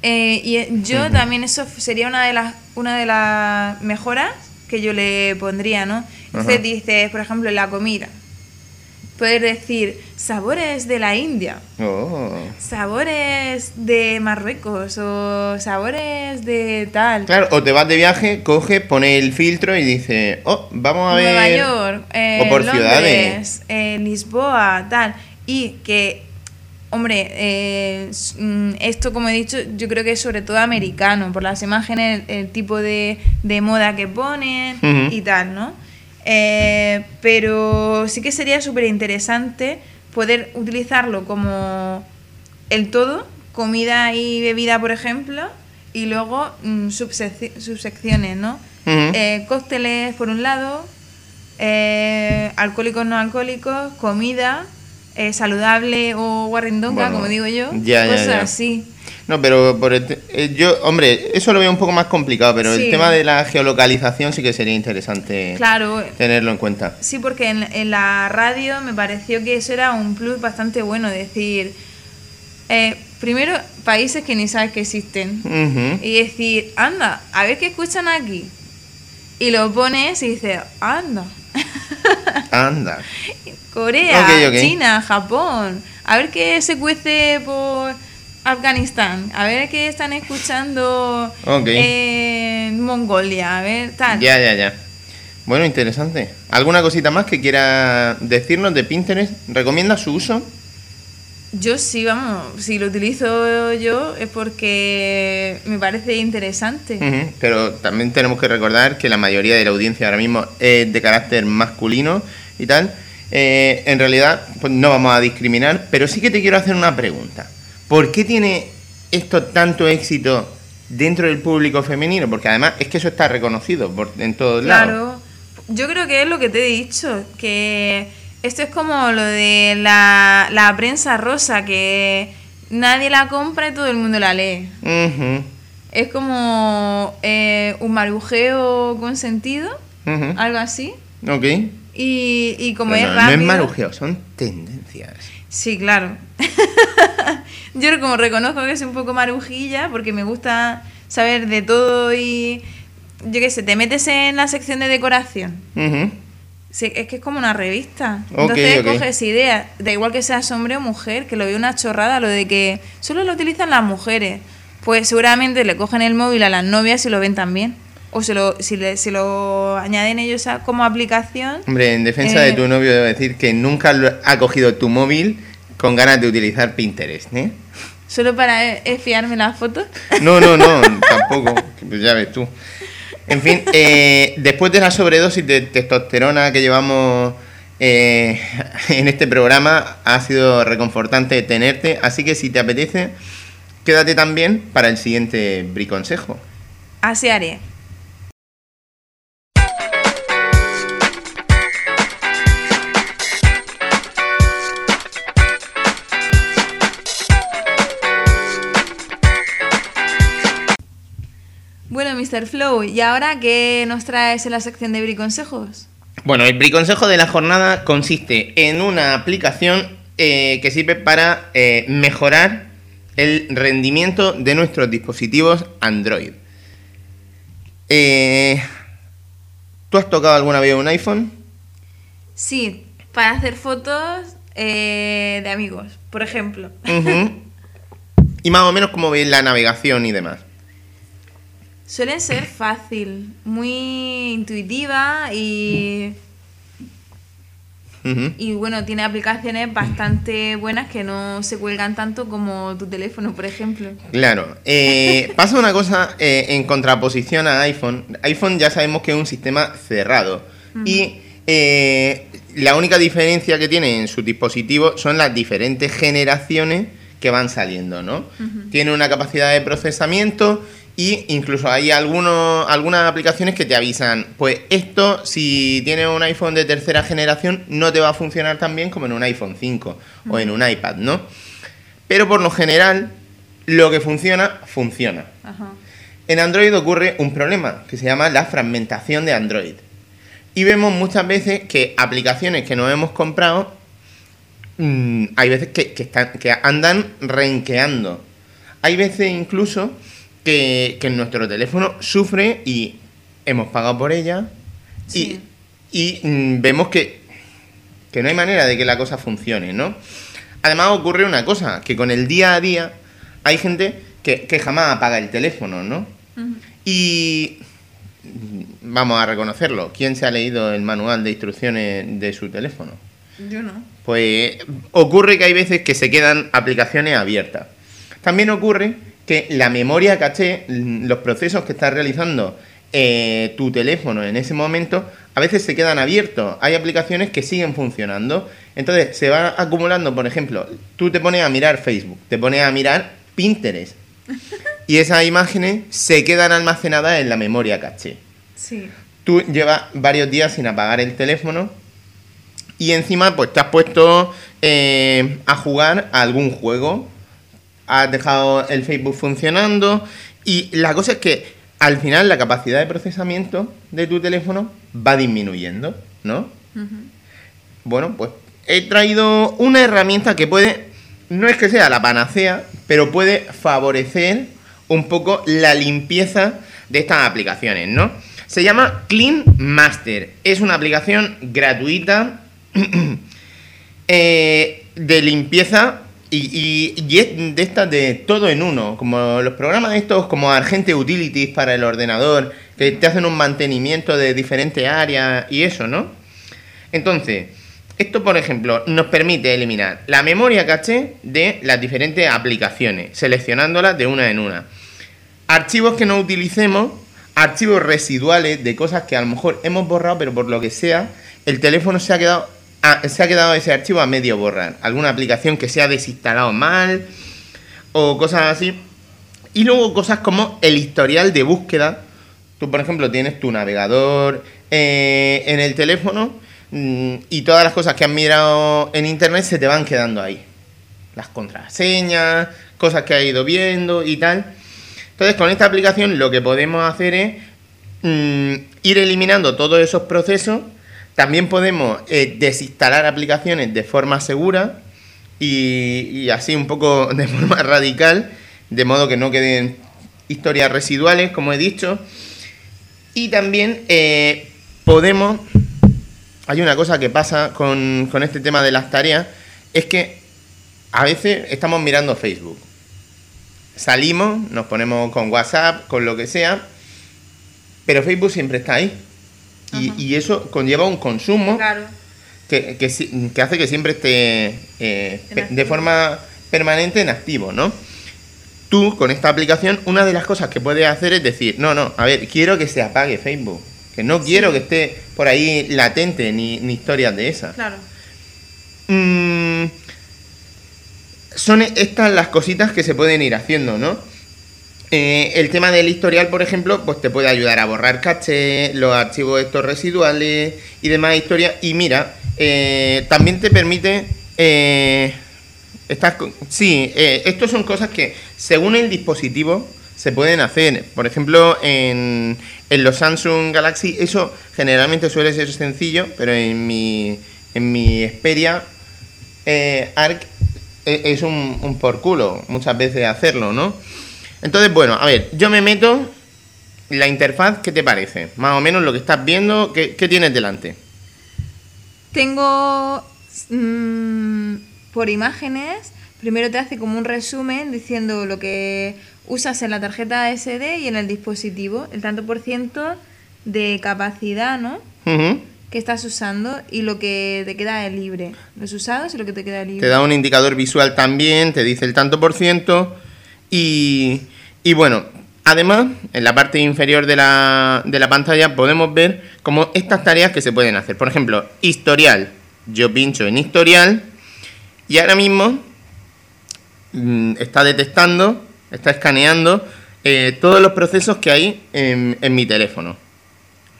Eh, y yo también eso sería una de las una de las mejoras que yo le pondría, ¿no? Entonces dices, por ejemplo, en la comida. Puedes decir sabores de la India, Oh. sabores de Marruecos o sabores de tal. Claro, o te vas de viaje, coge, pone el filtro y dice, oh, vamos a ver... Nueva York, eh, o por Londres, ciudades. eh, Lisboa, tal. Y que, hombre, eh, mm, esto como he dicho, yo creo que es sobre todo americano, por las imágenes, el, el tipo de, de moda que ponen y tal, ¿no? Eh, pero sí que sería súper interesante poder utilizarlo como el todo, comida y bebida, por ejemplo, y luego mm, subsec- subsecciones, ¿no? Eh, cócteles por un lado, eh, alcohólicos no alcohólicos, comida, eh, saludable o guarrindonga, Bueno, como digo yo, ya, ya, cosas ya. así. No, pero por el eh, yo, hombre, eso lo veo un poco más complicado, pero el tema de la geolocalización sí que sería interesante Claro, tenerlo en cuenta. sí, porque en, en la radio me pareció que eso era un plus bastante bueno, decir, eh, primero, países que ni sabes que existen, y decir, anda, a ver qué escuchan aquí. Y lo pones y dices, anda. Anda. Corea. China, Japón. A ver qué se cuece por Afganistán. A ver qué están escuchando Ok. en Mongolia. A ver, tal. Ya, ya, ya. Bueno, interesante. ¿Alguna cosita más que quiera decirnos de Pinterest? ¿Recomienda su uso? Yo sí, vamos, si lo utilizo yo es porque me parece interesante. Pero también tenemos que recordar que la mayoría de la audiencia ahora mismo es de carácter masculino y tal. Eh, en realidad, pues no vamos a discriminar, pero sí que te quiero hacer una pregunta. ¿Por qué tiene esto tanto éxito dentro del público femenino? Porque además es que eso está reconocido por, en todos lados. Claro, yo creo que es lo que te he dicho, que esto es como lo de la, la prensa rosa, que nadie la compra y todo el mundo la lee. Es como eh, un marujeo consentido, ujú. algo así. Ok. Y, y como es no, rápido... no es marujeo, son tendencias. Sí, claro. Yo como reconozco que soy un poco marujilla porque me gusta saber de todo y yo qué sé, te metes en la sección de decoración. Ujú. Sí, es que es como una revista. Ok, Entonces ok. coges ideas, da igual que seas hombre o mujer, que lo veo una chorrada, lo de que solo lo utilizan las mujeres. Pues seguramente le cogen el móvil a las novias y lo ven también. O se lo, si, le, si lo añaden ellos a- como aplicación. Hombre, en defensa de Eh. tu novio debo decir que nunca ha cogido tu móvil con ganas de utilizar Pinterest, ¿eh? Solo para eh, espiarme las fotos. No, no, no, tampoco. Ya ves tú. En fin, eh, después de la sobredosis de testosterona que llevamos eh, en este programa, ha sido reconfortante tenerte. Así que si te apetece, quédate también para el siguiente briconsejo. Así haré. Mr. Flow, ¿y ahora qué nos traes en la sección de briconsejos? Bueno, el briconsejo de la jornada consiste en una aplicación eh, que sirve para eh, mejorar el rendimiento de nuestros dispositivos Android. Eh, ¿Tú has tocado alguna vez un iPhone? Sí, para hacer fotos de amigos, por ejemplo. Y más o menos cómo ves la navegación y demás. Suelen ser fácil, muy intuitiva y, y bueno, tiene aplicaciones bastante buenas que no se cuelgan tanto como tu teléfono, por ejemplo. Claro. Eh, pasa una cosa eh, en contraposición a iPhone. iPhone ya sabemos que es un sistema cerrado. Y eh, la única diferencia que tiene en sus dispositivos son las diferentes generaciones que van saliendo, ¿no? Tiene una capacidad de procesamiento y incluso hay algunos, algunas aplicaciones que te avisan, pues esto si tienes un iPhone de tercera generación no te va a funcionar tan bien como en un iPhone 5 o en un iPad, ¿no? Pero por lo general, lo que funciona, funciona. Ajá. En Android ocurre un problema que se llama la fragmentación de Android. Y vemos muchas veces que aplicaciones que nos hemos comprado, mm, hay veces que, que están, que andan renqueando. Hay veces incluso que, que nuestro teléfono sufre y hemos pagado por ella Sí. y, y, mm, vemos que, que no hay manera de que la cosa funcione, ¿no? Además ocurre una cosa, que con el día a día hay gente que, que jamás apaga el teléfono, ¿no? Y mm, vamos a reconocerlo, ¿quién se ha leído el manual de instrucciones de su teléfono? Yo no. Pues ocurre que hay veces que se quedan aplicaciones abiertas. También ocurre que la memoria caché, mm, los procesos que está realizando eh, tu teléfono en ese momento, a veces se quedan abiertos. Hay aplicaciones que siguen funcionando. Entonces se va acumulando, por ejemplo, tú te pones a mirar Facebook, te pones a mirar Pinterest. Y esas imágenes se quedan almacenadas en la memoria caché Sí. tú llevas varios días sin apagar el teléfono y encima pues te has puesto eh, a jugar a algún juego, has dejado el Facebook funcionando y la cosa es que al final la capacidad de procesamiento de tu teléfono va disminuyendo, ¿no? Bueno, pues he traído una herramienta que puede, no es que sea la panacea, pero puede favorecer un poco la limpieza de estas aplicaciones, ¿no? Se llama Clean Master. Es una aplicación gratuita eh, de limpieza y, es de estas de todo en uno, como los programas estos como Argente Utilities para el ordenador, que te hacen un mantenimiento de diferentes áreas y eso, ¿no? Entonces, Esto, por ejemplo, nos permite eliminar la memoria caché de las diferentes aplicaciones, seleccionándolas de una en una. Archivos que no utilicemos, archivos residuales de cosas que a lo mejor hemos borrado, pero por lo que sea, el teléfono se ha quedado, a- se ha quedado ese archivo a medio borrar. Alguna aplicación que se ha desinstalado mal o cosas así. Y luego cosas como el historial de búsqueda. Tú, por ejemplo, tienes tu navegador eh, en el teléfono mm, y todas las cosas que has mirado en internet se te van quedando ahí. Las contraseñas, cosas que has ido viendo y tal. Entonces, con esta aplicación lo que podemos hacer es mm, ir eliminando todos esos procesos. También podemos eh, desinstalar aplicaciones de forma segura y, así un poco de forma radical, de modo que no queden historias residuales, como he dicho. Y también eh, podemos... Hay una cosa que pasa con, con este tema de las tareas, es que a veces estamos mirando Facebook. Salimos, nos ponemos con WhatsApp, con lo que sea, pero Facebook siempre está ahí. Y, y eso conlleva un consumo Claro. que, que hace que siempre esté eh, de forma permanente en activo, ¿no? Tú, con esta aplicación, una de las cosas que puedes hacer es decir, no, no, a ver, quiero que se apague Facebook. Que no quiero que esté por ahí latente ni, ni historias de esas. Claro. Mm, son estas las cositas que se pueden ir haciendo, ¿no? Eh, el tema del historial, por ejemplo, pues te puede ayudar a borrar caché, los archivos estos residuales y demás historias. Y mira, eh, también te permite... Eh, sí, eh, estos son cosas que según el dispositivo se pueden hacer. Por ejemplo, en, los Samsung Galaxy eso generalmente suele ser sencillo, pero en mi, en mi Xperia Arc es un por culo muchas veces hacerlo, ¿no? Entonces, bueno, a ver, yo me meto la interfaz, ¿qué te parece? Más o menos lo que estás viendo, ¿qué, qué tienes delante? Tengo mm, por imágenes, primero te hace como un resumen diciendo lo que usas en la tarjeta SD y en el dispositivo, el tanto por ciento de capacidad, ¿no? Que estás usando y lo que te queda libre. Los usados y lo que te queda libre. Te da un indicador visual también, te dice el tanto por ciento. Y, bueno, además, en la parte inferior de la, de la pantalla podemos ver como estas tareas que se pueden hacer. Por ejemplo, historial. Yo pincho en historial y ahora mismo mm, está detectando, está escaneando eh, todos los procesos que hay en, en mi teléfono.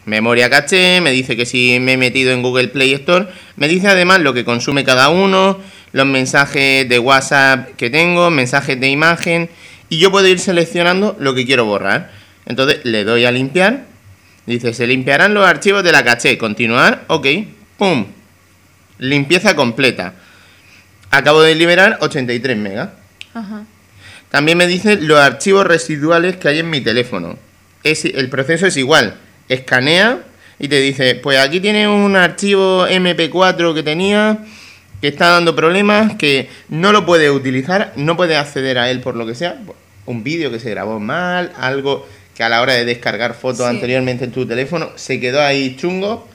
Memoria caché, me dice que si me he metido en Google Play Store, me dice además lo que consume cada uno, los mensajes de WhatsApp que tengo, mensajes de imagen, y yo puedo ir seleccionando lo que quiero borrar. Entonces le doy a limpiar, dice, se limpiarán los archivos de la caché, continuar, ok, pum, limpieza completa. Acabo de liberar 83 megas. Ajá. También me dice los archivos residuales que hay en mi teléfono. Es, el proceso es igual. Escanea y te dice, pues aquí tienes un archivo MP4 que tenía, que está dando problemas, que no lo puedes utilizar, no puedes acceder a él por lo que sea. Un vídeo que se grabó mal, algo que a la hora de descargar fotos Sí. anteriormente en tu teléfono se quedó ahí chungo.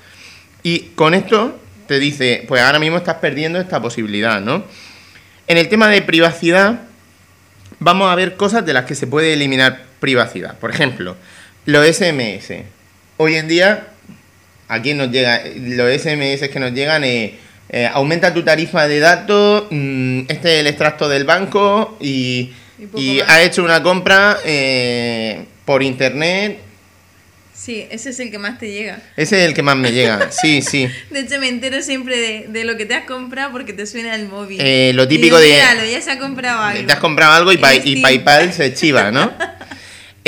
Y con esto te dice, pues ahora mismo estás perdiendo esta posibilidad, ¿no? En el tema de privacidad, vamos a ver cosas de las que se puede eliminar privacidad. Por ejemplo, los SMS. Hoy en día, aquí nos llega, los SMS que nos llegan es, eh, aumenta tu tarifa de datos, mm, este es el extracto del banco y, Y ha hecho una compra eh, por internet. Sí, ese es el que más te llega. Ese es el que más me llega. Sí, sí. De hecho, me entero siempre de, de lo que te has comprado porque te suena el móvil. Eh, lo típico digo, de- Míralo, ya se ha comprado algo. Te has comprado algo y, Pay- y. PayPal se chiva, ¿no?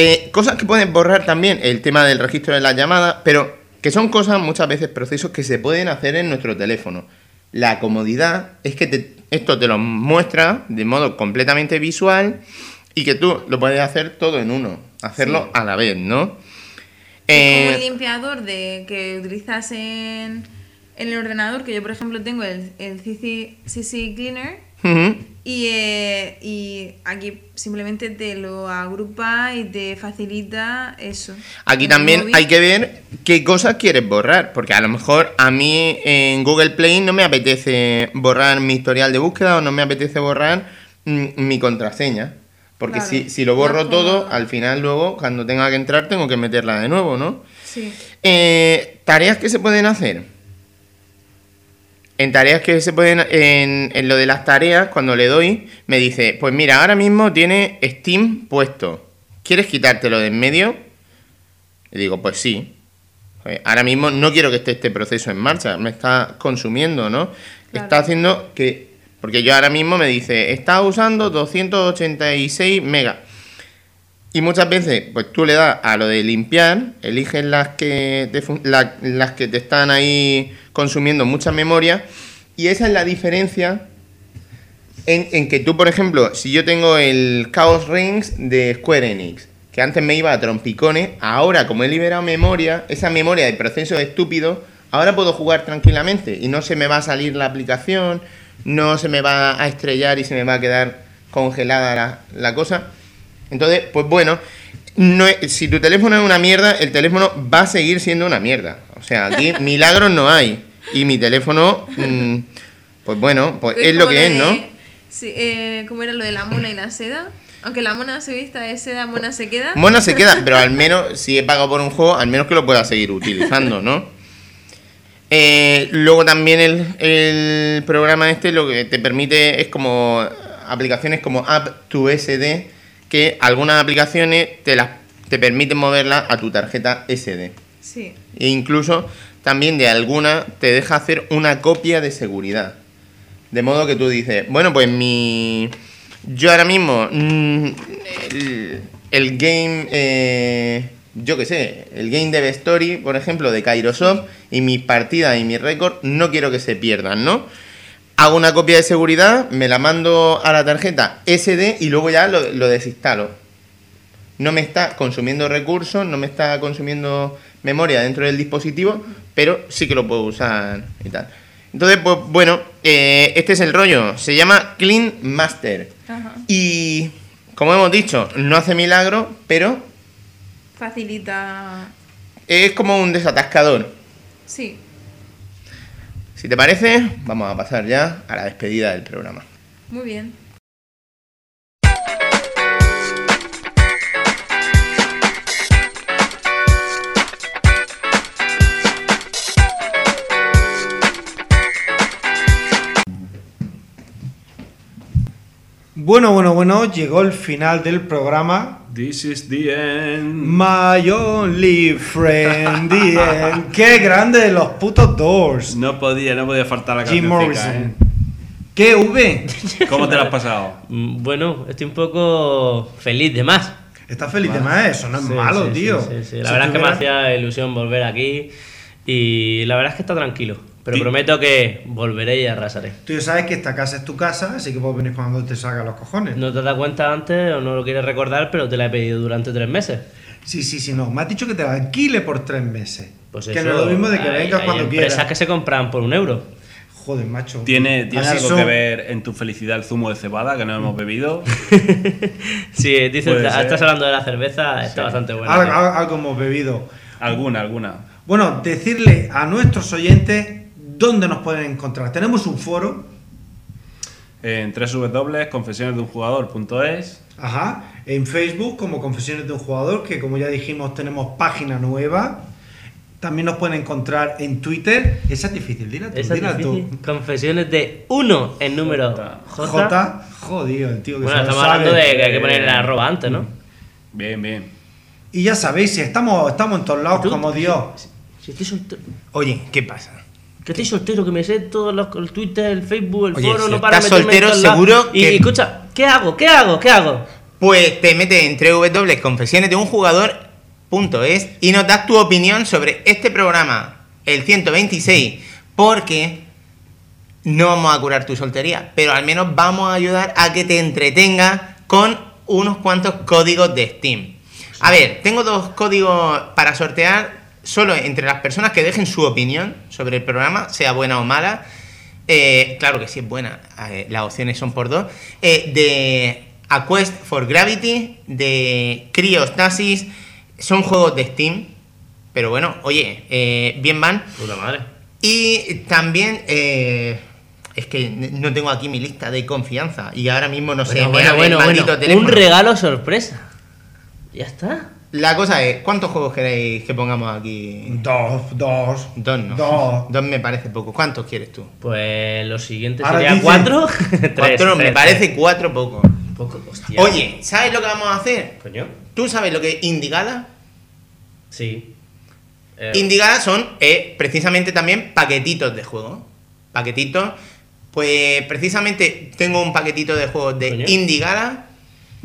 Eh, cosas que puedes borrar también, el tema del registro de las llamadas, pero que son cosas, muchas veces, procesos que se pueden hacer en nuestro teléfono. La comodidad es que te- esto te lo muestra de modo completamente visual y que tú lo puedes hacer todo en uno, hacerlo a la vez, ¿no? Es como Eh, el limpiador de, que utilizas en, en el ordenador, que yo por ejemplo tengo el, el CC, CC Cleaner Y, eh, y aquí simplemente te lo agrupa y te facilita eso. Aquí también hay que ver qué cosas quieres borrar, porque a lo mejor a mí en Google Play no me apetece borrar mi historial de búsqueda o no me apetece borrar mm, mi contraseña. Porque Claro. si, si lo borro todo, al final luego, cuando tenga que entrar, tengo que meterla de nuevo, ¿no? Sí. Eh, tareas que se pueden hacer. En tareas que se pueden. En, en lo de las tareas, cuando le doy, me dice: Pues mira, ahora mismo tiene Steam puesto. ¿Quieres quitártelo de en medio? Le digo: Pues sí. Pues ahora mismo no quiero que esté este proceso en marcha. Me está consumiendo, ¿no? Claro. Está haciendo que. Porque yo ahora mismo me dice: Está usando 286 megas. Y muchas veces, pues tú le das a lo de limpiar, eliges las que te, la- las que te están ahí consumiendo mucha memoria, y esa es la diferencia en, en que tú, por ejemplo, si yo tengo el Chaos Rings de Square Enix, que antes me iba a trompicones, ahora como he liberado memoria, esa memoria de procesos estúpidos, ahora puedo jugar tranquilamente y no se me va a salir la aplicación, no se me va a estrellar y se me va a quedar congelada la, la cosa. Entonces, pues bueno, no si tu teléfono es una mierda, el teléfono va a seguir siendo una mierda. O sea, aquí milagros no hay. Y mi teléfono, mm, pues bueno, pues es lo que es, ¿no? Sí, eh, ¿Cómo era lo de la mona y la seda? Aunque la mona se vista de seda, mona se queda. Mona se queda, pero al menos, si he pagado por un juego, al menos que lo pueda seguir utilizando, ¿no? Eh, luego también el, el programa este lo que te permite es como aplicaciones como App to SD, que algunas aplicaciones te las te permiten moverlas a tu tarjeta SD. Sí. E incluso también de alguna te deja hacer una copia de seguridad. De modo que tú dices, bueno, pues mi. Yo ahora mismo. mm, el, el game. eh, yo qué sé, el game Dev Story, por ejemplo, de Kairosoft, y mis partidas y mis récords no quiero que se pierdan, ¿no? Hago una copia de seguridad, me la mando a la tarjeta SD y luego ya lo, lo desinstalo no me está consumiendo recursos, no me está consumiendo memoria dentro del dispositivo, pero sí que lo puedo usar y tal. Entonces, pues bueno, eh, este es el rollo. Se llama Clean Master. Ajá. Y, como hemos dicho, no hace milagro, pero Facilita. es como un desatascador. Sí. Si te parece, vamos a pasar ya a la despedida del programa. Muy bien. Bueno, bueno, bueno, llegó el final del programa. This is the end. My only friend, the end. Qué grande de los putos Doors. No podía, no podía faltar la Jim cancioncica, Morrison. ¿eh? ¿Qué V? ¿Cómo te lo has pasado? Mm, Bueno, estoy un poco feliz de más. Estás feliz de más, eso no es Sí, malo, sí, tío. sí, sí. La Si verdad es que me hacía ilusión volver aquí y la verdad es que está tranquilo. Pero Sí. prometo que volveré y arrasaré. Tú ya sabes que esta casa es tu casa, así que puedes venir cuando te salga los cojones. No te das cuenta antes o no lo quieres recordar, pero te la he pedido durante tres meses. Sí, sí, sí, no. Me has dicho que te la alquile por tres meses. Pues que eso, no es lo mismo de que hay- vengas hay cuando empresas quieras. que se compran por un euro. Joder, macho. ¿Tiene, tiene algo son. que ver en tu felicidad el zumo de cebada que no hemos bebido? Si dices, estás ser. hablando de la cerveza, está bastante buena. Algo, algo- algo hemos bebido. alguna, alguna. Bueno, decirle a nuestros oyentes dónde nos pueden encontrar. Tenemos un foro, En www.confesionesdeunjugador.es ajá, en Facebook como Confesiones de un Jugador, que como ya dijimos tenemos página nueva. También nos pueden encontrar en Twitter. Esa es difícil, dila tú, Esa es dila tú. difícil. Confesiones de uno en número J. J. J, jodido, el tío que Bueno, se lo estamos sabe. hablando de que hay que poner el arroba antes, ¿no? Bien, bien. Y ya sabéis, si estamos, estamos en todos lados Tú- como Dios. Si estoy soltero. Oye, ¿qué pasa? Que estoy soltero, que me sé todos los el Twitter, el Facebook, el Oye, foro, si no para de estás meterme en soltero, lados. seguro Y, que- y escucha, ¿qué hago? ¿Qué hago? ¿Qué hago? Pues te metes en www.confesionesdeunjugador.es y nos das tu opinión sobre este programa, el 126, porque no vamos a curar tu soltería, pero al menos vamos a ayudar a que te entretengas con unos cuantos códigos de Steam. A ver, tengo dos códigos para sortear solo entre las personas que dejen su opinión sobre el programa, sea buena o mala. eh, claro que sí es buena, eh, las opciones son por dos, eh, de A Quest for Gravity, de Cryostasis, son juegos de Steam, pero bueno, oye, eh, bien van. Puta madre. Y también, es que no tengo aquí mi lista de confianza y ahora mismo no sé, Bueno, me bueno, el maldito. Un regalo sorpresa. Ya está. La cosa es, ¿cuántos juegos queréis que pongamos aquí? Dos, dos. Dos no. Dos. Dos me parece poco. ¿Cuántos quieres tú? Pues lo siguiente Ahora sería dice- cuatro. Tres, Cuatro, me tres, parece cuatro poco. Poco, hostia. Oye, ¿sabes lo que vamos a hacer? Coño. ¿Tú sabes lo que es Indigada? Sí. Eh, Indigada son eh, precisamente también paquetitos de juego. Paquetitos. Pues precisamente tengo un paquetito de juegos de Coño. Indigada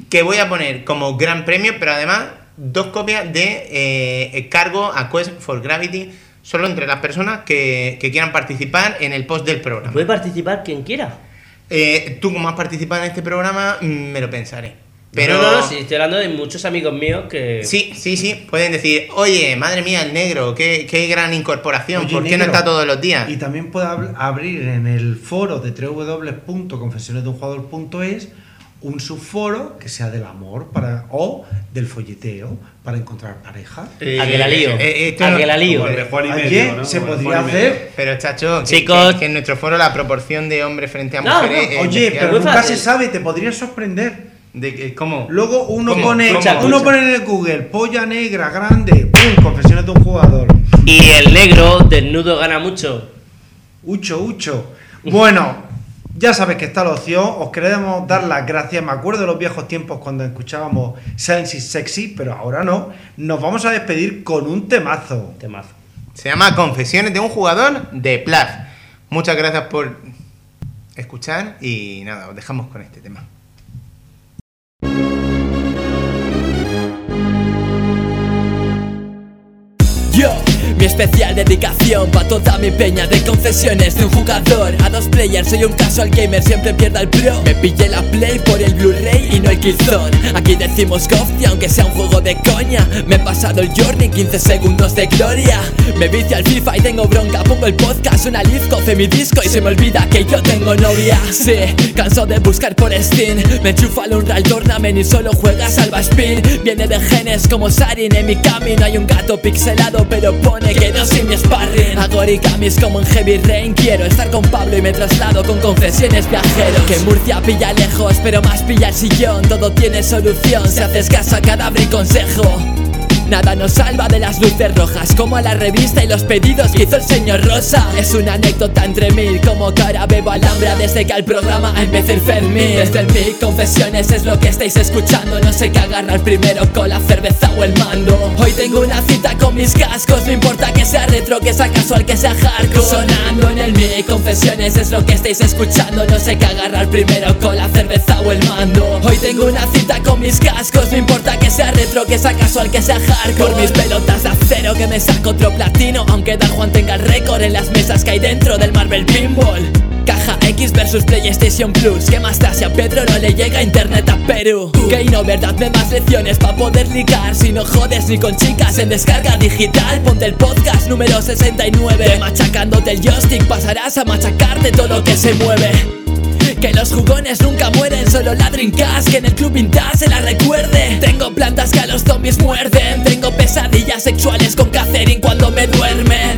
que voy a poner como gran premio, pero además dos copias de eh, cargo a Quest for Gravity solo entre las personas que, que quieran participar en el post del programa. Puede participar quien quiera. Eh, tú como has participado en este programa, mm, me lo pensaré. Pero No, no, no, sí, estoy hablando de muchos amigos míos que. Sí, sí, sí. Pueden decir, oye, madre mía, el negro, qué, qué gran incorporación. Oye, ¿Por qué no está todos los días? Y también puede ab- abrir en el foro de www.confesionesdeunjugador.es un subforo que sea del amor para o del folleteo para encontrar pareja. Eh, a que la lío. eh, esto a no- que la lío. ¿no? se Como podría hacer. Pero, chacho, que- Chicos. que, que en nuestro foro la proporción de hombres frente a mujeres. no, es Oye, pero nunca fácil. se sabe, te podría sorprender. ¿De que, ¿Cómo? Luego uno ¿Cómo? pone, ¿Cómo? uno pone en el Google polla negra grande, ¡pum! confesiones de un jugador. Y el negro desnudo gana mucho. Ucho, ucho. Bueno, ya sabes que está la opción. Os queremos dar las gracias. Me acuerdo de los viejos tiempos cuando escuchábamos is Sexy, pero ahora no. Nos vamos a despedir con un temazo. Temazo. Se llama Confesiones de un jugador de Plaf. Muchas gracias por escuchar y nada, os dejamos con este tema. Mi especial dedicación pa' toda mi peña de confesiones de un jugador a dos players. Soy un casual gamer, siempre pierda el pro. Me pillé la play por el Blu-ray y no el Killzone. Aquí decimos Gofty, aunque sea un juego de coña. Me he pasado el journey, 15 segundos de gloria. Me vicio al FIFA y tengo bronca. Pongo el podcast, una live, coce mi disco y se me olvida que yo tengo novia. Sí, canso de buscar por Steam. Me enchufa al Unreal Tournament y solo juega Salva Spin. Viene de genes como Sarin. En mi camino hay un gato pixelado, pero pone que no soy mi sparring. Hago origamis como en Heavy Rain. Quiero estar con Pablo y me traslado con confesiones viajeros. Que Murcia pilla lejos, pero más pilla el sillón. Todo tiene solución si haces caso a cadáver y consejo. Nada nos salva de las luces rojas Como a la revista y los pedidos que hizo el señor Rosa. Es una anécdota entre mil Como que ahora bebo alhambra desde que al programa empecé Fermín Desde el mic, confesiones es lo que estáis escuchando. No sé qué agarrar primero con la cerveza o el mando. Hoy tengo una cita con mis cascos No importa que sea retro, que sea casual, que sea hardcore. Sonando en el mic, confesiones es lo que estáis escuchando. No sé qué agarrar primero con la cerveza o el mando. Hoy tengo una cita con mis cascos No importa que sea retro, que sea casual, que sea hardcore Por mis pelotas de acero que me saco otro platino. Aunque Dan Juan tenga récord en las mesas que hay dentro del Marvel Pinball. Caja X versus PlayStation Plus. ¿Qué más da si a Pedro no le llega internet a Perú? Que no verdad me más lecciones pa' poder ligar. Si no jodes ni con chicas en descarga digital Ponte el podcast número 69 De machacándote el joystick pasarás a machacarte todo lo que se mueve que los jugones nunca mueren, solo la Que en el club vintage se la recuerde Tengo plantas que a los zombies muerden Tengo pesadillas sexuales con Catherine cuando me duermen.